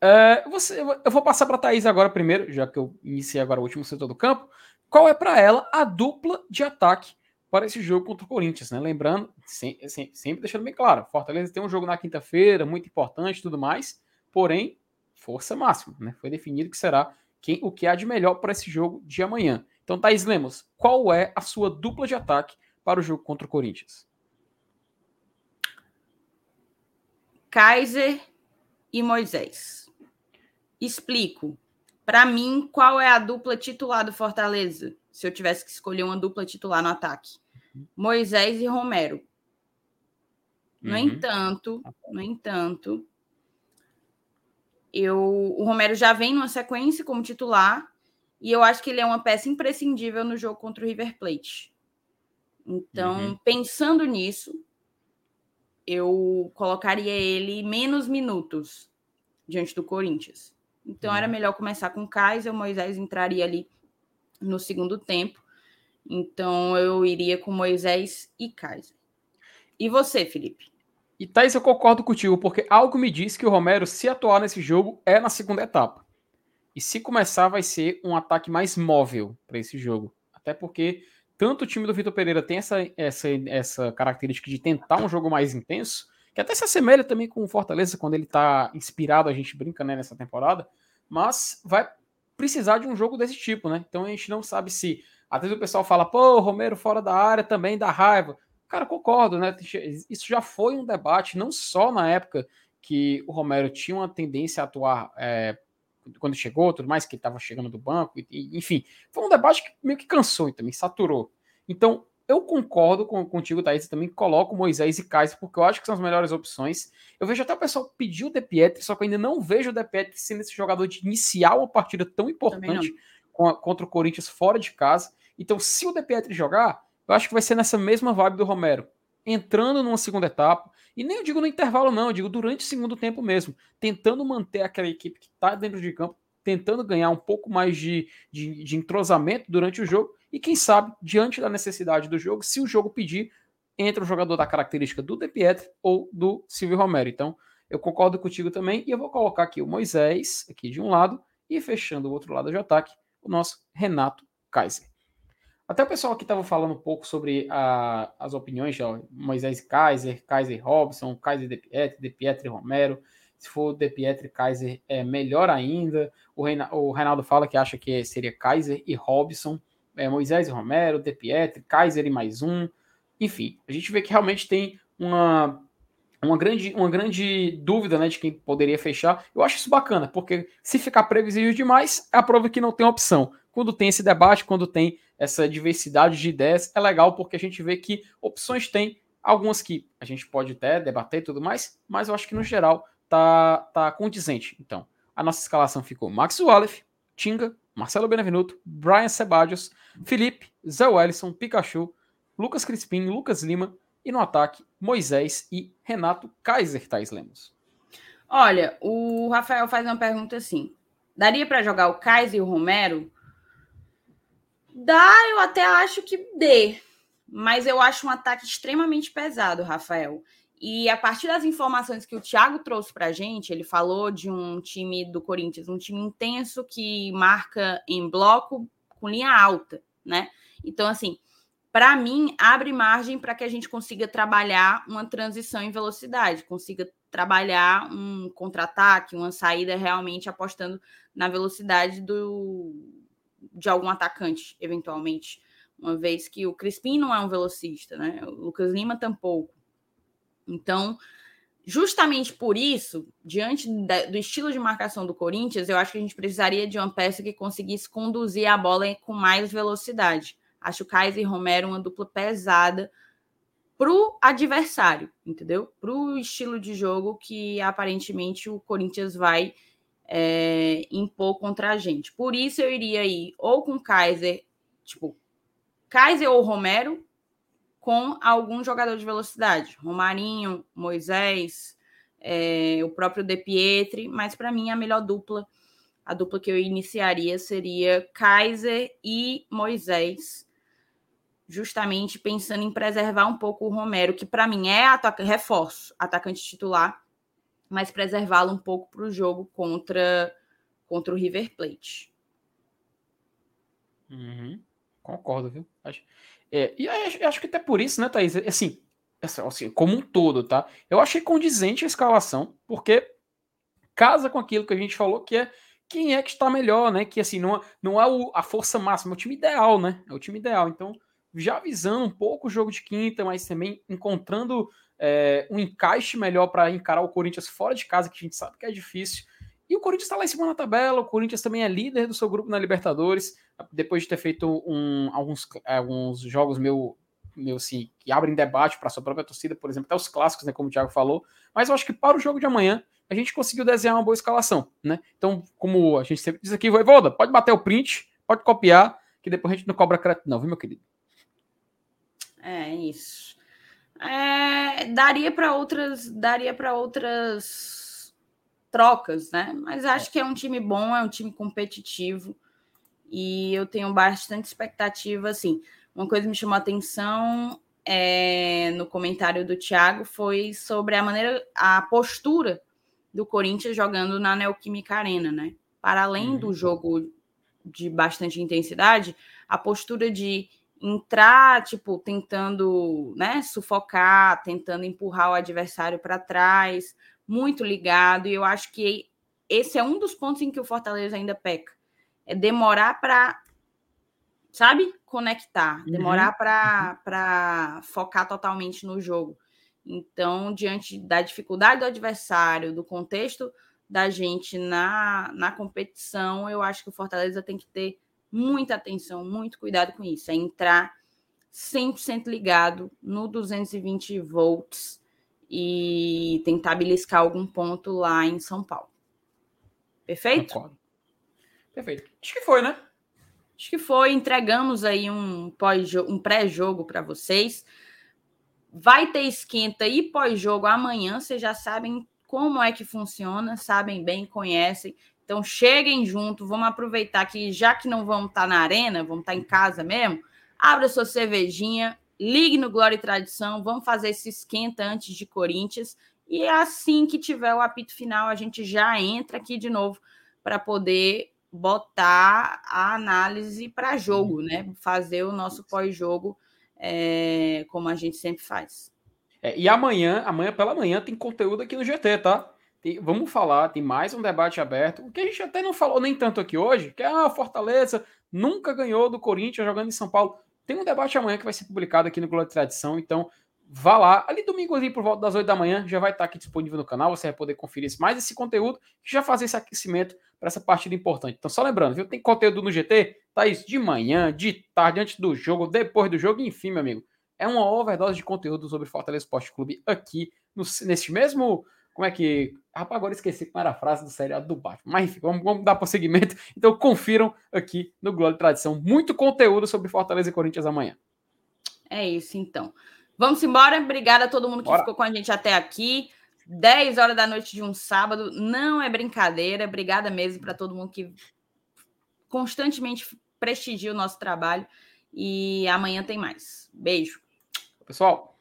É, você, eu vou passar para a Thaís agora primeiro, já que eu iniciei agora o último setor do campo. Qual é para ela a dupla de ataque para esse jogo contra o Corinthians, né? Lembrando, sempre, deixando bem claro, Fortaleza tem um jogo na quinta-feira, muito importante tudo mais, porém, força máxima, né? Foi definido que será quem, o que há de melhor para esse jogo de amanhã. Então, Thaís Lemos, qual é a sua dupla de ataque para o jogo contra o Corinthians? Kaiser e Moisés. Explico. Para mim, qual é a dupla titular do Fortaleza? Se eu tivesse que escolher uma dupla titular no ataque. Moisés e Romero. No uhum. entanto, no entanto, eu, o Romero já vem numa sequência como titular e eu acho que ele é uma peça imprescindível no jogo contra o River Plate. Então, uhum. pensando nisso, eu colocaria ele menos minutos diante do Corinthians. Então, era uhum. melhor começar com o Kaiser, o Moisés entraria ali no segundo tempo. Então, eu iria com Moisés e Kaiser. E você, Felipe? E Thaís, eu concordo contigo, porque algo me diz que o Romero, se atuar nesse jogo, é na segunda etapa. E se começar, vai ser um ataque mais móvel para esse jogo. Até porque tanto o time do Vitor Pereira tem essa, essa, essa característica de tentar um jogo mais intenso, que até se assemelha também com o Fortaleza quando ele está inspirado, a gente brinca né, nessa temporada, mas vai precisar de um jogo desse tipo, né? Então a gente não sabe se. Às vezes o pessoal fala, pô, Romero fora da área também dá raiva. Cara, concordo, né? Isso já foi um debate, não só na época que o Romero tinha uma tendência a atuar é, quando chegou, tudo mais, que estava chegando do banco, e, enfim, foi um debate que meio que cansou e também saturou. Então, eu concordo com, contigo, Thaís, também coloco Moisés e Kaiser, porque eu acho que são as melhores opções. Eu vejo até o pessoal pedir o De Pietri, só que eu ainda não vejo o De Pietri sendo esse jogador de iniciar uma partida tão importante a, contra o Corinthians fora de casa. Então, se o De Pietri jogar, eu acho que vai ser nessa mesma vibe do Romero. Entrando numa segunda etapa, e nem eu digo no intervalo, não, eu digo durante o segundo tempo mesmo, tentando manter aquela equipe que está dentro de campo, tentando ganhar um pouco mais de, de, de, entrosamento durante o jogo, e quem sabe, diante da necessidade do jogo, se o jogo pedir, entra o jogador da característica do De Pietro ou do Silvio Romero. Então, eu concordo contigo também, e eu vou colocar aqui o Moisés, aqui de um lado, e fechando o outro lado de ataque, o nosso Renato Kaiser. Até o pessoal aqui estava falando um pouco sobre a, as opiniões de Moisés Kaiser, Kaiser Robson, Kaiser De Pietri, De Pietri Romero. Se for De Pietri Kaiser, é melhor ainda. O, Reina, o Reinaldo fala que acha que seria Kaiser e Robson, é, Moisés e Romero, De Pietri, Kaiser e mais um. Enfim, a gente vê que realmente tem uma, uma, grande, uma grande dúvida né, de quem poderia fechar. Eu acho isso bacana, porque se ficar previsível demais, é a prova que não tem opção. Quando tem esse debate, quando tem essa diversidade de ideias é legal porque a gente vê que opções tem, algumas que a gente pode até debater e tudo mais, mas eu acho que no geral tá, tá condizente. Então, a nossa escalação ficou Max Wallace, Tinga, Marcelo Benevenuto, Brian Sebadios, Felipe, Zé Wellison, Pikachu, Lucas Crispim, Lucas Lima e no ataque Moisés e Renato Kaiser Tais Lemos. Olha, o Rafael faz uma pergunta assim: daria para jogar o Kaiser e o Romero Dá, eu até acho que dê, mas eu acho um ataque extremamente pesado, Rafael. E a partir das informações que o Thiago trouxe para a gente, ele falou de um time do Corinthians, um time intenso que marca em bloco com linha alta, né? Então, assim, para mim, abre margem para que a gente consiga trabalhar uma transição em velocidade, consiga trabalhar um contra-ataque, uma saída realmente apostando na velocidade do, de algum atacante, eventualmente. uma vez que o Crispim não é um velocista, né? O Lucas Lima tampouco. Então, justamente por isso, diante do estilo de marcação do Corinthians, eu acho que a gente precisaria de uma peça que conseguisse conduzir a bola com mais velocidade. Acho o Kaiser e Romero uma dupla pesada para o adversário, entendeu? Para o estilo de jogo que aparentemente o Corinthians vai é, impor contra a gente. Por isso eu iria ir ou com Kaiser, tipo, Kaiser ou Romero, com algum jogador de velocidade. Romarinho, Moisés, é, o próprio De Pietri, mas para mim a melhor dupla, a dupla que eu iniciaria seria Kaiser e Moisés justamente pensando em preservar um pouco o Romero, que para mim é ataca reforço, atacante titular, mas preservá-lo um pouco para o jogo contra, contra o River Plate. Uhum. Concordo, viu? Acho, é, e acho, acho, que até por isso, né, Thaís? Assim, assim, como um todo, tá? Eu achei condizente a escalação, porque casa com aquilo que a gente falou, que é quem é que está melhor, né? Que assim, não, não é o, a força máxima, é o time ideal, né? É o time ideal. Então, já visando um pouco o jogo de quinta, mas também encontrando é, um encaixe melhor para encarar o Corinthians fora de casa, que a gente sabe que é difícil. E o Corinthians está lá em cima na tabela, o Corinthians também é líder do seu grupo na Libertadores, depois de ter feito um, alguns, alguns jogos meu, meu assim, que abrem debate para sua própria torcida, por exemplo, até os clássicos, né, como o Thiago falou. Mas eu acho que para o jogo de amanhã, a gente conseguiu desenhar uma boa escalação, né? Então, como a gente sempre diz aqui, Voivoda, pode bater o print, pode copiar, que depois a gente não cobra crédito não, viu, meu querido? É isso. É, daria para outras, daria para outras trocas, né? Mas acho é. que é um time bom, é um time competitivo e eu tenho bastante expectativa. Assim, uma coisa que me chamou a atenção é, no comentário do Thiago foi sobre a maneira, a postura do Corinthians jogando na Neoquímica Arena, né? Para além uhum. do jogo de bastante intensidade, a postura de entrar, tipo, tentando, né, sufocar, tentando empurrar o adversário para trás, muito ligado, e eu acho que esse é um dos pontos em que o Fortaleza ainda peca. É demorar para, sabe, conectar, uhum. demorar uhum. para focar totalmente no jogo. Então, diante da dificuldade do adversário, do contexto da gente na, na competição, eu acho que o Fortaleza tem que ter muita atenção, muito cuidado com isso. É entrar 100% ligado no 220 volts e tentar beliscar algum ponto lá em São Paulo. Perfeito? Concordo. Perfeito. Acho que foi, né? Acho que foi. Entregamos aí um, pós um pré-jogo para vocês. Vai ter esquenta e pós-jogo amanhã. Vocês já sabem como é que funciona, sabem bem, conhecem. Então cheguem junto, vamos aproveitar que já que não vamos estar tá na arena, vamos estar tá em casa mesmo, abra sua cervejinha, ligue no Glória e Tradição, vamos fazer esse esquenta antes de Corinthians e assim que tiver o apito final, a gente já entra aqui de novo para poder botar a análise para jogo, né? Fazer o nosso pós-jogo é, como a gente sempre faz. É, e amanhã, amanhã pela manhã, tem conteúdo aqui no GT, tá? Tem, vamos falar, tem mais um debate aberto, o que a gente até não falou nem tanto aqui hoje, que é a ah, Fortaleza nunca ganhou do Corinthians jogando em São Paulo. Tem um debate amanhã que vai ser publicado aqui no Globo de Tradição, então vá lá. Ali domingo ali por volta das 8 da manhã já vai estar aqui disponível no canal, você vai poder conferir mais esse conteúdo e já fazer esse aquecimento para essa partida importante. Então só lembrando, viu, tem conteúdo no GT, tá isso de manhã, de tarde, antes do jogo, depois do jogo, enfim, meu amigo. É uma overdose de conteúdo sobre Fortaleza Esporte Clube aqui no, nesse mesmo como é que. Rapaz, agora esqueci como era a frase do seriado do Batman. Mas enfim, vamos, vamos dar prosseguimento. Então confiram aqui no Glória e Tradição. Muito conteúdo sobre Fortaleza e Corinthians amanhã. É isso, então. Vamos embora. Obrigada a todo mundo que Bora. ficou com a gente até aqui. 10 horas da noite de um sábado. Não é brincadeira. Obrigada mesmo para todo mundo que constantemente prestigia o nosso trabalho. E amanhã tem mais. Beijo. Pessoal.